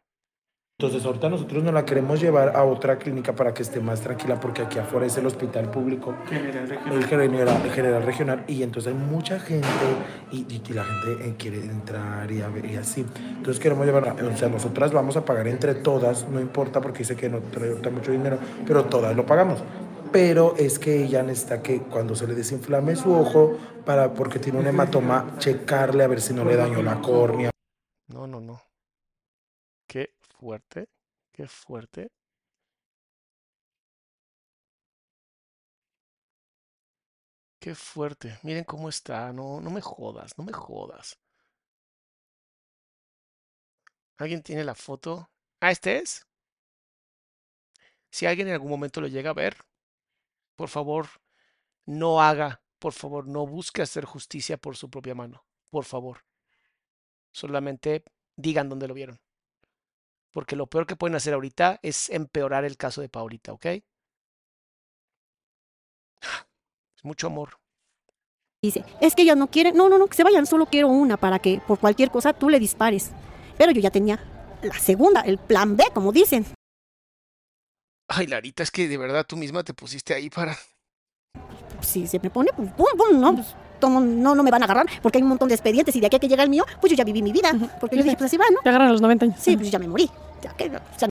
E: Entonces ahorita nosotros no la queremos llevar a otra clínica para que esté más tranquila porque aquí afuera es el hospital público,
F: General regional.
E: el general, el general regional y entonces hay mucha gente y, y- y la gente eh, quiere entrar y, a ver, y así. Entonces queremos llevar, o sea, nosotras vamos a pagar entre todas, no importa porque dice que no trae ahorita mucho dinero, pero todas lo pagamos. Pero es que ella necesita que cuando se le desinflame su ojo, para, porque tiene un hematoma, checarle a ver si no le dañó la córnea.
A: No, no, no. Qué fuerte, qué fuerte. Qué fuerte. Miren cómo está. No, no me jodas, no me jodas. ¿Alguien tiene la foto? Ah, ¿este es? Si alguien en algún momento lo llega a ver, por favor, no haga, por favor, no busque hacer justicia por su propia mano. Por favor. Solamente digan dónde lo vieron. Porque lo peor que pueden hacer ahorita es empeorar el caso de Paulita, ¿ok? Es mucho amor.
C: Dice, es que ellas no quieren, no, no, no, que se vayan, solo quiero una para que por cualquier cosa tú le dispares. Pero yo ya tenía la segunda, el plan B, como dicen.
A: Ay, Larita, es que de verdad tú misma te pusiste ahí para...
C: Si se me pone, pues, pum, pum, no, pues, tomo- no, no me van a agarrar porque hay un montón de expedientes y de aquí a que llega el mío, pues yo ya viví mi vida. Porque yo dije, pues así va, ¿no?
B: Te agarran a los 90 años.
C: Sí, pues ya me morí. Ya que, o sea,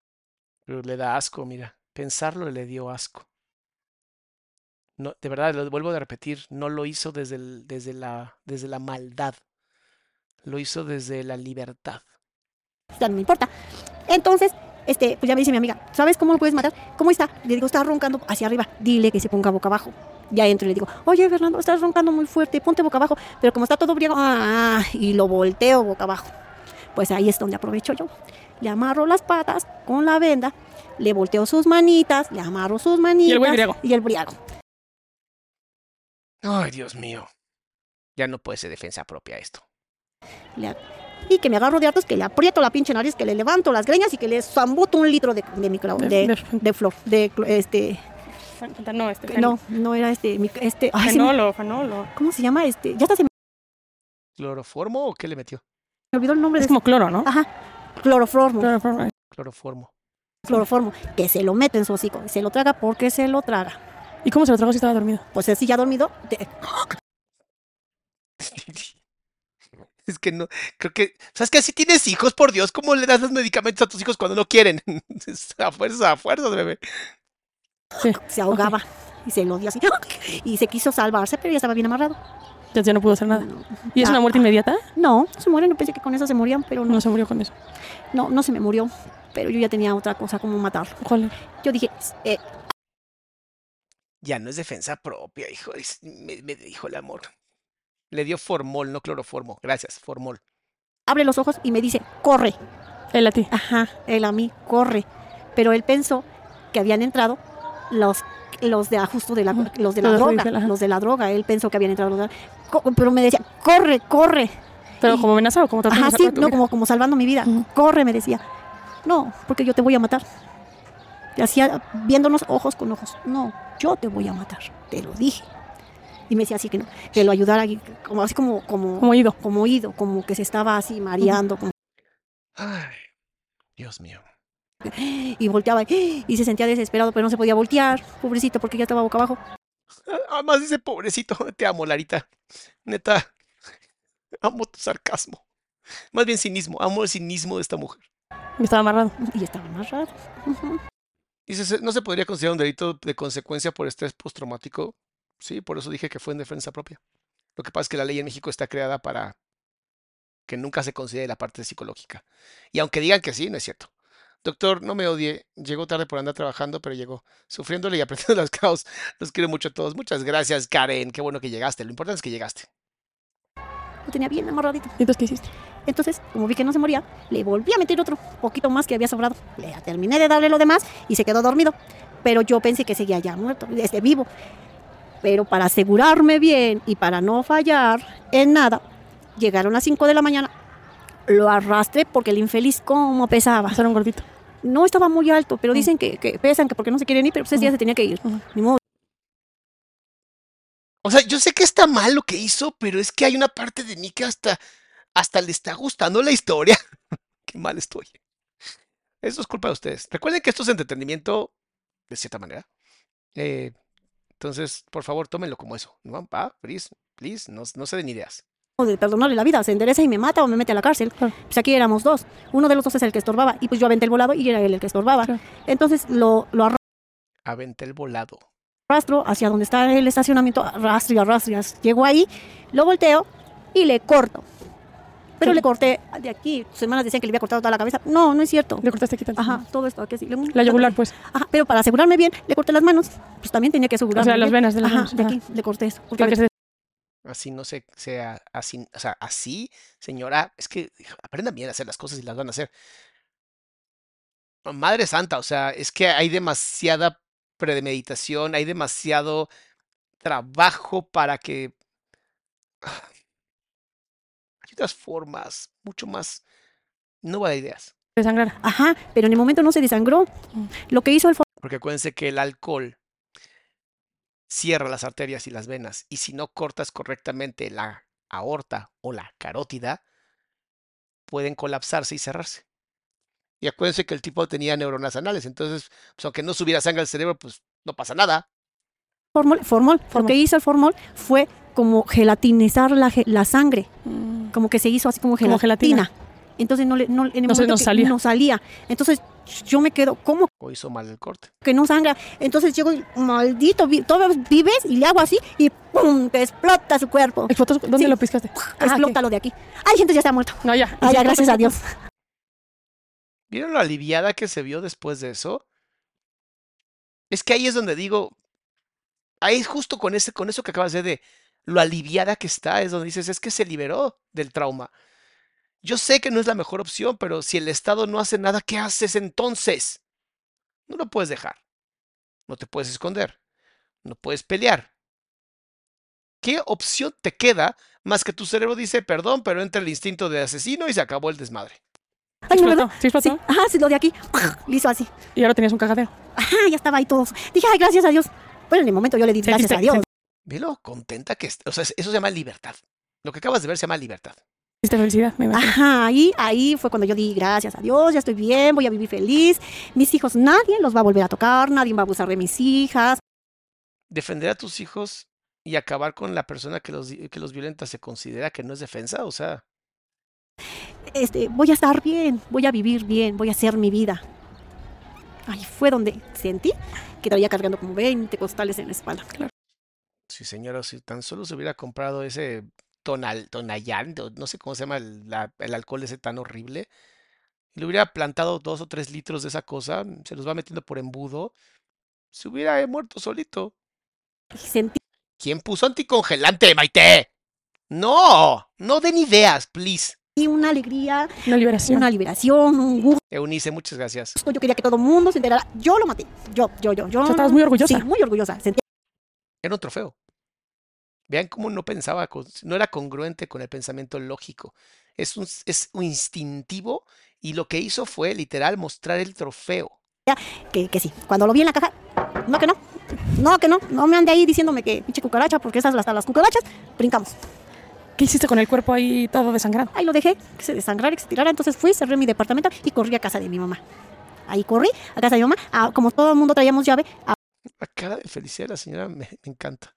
A: Pero le da asco, mira. Pensarlo le dio asco. No, de verdad, lo vuelvo a repetir, no lo hizo desde, el- desde, la, desde la maldad. Lo hizo desde la libertad.
C: ya no me importa. Entonces, este, pues ya me dice mi amiga, ¿sabes cómo lo puedes matar? ¿Cómo está? Le digo, está roncando hacia arriba. Dile que se ponga boca abajo. Ya entro y le digo, oye, Fernando, estás roncando muy fuerte, ponte boca abajo. Pero como está todo briago, ah, y lo volteo boca abajo. Pues ahí es donde aprovecho yo. Le amarro las patas con la venda, le volteo sus manitas, le amarro sus manitas.
B: güey briago.
C: Y el briago.
A: Ay, Dios mío. Ya no puede ser defensa propia esto.
C: Le- y que me agarro de hartos, que le aprieto la pinche nariz, que le levanto las greñas y que le zambuto un litro de, de, micro-
B: De-
C: de, flor, de este,
B: No, este.
C: no, no era este, este, ay, me-
B: Fenolo, fenolo.
C: ¿cómo se llama? Este, ya hasta se me
A: ¿Cloroformo o qué le metió?
C: olvidó el nombre
B: Es
C: de
B: como cloro, ¿no?
C: Ajá, cloroformo,
B: Cloroformo.
A: Cloroformo.
C: cloroformo, que se lo mete en su hocico, y se lo traga porque se lo traga.
B: ¿Y cómo se lo tragó si estaba dormido?
C: Pues así ya dormido, te-
A: Es que no, creo que, ¿sabes qué? Si tienes hijos, por Dios, ¿cómo le das los medicamentos a tus hijos cuando no quieren? A fuerza, a fuerza, bebé.
B: Sí.
C: se ahogaba y se lo dio así, y se quiso salvarse, pero ya estaba bien amarrado.
B: Ya, ya no pudo hacer nada. ¿Y es
C: Ah,
B: una muerte inmediata?
C: No, se mueren, no pensé que con eso se morían, pero no,
B: No se murió con eso.
C: no, no se me murió, pero yo ya tenía otra cosa como matarlo.
B: ¿Cuál?
C: Yo dije, eh,
A: Ya no es defensa propia, hijo. es- me, me dijo el amor. Le dio formol, no cloroformo. Gracias, formol.
C: abre los ojos y me dice, corre.
B: Él a ti.
C: Ajá, él a mí, corre. Pero él pensó que habían entrado los, los de ajusto de la, los de la droga, los de la droga. Él pensó que habían entrado los de la Pero me decía, corre, corre.
B: Pero
C: Y-
B: como amenaza o como tratando
C: Ajá, sí, no, como, como salvando mi vida. Corre, me decía. No, porque yo te voy a matar. Y hacía viéndonos ojos con ojos. No, yo te voy a matar. Te lo dije. Y me decía así que no, que lo ayudara, como así como, como,
B: Como ido.
C: como oído, como que se estaba así mareando, como
A: Ay, Dios mío.
C: y volteaba y, se sentía desesperado, pero no se podía voltear, pobrecito, porque ya estaba boca abajo.
A: Además dice pobrecito, te amo, Larita. Neta, amo tu sarcasmo. Más bien cinismo, amo el cinismo de esta mujer.
B: Y estaba amarrado.
C: Y estaba. Ujú.
A: Dice, ¿no se podría considerar un delito de consecuencia por estrés postraumático? Sí, por eso dije que fue en defensa propia. Lo que pasa es que la ley en México está creada para que nunca se considere la parte psicológica. Y aunque digan que sí, no es cierto. Doctor, no me odie. Llegó tarde por andar trabajando, pero llegó. Sufriéndole y aprendiendo las caos. Los quiero mucho a todos. Muchas gracias, Karen. Qué bueno que llegaste. Lo importante es que llegaste.
C: Lo tenía bien amarradito.
B: ¿Y entonces qué hiciste?
C: Entonces, como vi que no se moría, le volví a meter otro poquito más que había sobrado. Le terminé de darle lo demás y se quedó dormido. Pero yo pensé que seguía ya muerto, este vivo. Pero para asegurarme bien y para no fallar en nada, llegaron las 5 de la mañana. Lo arrastré porque el infeliz como pesaba.
B: Pasaron gordito.
C: No estaba muy alto, pero dicen que, que pesan, que porque no se quieren ir, pero pues ese día se tenía que ir. Ni modo.
A: O sea, yo sé que está mal lo que hizo, pero es que hay una parte de mí que hasta, hasta le está gustando la historia. Qué mal estoy. Eso es culpa de ustedes. Recuerden que esto es entretenimiento, de cierta manera. Eh, entonces, por favor, tómenlo como eso. ¿no? Va, please, please, no, no se den ideas.
C: De perdonarle la vida, se endereza y me mata o me mete a la cárcel. Pues aquí éramos dos. Uno de los dos es el que estorbaba y pues yo aventé el volado y era él el que estorbaba.
B: Claro.
C: Entonces lo, lo
A: Aventé el volado.
C: arrastro hacia donde está el estacionamiento, arrastro y arrastro. arrastro. Llego ahí, lo volteo y le corto. Pero
B: Sí.
C: le corté de aquí. Sus hermanas decían que le había cortado toda la cabeza. No, no es cierto.
B: Le cortaste aquí tanto.
C: Ajá, todo esto aquí así. Le-
B: La yugular, pues.
C: Ajá, pero para asegurarme bien, le corté las manos. Pues también tenía que asegurarme.
B: O sea, las
C: bien.
B: venas de las
C: Ajá,
B: manos,
C: de
B: ajá.
C: aquí le corté eso. porque
A: Así no se sea así, o sea, así, señora, es que aprendan bien a hacer las cosas y las van a hacer. Madre Santa, o sea, es que hay demasiada premeditación, hay demasiado trabajo para que hay otras formas, mucho más. No va de ideas.
B: desangrar.
C: Ajá, pero en el momento no se desangró. Lo que hizo el
A: Porque acuérdense que el alcohol cierra las arterias y las venas. Y si no cortas correctamente la aorta o la carótida, pueden colapsarse y cerrarse. Y acuérdense que el tipo tenía neuronas anales. Entonces, pues, aunque no subiera sangre al cerebro, pues no pasa nada.
C: formol, formol, lo
B: Formol.
C: que hizo el formol fue como gelatinizar la, la sangre, como que se hizo así como
B: Como
C: gelatina. Entonces no, le, no, en el
B: No se-
C: momento
B: no
C: que
B: salía.
C: no salía. Entonces yo me quedo, ¿cómo
A: O hizo mal el corte.
C: que no sangra? Entonces llego y, maldito, vi- todavía vives y le hago así y ¡pum! que explota su cuerpo.
B: ¿Explotó? ¿Dónde
C: Sí.
B: lo piscaste? Ah,
C: explota lo de aquí. Ay, gente ya está muerto.
B: No, ya.
C: Ay, ya, gracias a Dios.
A: ¿Vieron lo aliviada que se vio después de eso? Es que ahí es donde digo, ahí es justo con ese, con eso que acabas de decir de lo aliviada que está, es donde dices, es que se liberó del trauma. Yo sé que no es la mejor opción, pero si el Estado no hace nada, ¿qué haces entonces? No lo puedes dejar. No te puedes esconder. No puedes pelear. ¿Qué opción te queda más que tu cerebro dice perdón, pero entra el instinto de asesino y se acabó el desmadre?
C: Ay, no,
B: explotó, sí explotó.
C: Sí, ajá, sí, lo de aquí. Le hizo así.
B: Y ahora tenías un cagadero.
C: Ajá, ya estaba ahí todo. Dije, ay, gracias a Dios. Bueno, en el momento yo le di gracias a Dios.
A: Ve lo contenta que. O sea, eso se llama libertad. Lo que acabas de ver se llama libertad.
B: Hiciste felicidad, me imagino.
C: Ajá, ahí, ahí fue cuando yo di gracias a Dios, ya estoy bien, voy a vivir feliz. Mis hijos, nadie los va a volver a tocar, nadie va a abusar de mis hijas.
A: Defender a tus hijos y acabar con la persona que los, que los violenta se considera que no es defensa. O sea,
C: Este, voy a estar bien, voy a vivir bien, voy a hacer mi vida. Ahí fue donde sentí que traía cargando como 20 costales en la espalda.
A: sí, señora, si tan solo se hubiera comprado ese tonal, tonallán, o no sé cómo se llama el, la- el alcohol ese tan horrible, y le hubiera plantado dos o tres litros de esa cosa, se los va metiendo por embudo, se hubiera eh, muerto solito.
C: Sentí
A: ¿Quién puso anticongelante, Maite? No, no den ideas, please.
C: una alegría,
B: Una liberación.
C: una liberación, un gusto.
A: Eunice, muchas gracias.
C: Yo quería que todo el mundo se enterara. Yo lo maté. Yo, yo, yo, yo.
B: O sea, estabas muy orgullosa.
C: Sí, muy orgullosa. Sentí
A: Era un trofeo. Vean cómo no pensaba, no era congruente con el pensamiento lógico. Es un, es un instintivo y lo que hizo fue literal mostrar el trofeo.
C: que, que sí. Cuando lo vi en la caja, no que no. No que no. No me ande ahí diciéndome que pinche cucaracha, porque esas hasta las cucarachas, brincamos.
B: ¿Qué hiciste con el cuerpo ahí todo desangrado?
C: Ahí lo dejé, que se desangrara, que se tirara. Entonces fui, cerré mi departamento y corrí a casa de mi mamá. Ahí corrí a casa de mi mamá. Ah, como todo el mundo traíamos llave,
A: La cara de felicidad de la señora me, me encanta.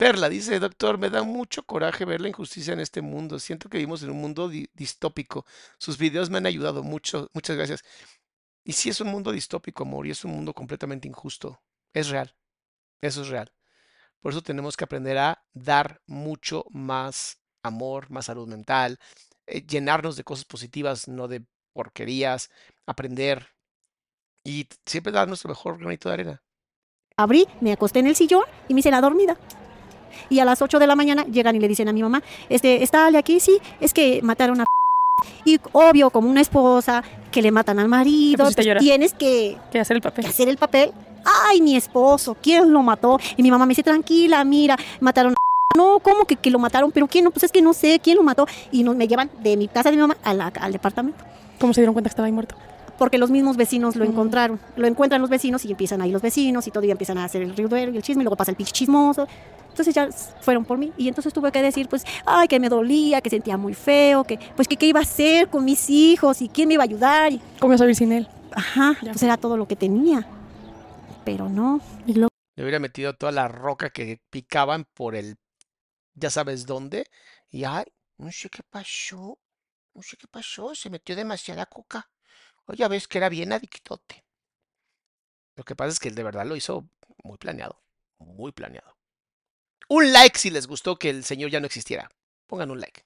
A: Perla dice, doctor, me da mucho coraje ver la injusticia en este mundo. Siento que vivimos en un mundo di- distópico. Sus videos me han ayudado mucho. Muchas gracias. Y sí es un mundo distópico, amor, y es un mundo completamente injusto. Es real. Eso es real. Por eso tenemos que aprender a dar mucho más amor, más salud mental, eh, llenarnos de cosas positivas, no de porquerías, aprender Y siempre da nuestro mejor granito de arena.
C: Abrí, me acosté en el sillón y me hice la dormida. Y a las 8 de la mañana llegan y le dicen a mi mamá, este, ¿está Ale aquí? Sí, es que mataron a... Y obvio, como una esposa que le matan al marido, pues tienes que,
B: Que hacer el papel.
C: que hacer el papel. Ay, mi esposo, ¿quién lo mató? Y mi mamá me dice, tranquila, mira, mataron a... No, ¿cómo que, que lo mataron? ¿Pero quién? No, pues es que no sé quién lo mató. Y nos, me llevan de mi casa de mi mamá a la- al departamento.
B: ¿Cómo se dieron cuenta que estaba ahí muerto?
C: Porque los mismos vecinos lo
B: Mm.
C: encontraron. Lo encuentran los vecinos y empiezan ahí los vecinos y todo y empiezan a hacer el ruido y el chisme y luego pasa el pinche chismoso. Entonces ya fueron por mí y entonces tuve que decir pues, ay, que me dolía, que sentía muy feo, que pues que qué iba a hacer con mis hijos y quién me iba a ayudar. Y,
B: ¿Cómo ibas a vivir sin él?
C: ajá,
B: Ya.
C: pues era todo lo que tenía. Pero no.
B: Y luego,
A: Le hubiera metido toda la roca que picaban por el, ya sabes dónde. Y ay, no sé qué pasó. No sé qué pasó. Se metió demasiada coca. O ya ves que era bien adictote. Lo que pasa es que él de verdad lo hizo muy planeado. Muy planeado. Un like si les gustó que el señor ya no existiera. Pongan un like.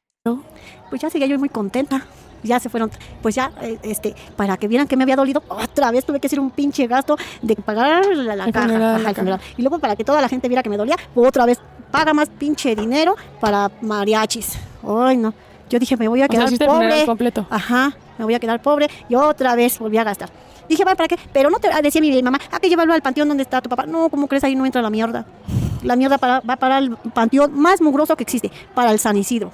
C: pues ya seguía yo muy contenta. Ya se fueron, pues ya, eh, este, para que vieran que me había dolido, otra vez tuve que hacer un pinche gasto de pagar la, la caja,
B: funeral,
C: ajá,
B: la
C: el funeral. Y luego para que toda la gente viera que me dolía, otra vez paga más pinche dinero para mariachis. Ay, no. Yo dije, me voy a
B: o sea,
C: quedar pobre.
B: completo.
C: Ajá, me voy a quedar pobre y otra vez volví a gastar. Dije, ¿para qué? Pero no te ah, decía mi mamá, ah, que llévalo al panteón donde está tu papá. No, ¿cómo crees? Ahí no entra la mierda. La mierda para, va para el panteón más mugroso que existe, para el San Isidro.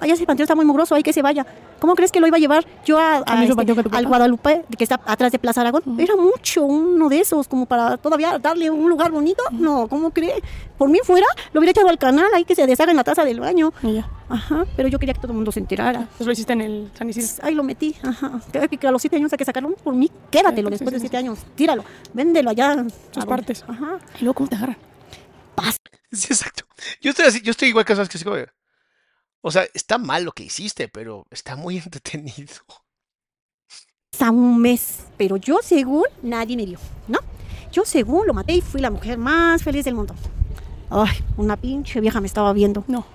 C: Allá ese panteón está muy mugroso, hay que se vaya. ¿Cómo crees que lo iba a llevar yo a, a
B: ¿Al mismo
C: este,
B: que
C: al? Guadalupe, que está atrás de Plaza Aragón? Era mucho, uno de esos, como para todavía darle un lugar bonito. No, ¿cómo cree? Por mí fuera, lo hubiera echado al canal, ahí que se deshaga en la taza del baño.
B: Y ya.
C: Ajá, pero yo quería que todo el mundo se enterara.
B: Entonces lo hiciste en el San Isidro.
C: Ahí lo metí. Ajá. Que, que a los siete años hay que sacarlo por mí. Quédatelo
B: Sí,
C: después
B: sí,
C: de
B: sí,
C: siete años. Tíralo. Véndelo allá.
B: Sus partes.
C: Ajá.
B: Y luego, ¿cómo te agarran?
A: Sí, exacto. Yo estoy así, yo estoy igual que sabes que como de, O sea, está mal lo que hiciste, pero está muy entretenido.
C: a un mes. Pero yo, según, nadie me vio, ¿no? Yo, según, lo maté y fui la mujer más feliz del mundo. Ay, una pinche vieja me estaba viendo.
B: No.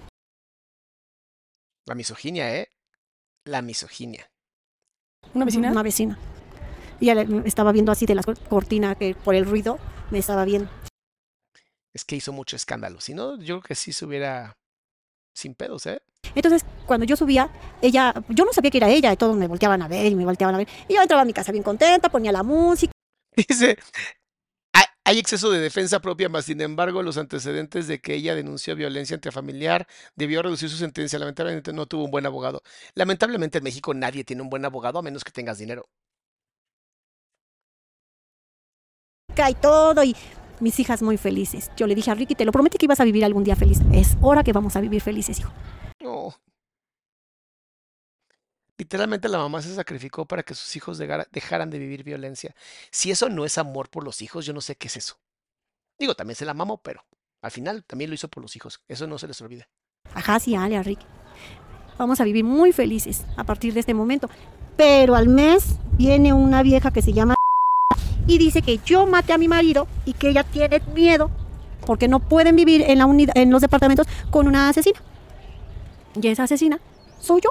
A: La misoginia, ¿eh? La misoginia.
B: ¿Una vecina?
C: Una vecina. Y ella me estaba viendo así de la cortina que por el ruido me estaba viendo.
A: Es que hizo mucho escándalo. Si no, yo creo que sí se hubiera sin pedos, ¿eh?
C: Entonces, cuando yo subía, ella, yo no sabía que era ella, y todos me volteaban a ver y me volteaban a ver. Y yo entraba a mi casa bien contenta, ponía la música.
A: Dice, "Hay- exceso de defensa propia, más sin embargo, los antecedentes de que ella denunció violencia intrafamiliar debió reducir su sentencia. Lamentablemente no tuvo un buen abogado. Lamentablemente en México nadie tiene un buen abogado a menos que tengas dinero.
C: y todo, y mis hijas muy felices. Yo le dije a Ricky, te lo prometí que ibas a vivir algún día feliz. Es hora que vamos a vivir felices, hijo.
A: No. Literalmente la mamá se sacrificó para que sus hijos dejara- dejaran de vivir violencia. Si eso no es amor por los hijos, yo no sé qué es eso. Digo, también se la mamó, pero al final también lo hizo por los hijos. Eso no se les olvide.
C: Ajá, sí, Ale, a Ricky. Vamos a vivir muy felices a partir de este momento. Pero al mes viene una vieja que se llama y dice que yo maté a mi marido y que ella tiene miedo porque no pueden vivir en, la unidad, en los departamentos con una asesina. Y esa asesina soy yo.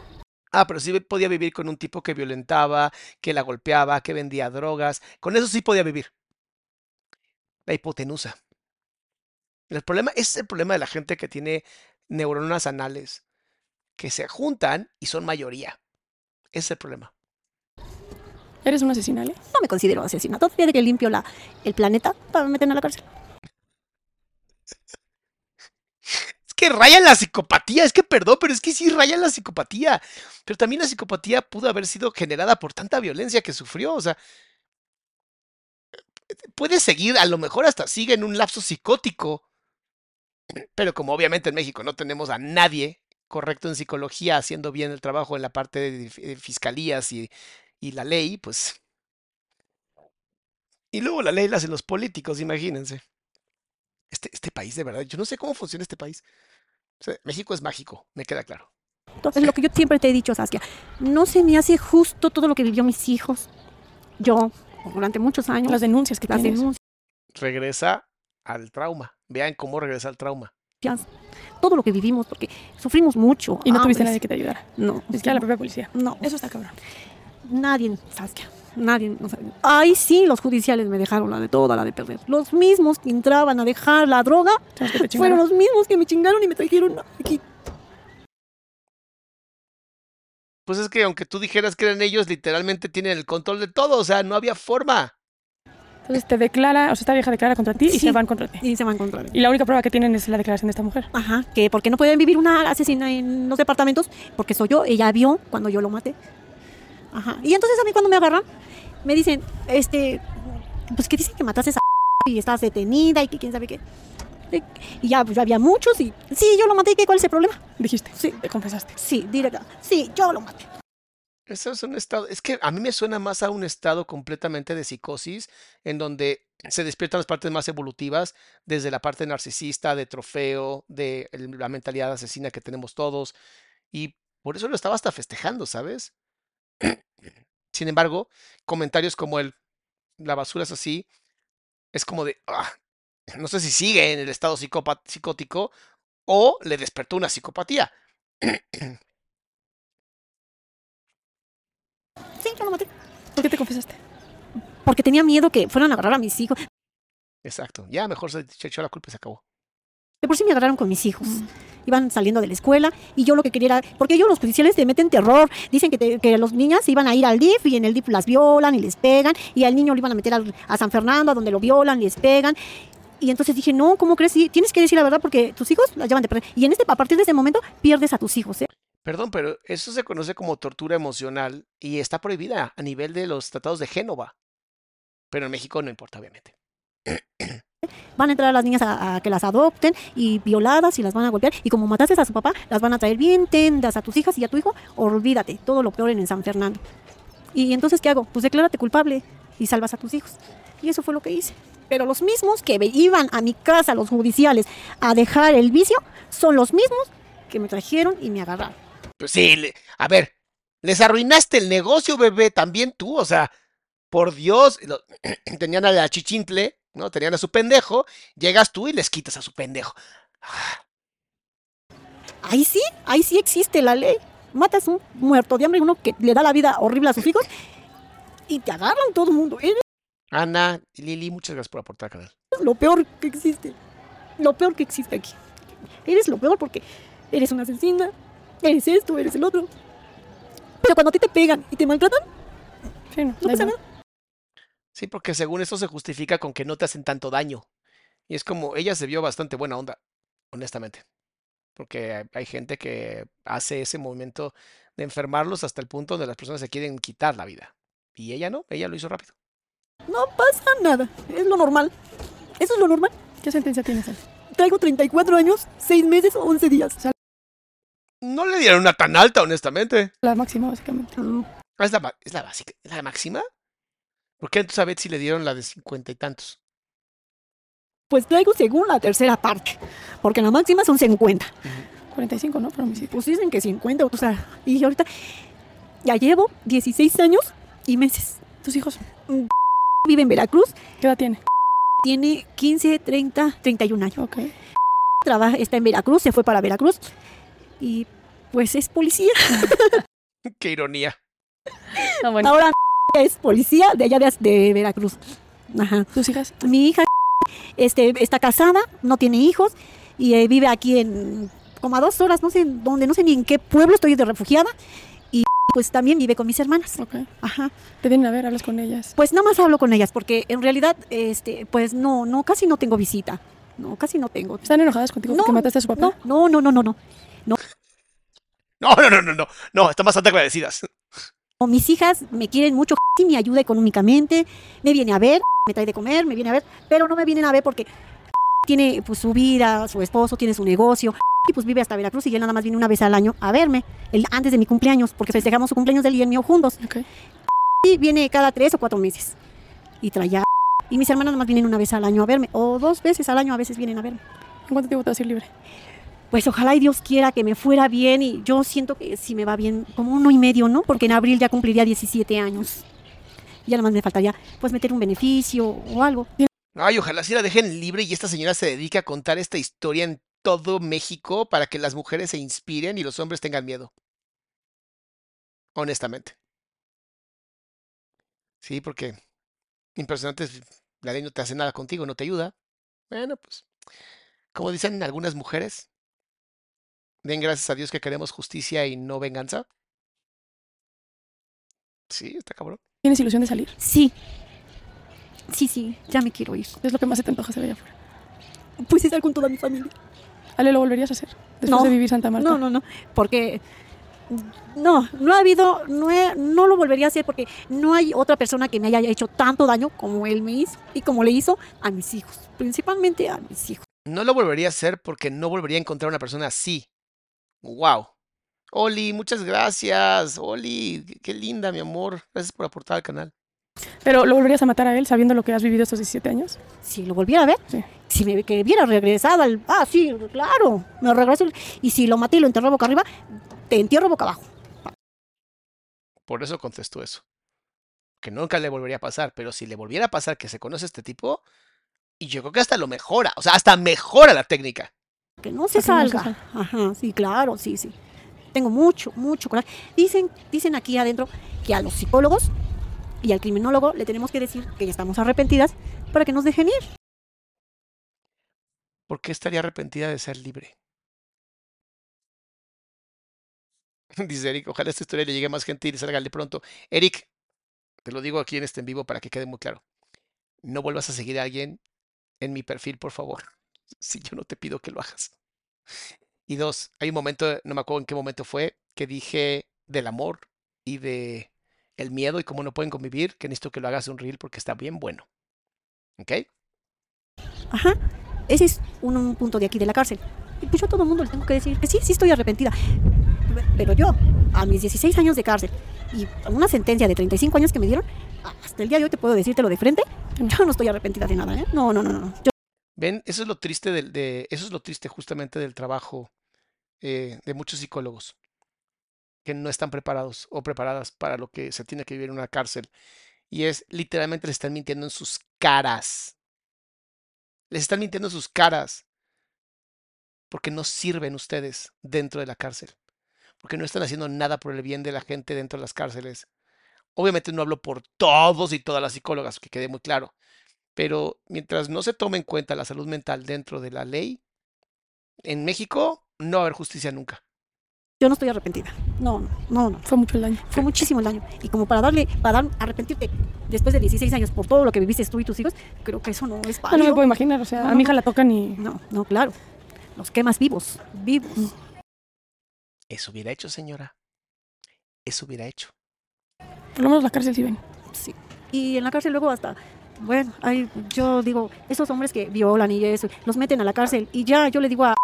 A: Ah, pero sí podía vivir con un tipo que violentaba, que la golpeaba, que vendía drogas. Con eso sí podía vivir. La hipotenusa. El problema es el problema de la gente que tiene neuronas anales que se juntan y son mayoría. Ese es el problema.
B: ¿Eres una asesina, Ale?
C: No me considero asesina. Todavía de que limpio la, el planeta para meterme a la cárcel.
A: Es que raya en la psicopatía, es que perdón, pero es que sí raya en la psicopatía. Pero también la psicopatía pudo haber sido generada por tanta violencia que sufrió. O sea, puede seguir, a lo mejor hasta sigue en un lapso psicótico. Pero como obviamente en México no tenemos a nadie correcto en psicología haciendo bien el trabajo en la parte de fi- fiscalías y, y la ley, pues... Y luego la ley la hacen los políticos, imagínense. Este, este país, de verdad, yo no sé cómo funciona este país. O sea, México es mágico, me queda claro.
C: Entonces, lo que yo siempre te he dicho, Saskia, no se me hace justo todo lo que vivió mis hijos. Yo, durante muchos años,
B: Las denuncias que
C: las
B: tienes.
C: denuncias,
A: Regresa al trauma. Vean cómo regresa al trauma.
C: todo lo que vivimos, porque sufrimos mucho.
B: Y no tuviste
C: hambres.
B: nadie que te ayudara.
C: No,
B: Ni siquiera la propia policía.
C: no,
B: Eso está cabrón.
C: Nadie, Saskia. Nadie. o sea, ay, sí, los judiciales me dejaron la de toda, la de perder. Los mismos que entraban a dejar la droga fueron los mismos que me chingaron y me trajeron aquí.
A: Pues es que aunque tú dijeras que eran ellos, literalmente tienen el control de todo, o sea, no había forma.
B: Entonces te declara, o sea, esta vieja declara contra ti y se van contra ti.
C: Y se van a encontrar.
B: Y la única prueba que tienen es la declaración de esta mujer.
C: Ajá, que porque no pueden vivir una asesina en los departamentos, porque soy yo, ella vio cuando yo lo maté. Ajá. Y entonces a mí cuando me agarran, me dicen, este, pues que dicen que mataste a esa y estás detenida y que quién sabe qué. Y ya, pues había muchos y sí, yo lo maté, ¿qué? ¿Cuál es el problema?
B: Dijiste,
C: Sí.
B: te confesaste.
C: Sí, directa. Sí, yo lo maté.
A: Eso es un estado, es que a mí me suena más a un estado completamente de psicosis, en donde se despiertan las partes más evolutivas, desde la parte narcisista, de trofeo, de la mentalidad asesina que tenemos todos, y por eso lo estaba hasta festejando, ¿sabes? Sin embargo, comentarios como el, la basura es así, es como de, "Ah, no sé si sigue en el estado psicótico o le despertó una psicopatía.
C: Sí, yo lo maté.
B: ¿Por qué te confesaste?
C: Porque tenía miedo que fueran a agarrar a mis hijos.
A: Exacto, ya mejor se se echó la culpa y se acabó.
C: De por sí me agarraron con mis hijos. Iban saliendo de la escuela y yo lo que quería era, porque ellos los judiciales te meten terror, dicen que, te- que los niñas iban a ir al DIF y en el DIF las violan y les pegan y al niño lo iban a meter al- a, San Fernando a donde lo violan, les pegan. Y entonces dije, no, ¿cómo crees? Sí, tienes que decir la verdad porque tus hijos las llevan de perder. Y en este, a partir de ese momento pierdes a tus hijos. ¿eh?
A: Perdón, pero eso se conoce como tortura emocional y está prohibida a nivel de los tratados de Génova. Pero en México no importa, obviamente.
C: Van a entrar a las niñas a, que las adopten y violadas y las van a golpear. Y como mataste a su papá, las van a traer bien tendas a tus hijas y a tu hijo. Olvídate, todo lo peor en San Fernando. Y entonces, ¿qué hago? Pues declárate culpable y salvas a tus hijos. Y eso fue lo que hice. Pero los mismos que iban a mi casa, los judiciales, a dejar el vicio, son los mismos que me trajeron y me agarraron.
A: Pues sí, a ver, les arruinaste el negocio, bebé, también tú, o sea, por Dios, tenían a la chichintle, ¿no? Tenían a su pendejo, llegas tú y les quitas a su pendejo.
C: Ahí sí, ahí sí existe la ley. Matas un muerto de hambre, uno que le da la vida horrible a sus hijos, y te agarran todo el mundo.
A: Ana y Lili, muchas gracias por aportar, canal.
C: lo peor que existe. Lo peor que existe aquí. Eres lo peor porque eres una asesina, eres esto, eres el otro. Pero cuando a ti te pegan y te maltratan,
B: Sí, no,
C: pasa nada.
A: Sí, porque según eso se justifica con que no te hacen tanto daño. Y es como, ella se vio bastante buena onda, honestamente. Porque hay- gente que hace ese movimiento de enfermarlos hasta el punto donde las personas se quieren quitar la vida. Y ella no, ella lo hizo rápido.
C: No pasa nada. Es lo normal. Eso es lo normal.
B: ¿Qué sentencia tienes, Ale?
C: Traigo 34 años, 6 meses, 11 días.
A: No le dieron una tan alta, honestamente.
B: La máxima, básicamente.
A: Ah, ¿Es la, es la básica, es la máxima? ¿Por qué entonces a Betsy le dieron la de cincuenta y tantos?
C: Pues traigo según la tercera parte. Porque la máxima son 50.
B: 45, ¿no? Por homicidio.
C: Pues dicen que 50. O sea, y ahorita ya llevo 16 años y meses.
B: ¿Tus hijos?
C: Vive en Veracruz.
B: ¿Qué edad tiene?
C: Tiene 15, 30, 31 años.
B: Ok.
C: trabaja, está en Veracruz, se fue para Veracruz y pues es policía.
A: Qué ironía.
B: Ah, bueno.
C: Ahora es policía de allá de, de Veracruz. Ajá.
B: ¿Tus hijas?
C: Mi hija este, está casada, no tiene hijos y eh, vive aquí en como a dos horas, no sé en dónde, no sé ni en qué pueblo estoy de refugiada y pues también vive con mis hermanas.
B: Ok.
C: Ajá.
B: Te vienen a ver, hablas con ellas.
C: Pues nada más hablo con ellas porque en realidad este pues no no casi no tengo visita. No, casi no tengo.
B: ¿Están enojadas contigo porque mataste a su papá?
C: No, no, no, no, no.
A: No, no, no, no, no. No, están bastante agradecidas.
C: O mis hijas me quieren mucho, y me ayuda económicamente, me viene a ver, me trae de comer, me viene a ver, pero no me vienen a ver porque tiene pues su vida, su esposo, tiene su negocio y pues vive hasta Veracruz y él nada más viene una vez al año a verme, el, antes de mi cumpleaños, porque festejamos su cumpleaños del y el mío juntos.
B: Ok.
C: Y viene cada tres o cuatro meses y trae a- y mis hermanas nada más vienen una vez al año a verme o dos veces al año a veces vienen a verme.
B: ¿En cuánto tiempo te vas a ir libre?
C: Pues ojalá y Dios quiera que me fuera bien y yo siento que si me va bien, como uno y medio, ¿no? Porque en abril ya cumpliría 17 años. Ya nada más me faltaría pues meter un beneficio o algo.
A: Ay, ojalá sí la dejen libre y esta señora se dedique a contar esta historia en todo México para que las mujeres se inspiren y los hombres tengan miedo. Honestamente. Sí, porque impresionante, es- la ley no te hace nada contigo, no te ayuda. Bueno, pues, como dicen algunas mujeres, den gracias a Dios que queremos justicia y no venganza. Sí, está cabrón.
B: ¿Tienes ilusión de salir?
C: Sí. Sí, sí, ya me quiero ir.
B: ¿Qué es lo que más se te antoja hacer allá afuera?
C: Pues estar con toda mi familia.
B: Ale, ¿lo volverías a hacer? Después
C: No.
B: de vivir Santa Marta.
C: No, no, no, porque no, no ha habido, no, he- no lo volvería a hacer porque no hay otra persona que me haya hecho tanto daño como él me hizo y como le hizo a mis hijos, principalmente a mis hijos.
A: No lo volvería a hacer porque no volvería a encontrar una persona así. Wow. Oli, muchas gracias. Oli, qué- qué linda, mi amor. Gracias por aportar al canal.
B: ¿Pero lo volverías a matar a él sabiendo lo que has vivido estos 17 años?
C: Si lo volviera a ver,
B: Sí.
C: si me que hubiera regresado al, ah, sí, claro, me regreso y si lo maté y lo enterré boca arriba, te entierro boca abajo.
A: Por eso contestó eso. Que nunca le volvería a pasar, pero si le volviera a pasar que se conoce a este tipo, y yo creo que hasta lo mejora, o sea, hasta mejora la técnica.
C: Que no se
B: no
C: salga. Ajá, sí, claro, sí, sí. Tengo mucho, mucho coraje. Dicen, dicen aquí adentro que a los psicólogos y al criminólogo le tenemos que decir que ya estamos arrepentidas para que nos dejen ir.
A: ¿Por qué estaría arrepentida de ser libre? Dice Eric, ojalá esta historia le llegue a más gente y le salga de pronto. Eric, te lo digo aquí en este en vivo para que quede muy claro. No vuelvas a seguir a alguien en mi perfil, por favor. Si yo no te pido que lo hagas. Y dos, hay un momento, no me acuerdo en qué momento fue, que dije del amor y de el miedo y cómo no pueden convivir, que necesito que lo hagas un reel porque está bien bueno. ¿Ok?
C: Ajá. Ese es un, un punto de aquí de la cárcel. Y pues yo a todo el mundo le tengo que decir que sí, sí estoy arrepentida. Pero yo, a mis 16 años de cárcel y una sentencia de 35 años que me dieron, hasta el día de hoy te puedo decírtelo de frente, yo no estoy arrepentida de nada, ¿eh? No, no, no, no. Yo
A: Ven, eso es lo triste del, de, eso es lo triste justamente del trabajo eh, de muchos psicólogos que no están preparados o preparadas para lo que se tiene que vivir en una cárcel. Y es literalmente les están mintiendo en sus caras. Les están mintiendo en sus caras. Porque no sirven ustedes dentro de la cárcel. Porque no están haciendo nada por el bien de la gente dentro de las cárceles. Obviamente no hablo por todos y todas las psicólogas, que quede muy claro. Pero mientras no se tome en cuenta la salud mental dentro de la ley, en México no va a haber justicia nunca.
C: Yo no estoy arrepentida. No, no, no, no.
B: Fue mucho el daño.
C: Fue muchísimo el daño. Y como para darle, para dar, arrepentirte después de 16 años por todo lo que viviste tú y tus hijos, creo que eso no es
B: Ah, no
C: válido.
B: me puedo imaginar, o sea,
C: No,
B: a mi
C: no.
B: hija la tocan y...
C: No, no, claro. Los quemas vivos, vivos.
A: Eso hubiera hecho, señora. Eso hubiera hecho.
B: Por lo menos la cárcel sí ven.
C: Sí. Y en la cárcel luego hasta, bueno, hay, yo digo, esos hombres que violan y eso, los meten a la cárcel y ya yo le digo a...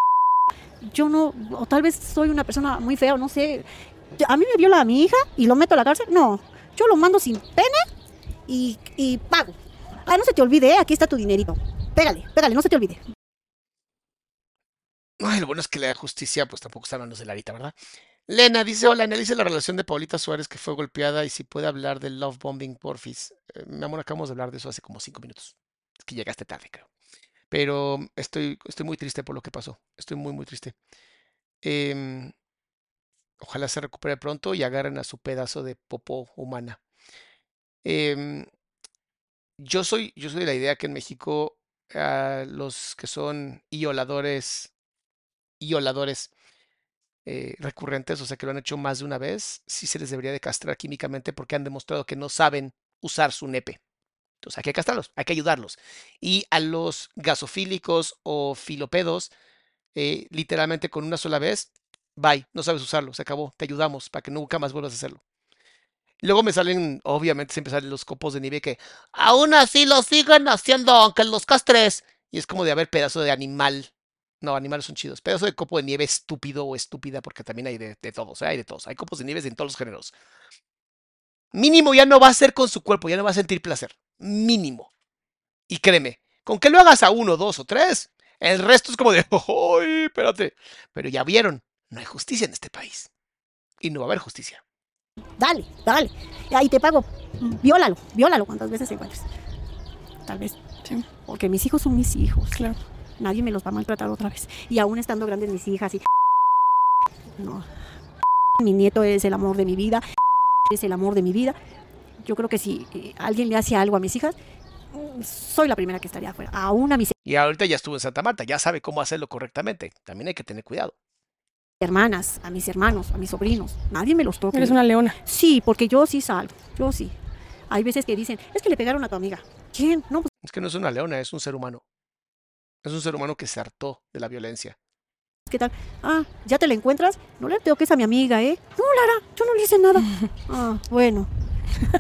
C: Yo no, o tal vez soy una persona muy fea, o no sé. A mí me viola a mi hija y lo meto a la cárcel. No, yo lo mando sin pena y, y pago. Ah, no se te olvide, aquí está tu dinerito. Pégale, pégale, no se te olvide.
A: Ay, lo bueno es que la justicia, pues tampoco está manos de Larita, ¿verdad? Lena dice, hola, analice la relación de Paulita Suárez que fue golpeada y si puede hablar del love bombing, porfis. Eh, mi amor, acabamos de hablar de eso hace como cinco minutos. Es que llegaste tarde, creo. Pero estoy, estoy muy triste por lo que pasó. Estoy muy, muy triste. Em, ojalá se recupere pronto y agarren a su pedazo de popó humana. Em, yo soy, yo soy de la idea que en México los que son violadores, violadores eh, recurrentes, o sea que lo han hecho más de una vez, sí se les debería de castrar químicamente porque han demostrado que no saben usar su nepe. Entonces hay que castrarlos, hay que ayudarlos. Y a los gasofílicos o filopedos, eh, literalmente con una sola vez, bye, no sabes usarlo, se acabó, te ayudamos para que nunca más vuelvas a hacerlo. Luego me salen, obviamente, siempre salen los copos de nieve que aún así lo siguen haciendo, aunque los castres. Y es como de haber pedazo de animal. No, animales son chidos. Pedazo de copo de nieve estúpido o estúpida, porque también hay de, de todos, ¿eh? hay de todos. Hay copos de nieve en todos los géneros. Mínimo ya no va a ser con su cuerpo, ya no va a sentir placer. Mínimo. Y créeme, con que lo hagas a uno, dos o tres, el resto es como de, ¡ay, espérate! Pero ya vieron, no hay justicia en este país. Y no va a haber justicia.
C: Dale, dale. Ahí te pago. Viólalo, viólalo cuantas veces encuentres. Tal vez.
B: Sí.
C: Porque mis hijos son mis hijos.
B: Claro.
C: Nadie me los va a maltratar otra vez. Y aún estando grandes mis hijas y... No. Mi nieto es el amor de mi vida. Es el amor de mi vida. Yo creo que si eh, alguien le hace algo a mis hijas, soy la primera que estaría afuera. Aún a mis
A: Y ahorita ya estuvo en Santa Marta, ya sabe cómo hacerlo correctamente. También hay que tener cuidado.
C: hermanas, a mis hermanos, a mis sobrinos. Nadie me los toca.
B: Eres una leona.
C: Sí, porque yo sí salgo. Yo sí. Hay veces que dicen, es que le pegaron a tu amiga. ¿Quién? No, pues
A: Es que no es una leona, es un ser humano. Es un ser humano que se hartó de la violencia.
C: ¿qué tal? Ah, ¿ya te la encuentras? No le tengo que es a mi amiga, ¿eh? No, Lara, yo no le hice nada. Ah, bueno.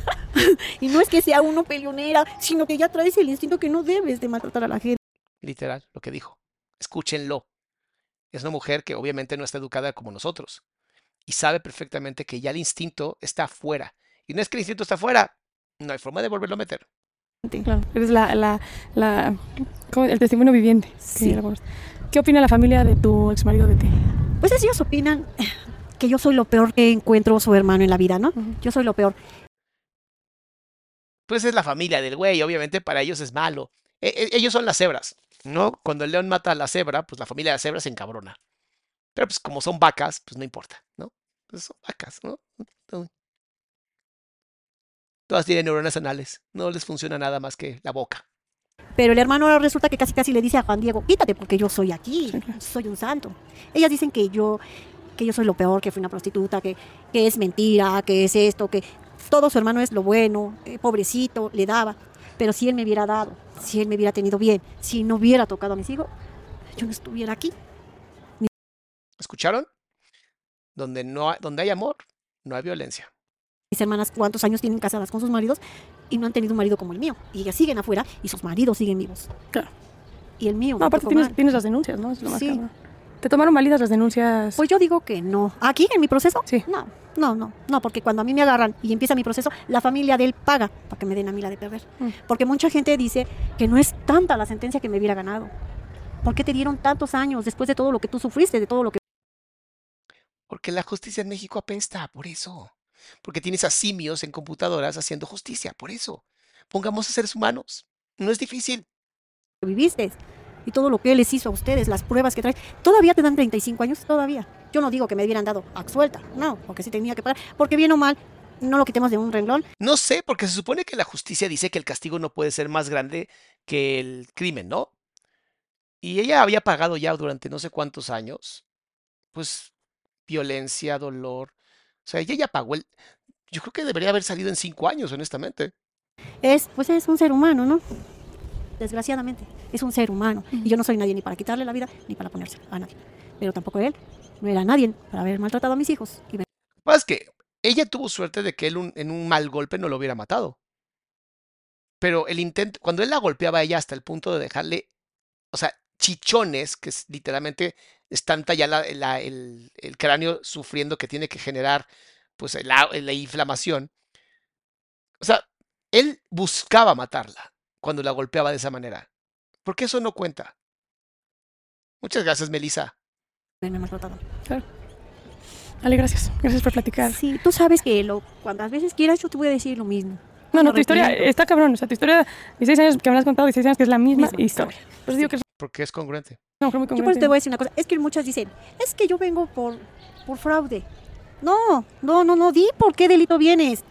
C: y no es que sea uno peleonera, sino que ya traes el instinto que no debes de maltratar a la gente.
A: Literal, lo que dijo. Escúchenlo. Es una mujer que obviamente no está educada como nosotros. Y sabe perfectamente que ya el instinto está afuera. Y no es que el instinto está afuera, no hay forma de volverlo a meter.
B: Claro, eres la, la, la el testimonio viviente. que
C: Sí.
B: ¿Qué opina la familia de tu ex marido de ti?
C: Pues ellos opinan que yo soy lo peor que encuentro su hermano en la vida, ¿no? Yo soy lo peor.
A: Pues es la familia del güey, obviamente para ellos es malo. E- e- ellos son las cebras, ¿no? Cuando el león mata a la cebra, pues la familia de la cebra se encabrona. Pero pues como son vacas, pues no importa, ¿no? Pues son vacas, ¿no? No. Todas tienen neuronas anales, no les funciona nada más que la boca.
C: Pero el hermano ahora resulta que casi casi le dice a Juan Diego, quítate porque yo soy aquí, soy un santo. Ellas dicen que yo, que yo soy lo peor, que fui una prostituta, que, que es mentira, que es esto, que todo su hermano es lo bueno, eh, pobrecito, le daba. Pero si él me hubiera dado, si él me hubiera tenido bien, si no hubiera tocado a mis hijos, yo no estuviera aquí.
A: ¿Escucharon? Donde, no hay, donde hay amor, no hay violencia.
C: Mis hermanas, ¿cuántos años tienen casadas con sus maridos y no han tenido un marido como el mío? Y ellas siguen afuera y sus maridos siguen vivos.
B: Claro.
C: Y el mío.
B: No, aparte tienes, las denuncias, ¿no? Es lo más
C: Sí.
B: cabrón. ¿Te tomaron válidas las denuncias?
C: Pues yo digo que no. ¿Aquí en mi proceso?
B: Sí.
C: No, no, no, no, porque cuando a mí me agarran y empieza mi proceso, la familia de él paga para que me den a mí la de perder.
B: Mm.
C: Porque mucha gente dice que no es tanta la sentencia que me hubiera ganado. ¿Por qué te dieron tantos años después de todo lo que tú sufriste, de todo lo que...
A: Porque la justicia en México apesta, por eso. Porque tienes a simios en computadoras haciendo justicia, por eso. Pongamos a seres humanos. No es difícil.
C: viviste? Y todo lo que él les hizo a ustedes, las pruebas que traes. ¿Todavía te dan 35 años? Todavía. Yo no digo que me hubieran dado absuelta, no, porque sí tenía que pagar. Porque bien o mal, no lo quitemos de un renglón.
A: No sé, porque se supone que la justicia dice que el castigo no puede ser más grande que el crimen, ¿no? Y ella había pagado ya durante no sé cuántos años, pues, violencia, dolor. O sea, ella ya pagó el... Yo creo que debería haber salido en cinco años, honestamente.
C: Es, pues es un ser humano, ¿no? Desgraciadamente, es un ser humano. Y yo no soy nadie ni para quitarle la vida, ni para ponerse a nadie. Pero tampoco él, no era nadie para haber maltratado a mis hijos. Y me-
A: Más que ella tuvo suerte de que él un- en un mal golpe no lo hubiera matado. Pero el intento, cuando él la golpeaba a ella hasta el punto de dejarle, o sea, chichones, que es, literalmente es tanta ya la- la- el, el cráneo sufriendo que tiene que generar pues la, la inflamación. O sea, él buscaba matarla cuando la golpeaba de esa manera. ¿Por qué eso no cuenta? Muchas gracias, Melissa.
C: haberme maltratado.
B: Ale, gracias. Gracias por platicar.
C: Sí, tú sabes que lo, cuantas veces quieras yo te voy a decir lo mismo.
B: No, no, tu historia está cabrón. O sea, tu historia, 16 años que me has contado, 16 años que es la misma,
C: Misma
B: historia.
C: historia.
B: Por eso digo que es
A: Porque es congruente.
B: Muy
C: Yo por eso
B: congruente.
C: te voy a decir una cosa. Es que muchas dicen, es que yo vengo por, por fraude. No, no, no, no, di por qué delito vienes.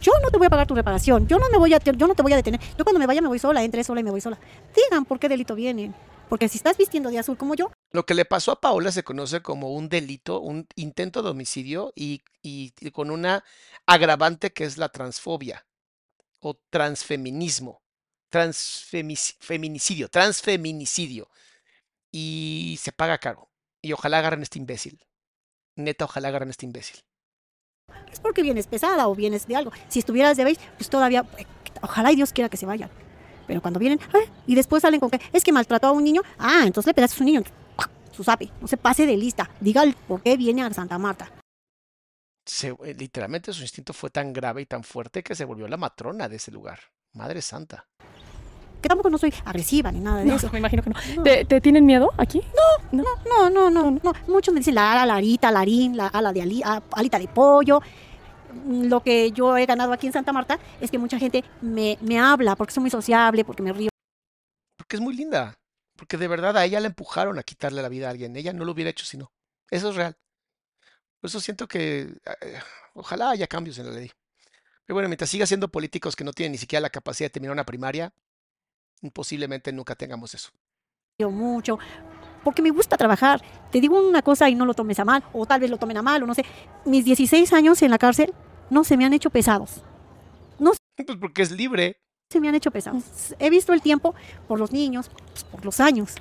C: Yo no te voy a pagar tu reparación. Yo no me voy a, yo no te voy a detener. Yo cuando me vaya me voy sola, entré sola y me voy sola. Digan por qué delito vienen. Porque si estás vistiendo de azul como yo,
A: Lo que le pasó a Paola se conoce como un delito, un intento de homicidio y, y- y con una agravante que es la transfobia o transfeminismo, transfeminicidio, transfeminicidio. Y se paga caro. Y ojalá agarren a este imbécil. Neta, ojalá agarren a este imbécil.
C: es porque vienes pesada o vienes de algo. Si estuvieras de beige, pues todavía, eh, ojalá y Dios quiera que se vayan. Pero cuando vienen, ah, y después salen con que es que maltrató a un niño, ah, entonces le pegaste a su niño, su sape, no se pase de lista, diga el por qué viene a Santa Marta.
A: Se- eh, literalmente su instinto fue tan grave y tan fuerte que se volvió la matrona de ese lugar. Madre santa.
C: Que tampoco no soy agresiva ni nada de
B: No,
C: eso.
B: me imagino que no.
C: No.
B: ¿Te, te tienen miedo aquí?
C: No, no, no, no, no. Muchos me dicen la ala, la arita, larín, la ala de ali- ah, alita de pollo. Lo que yo he ganado aquí en Santa Marta es que mucha gente me, me habla porque soy muy sociable, porque me río.
A: Porque es muy linda. Porque de verdad a ella la empujaron a quitarle la vida a alguien. Ella no lo hubiera hecho si no. Eso es real. Por eso siento que eh, ojalá haya cambios en la ley. Pero bueno, mientras siga siendo políticos que no tienen ni siquiera la capacidad de terminar una primaria, posiblemente nunca tengamos eso.
C: Mucho, porque me gusta trabajar. Te digo una cosa y no lo tomes a mal, o tal vez lo tomen a mal, o no sé. Mis 16 años en la cárcel no se me han hecho pesados. No
A: Pues porque es libre.
C: se me han hecho pesados. He visto el tiempo por los niños, pues, por los años,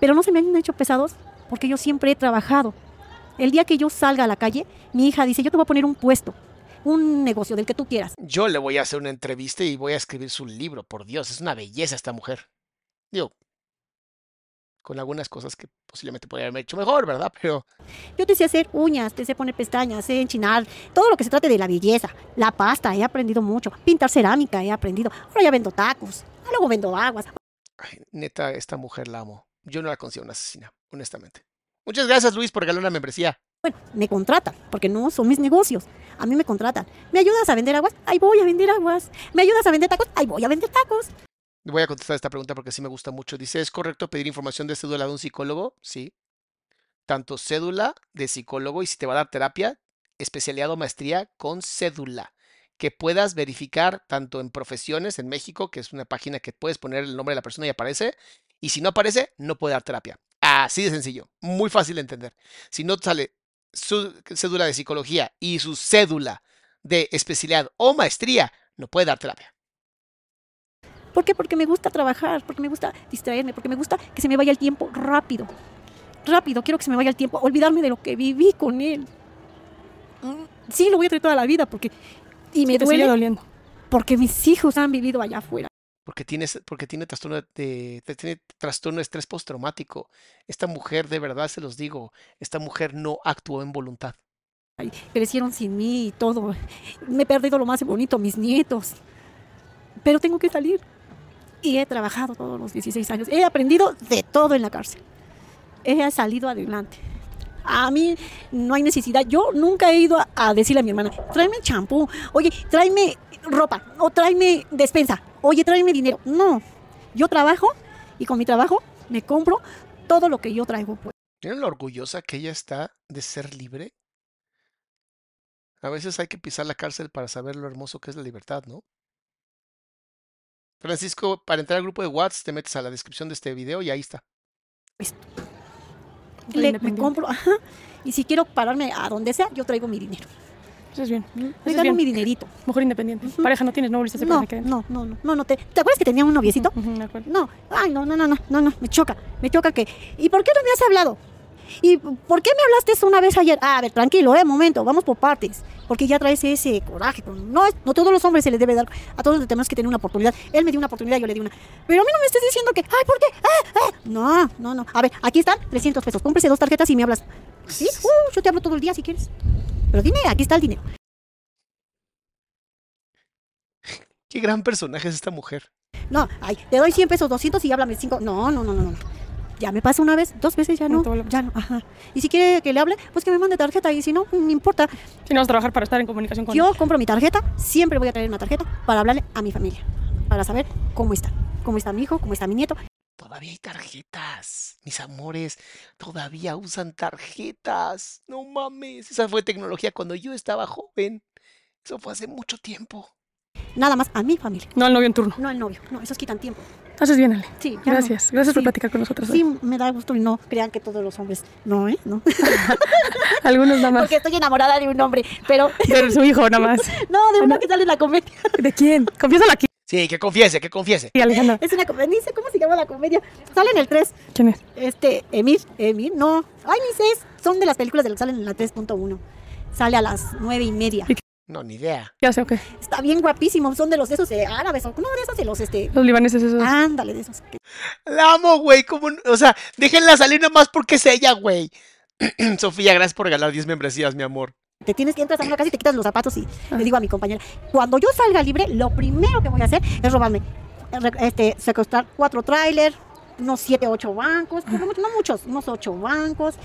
C: pero no se me han hecho pesados porque yo siempre he trabajado. El día que yo salga a la calle, mi hija dice, yo te voy a poner un puesto, un negocio del que tú quieras.
A: Yo le voy a hacer una entrevista y voy a escribir su libro, por Dios, es una belleza esta mujer. Digo, con algunas cosas que posiblemente podría haberme hecho mejor, ¿verdad? Pero
C: Yo te sé hacer uñas, te sé poner pestañas, sé enchinar, todo lo que se trate de la belleza. La pasta, he aprendido mucho. Pintar cerámica, he aprendido. Ahora ya vendo tacos, luego vendo aguas.
A: ay, neta, esta mujer la amo. Yo no la considero una asesina, honestamente. Muchas gracias, Luis, por regalar una membresía.
C: Bueno, me contratan, porque no son mis negocios. A mí me contratan. ¿Me ayudas a vender aguas? Ahí voy a vender aguas. ¿Me ayudas a vender tacos? Ahí voy a vender tacos.
A: Voy a contestar esta pregunta porque sí me gusta mucho. Dice, ¿es correcto pedir información de cédula de un psicólogo? Sí. Tanto cédula de psicólogo y si te va a dar terapia, especialidad maestría con cédula. Que puedas verificar tanto en profesiones en México, que es una página que puedes poner el nombre de la persona y aparece. Y si no aparece, no puede dar terapia. Así de sencillo. Muy fácil de entender. Si no sale su cédula de psicología y su cédula de especialidad o maestría, no puede dar terapia.
C: ¿Por qué? Porque me gusta trabajar, porque me gusta distraerme, porque me gusta que se me vaya el tiempo rápido. Rápido, quiero que se me vaya el tiempo, olvidarme de lo que viví con él. Mm, Sí, lo voy a traer toda la vida porque... Y me
B: Sí, te sigue
C: duele
B: doliendo.
C: porque mis hijos han vivido allá afuera.
A: Porque tienes, porque tiene trastorno de, de- tiene trastorno de estrés postraumático. Esta mujer, de verdad se los digo, esta mujer no actuó en voluntad.
C: Ay, Crecieron sin mí y todo. Me he perdido lo más bonito, mis nietos. Pero tengo que salir. Y he trabajado todos los 16 años. He aprendido de todo en la cárcel. He salido adelante. A mí no hay necesidad. Yo nunca he ido a, a decirle a mi hermana, tráeme champú, oye, tráeme ropa, o tráeme despensa, oye, tráeme dinero. No, yo trabajo y con mi trabajo me compro todo lo que yo traigo. Pues.
A: ¿Vieron lo orgullosa que ella está de ser libre? A veces hay que pisar la cárcel para saber lo hermoso que es la libertad, ¿no? Francisco, para entrar al grupo de WhatsApp, te metes a la descripción de este video y ahí está.
C: Le- me compro, ajá, y si quiero pararme a donde sea, yo traigo mi dinero.
B: Eso es bien.
C: Me
B: Eso es
C: gano
B: bien.
C: mi dinerito.
B: Mujer independiente.
C: Ujú.
B: Pareja no tienes, no volviste a ser
C: No,
B: pareja
C: no, no, no, no, no. ¿Te, ¿Te acuerdas que tenía un noviecito?
B: Me acuerdo.
C: No, ay, no, no, no, no, no, no, me choca, me choca que... ¿Y por qué no me has hablado? ¿Y por qué me hablaste eso una vez ayer? Ah, a ver, tranquilo, eh, momento, vamos por partes. Porque ya traes ese coraje. No, no todos los hombres se les debe dar, a todos les tenemos que tener una oportunidad. Él me dio una oportunidad, yo le di una. Pero a mí no me estés diciendo que, ay, ¿por qué? Ah, ah. No, no, no. A ver, aquí están 300 pesos. Cómprese dos tarjetas y me hablas. ¿Sí? Uh, yo te hablo todo el día si quieres. Pero dime, aquí está el dinero.
A: Qué gran personaje es esta mujer.
C: No, ay, te doy 100 pesos, 200 y háblame 5. No, no, no, no, no. Ya me pasa una vez, dos veces ya
B: No
C: Ya no, ajá. Y si quiere que le hable, pues que me mande tarjeta y si no, no importa.
B: Si no vas a trabajar para estar en comunicación con
C: Yo compro mi tarjeta, siempre voy a traer una tarjeta para hablarle a mi familia, para saber cómo está. Cómo está mi hijo, cómo está mi nieto.
A: Todavía hay tarjetas, mis amores. Todavía usan tarjetas. No mames. Esa fue tecnología cuando yo estaba joven. Eso fue hace mucho tiempo.
C: Nada más a mi familia.
B: No al novio en turno.
C: No al novio. No, esos quitan tiempo.
B: Haces bien, Ale.
C: Sí, no.
B: Gracias. Gracias por
C: Sí.
B: platicar con nosotros. hoy.
C: Sí, me da gusto y no crean que todos los hombres. No, ¿eh? No.
B: Algunos nada más.
C: Porque estoy enamorada de un hombre, pero
B: De su hijo nada más.
C: no, de uno que sale en la comedia.
B: ¿De quién? Confiésalo aquí,
A: Sí, que confiese, que confiese.
B: Alejandra.
C: Es una comedia, ni sé cómo se llama la comedia. Sale en el 3.
B: ¿Quién es?
C: Este, Emir, Emir, no. Ay, ni sé, es- son de las películas de las que salen en la 3.1. Sale a las nueve y media.
A: No, ni idea.
B: Ya sé, ok.
C: Está bien guapísimo, son de los de esos eh, árabes, o no de esos de los, este,
B: Los libaneses esos.
C: ándale, de esos.
A: La amo, güey. como O sea, déjenla salir nomás porque es ella, güey. Sofía, gracias por regalar 10 membresías, mi amor.
C: Te tienes que entrar a una casa y te quitas los zapatos y le digo a mi compañera, cuando yo salga libre, lo primero que voy a hacer es robarme, este, secuestrar cuatro trailers, unos siete, ocho bancos, pues, no, mucho- no muchos, unos ocho bancos,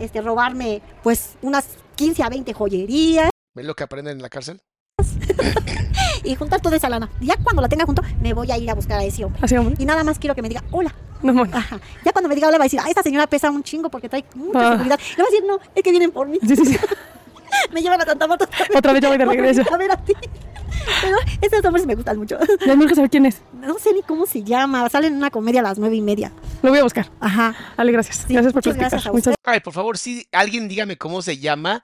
C: este, robarme, pues, unas 15 a 20 joyerías
A: ¿Ven lo que aprenden en la cárcel?
C: y juntar toda esa lana. Ya cuando la tenga junto, me voy a ir a buscar a ese hombre.
B: Así, hombre.
C: Y nada más quiero que me diga, hola.
B: No, bueno.
C: Ajá. Ya cuando me diga hola, va a decir, ah, esta señora pesa un chingo porque trae mucha
B: Ah.
C: seguridad. Le va a decir, no, es que vienen por mí.
B: Sí, sí, sí.
C: me llevan a Santa Marta.
B: Otra vez ya voy de regreso.
C: A ver a ti. Pero esos nombres me gustan mucho.
B: Ya no quiero saber quién es.
C: No sé ni cómo se llama. Sale en una comedia a las nueve y media.
B: Lo voy a buscar.
C: Ajá.
B: Ale, gracias.
C: Sí,
B: gracias por
C: muchas
B: platicar.
C: gracias a
A: Ay, por favor, sí, alguien dígame cómo se llama.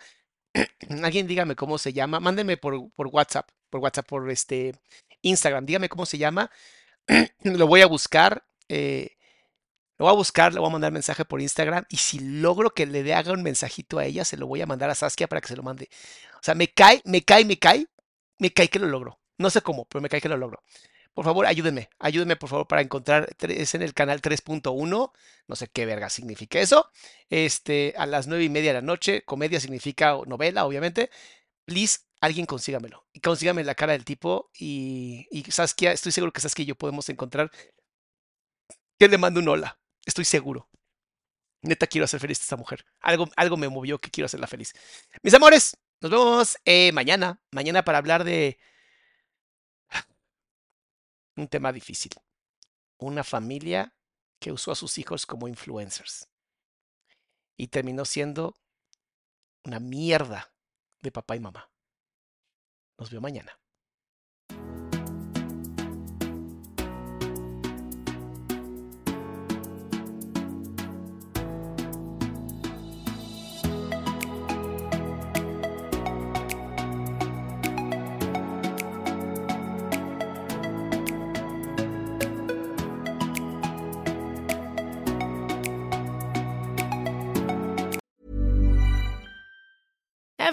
A: alguien dígame cómo se llama. Mándenme por, por WhatsApp, por WhatsApp, por este Instagram. Dígame cómo se llama. lo voy a buscar. eh, lo voy a buscar, le voy a mandar mensaje por Instagram. Y si logro que le haga un mensajito a ella, se lo voy a mandar a Saskia para que se lo mande. O sea, me cae, me cae, me cae. Me cae que lo logro. No sé cómo, pero me cae que lo logro. Por favor, ayúdenme. Ayúdenme, por favor, para encontrar. Es en el canal 3.1. No sé qué verga significa eso. Este, a las nueve y media de la noche. Comedia significa novela, obviamente. Please, alguien consígamelo. Y consígame la cara del tipo. Y, Saskia, estoy seguro que Saskia y yo podemos encontrar que le mande un hola. Estoy seguro. Neta, quiero hacer feliz a esta mujer. Algo, algo me movió que quiero hacerla feliz. Mis amores, nos vemos eh, mañana. Mañana para hablar de un tema difícil. Una familia que usó a sus hijos como influencers. Y terminó siendo una mierda de papá y mamá. Nos veo mañana.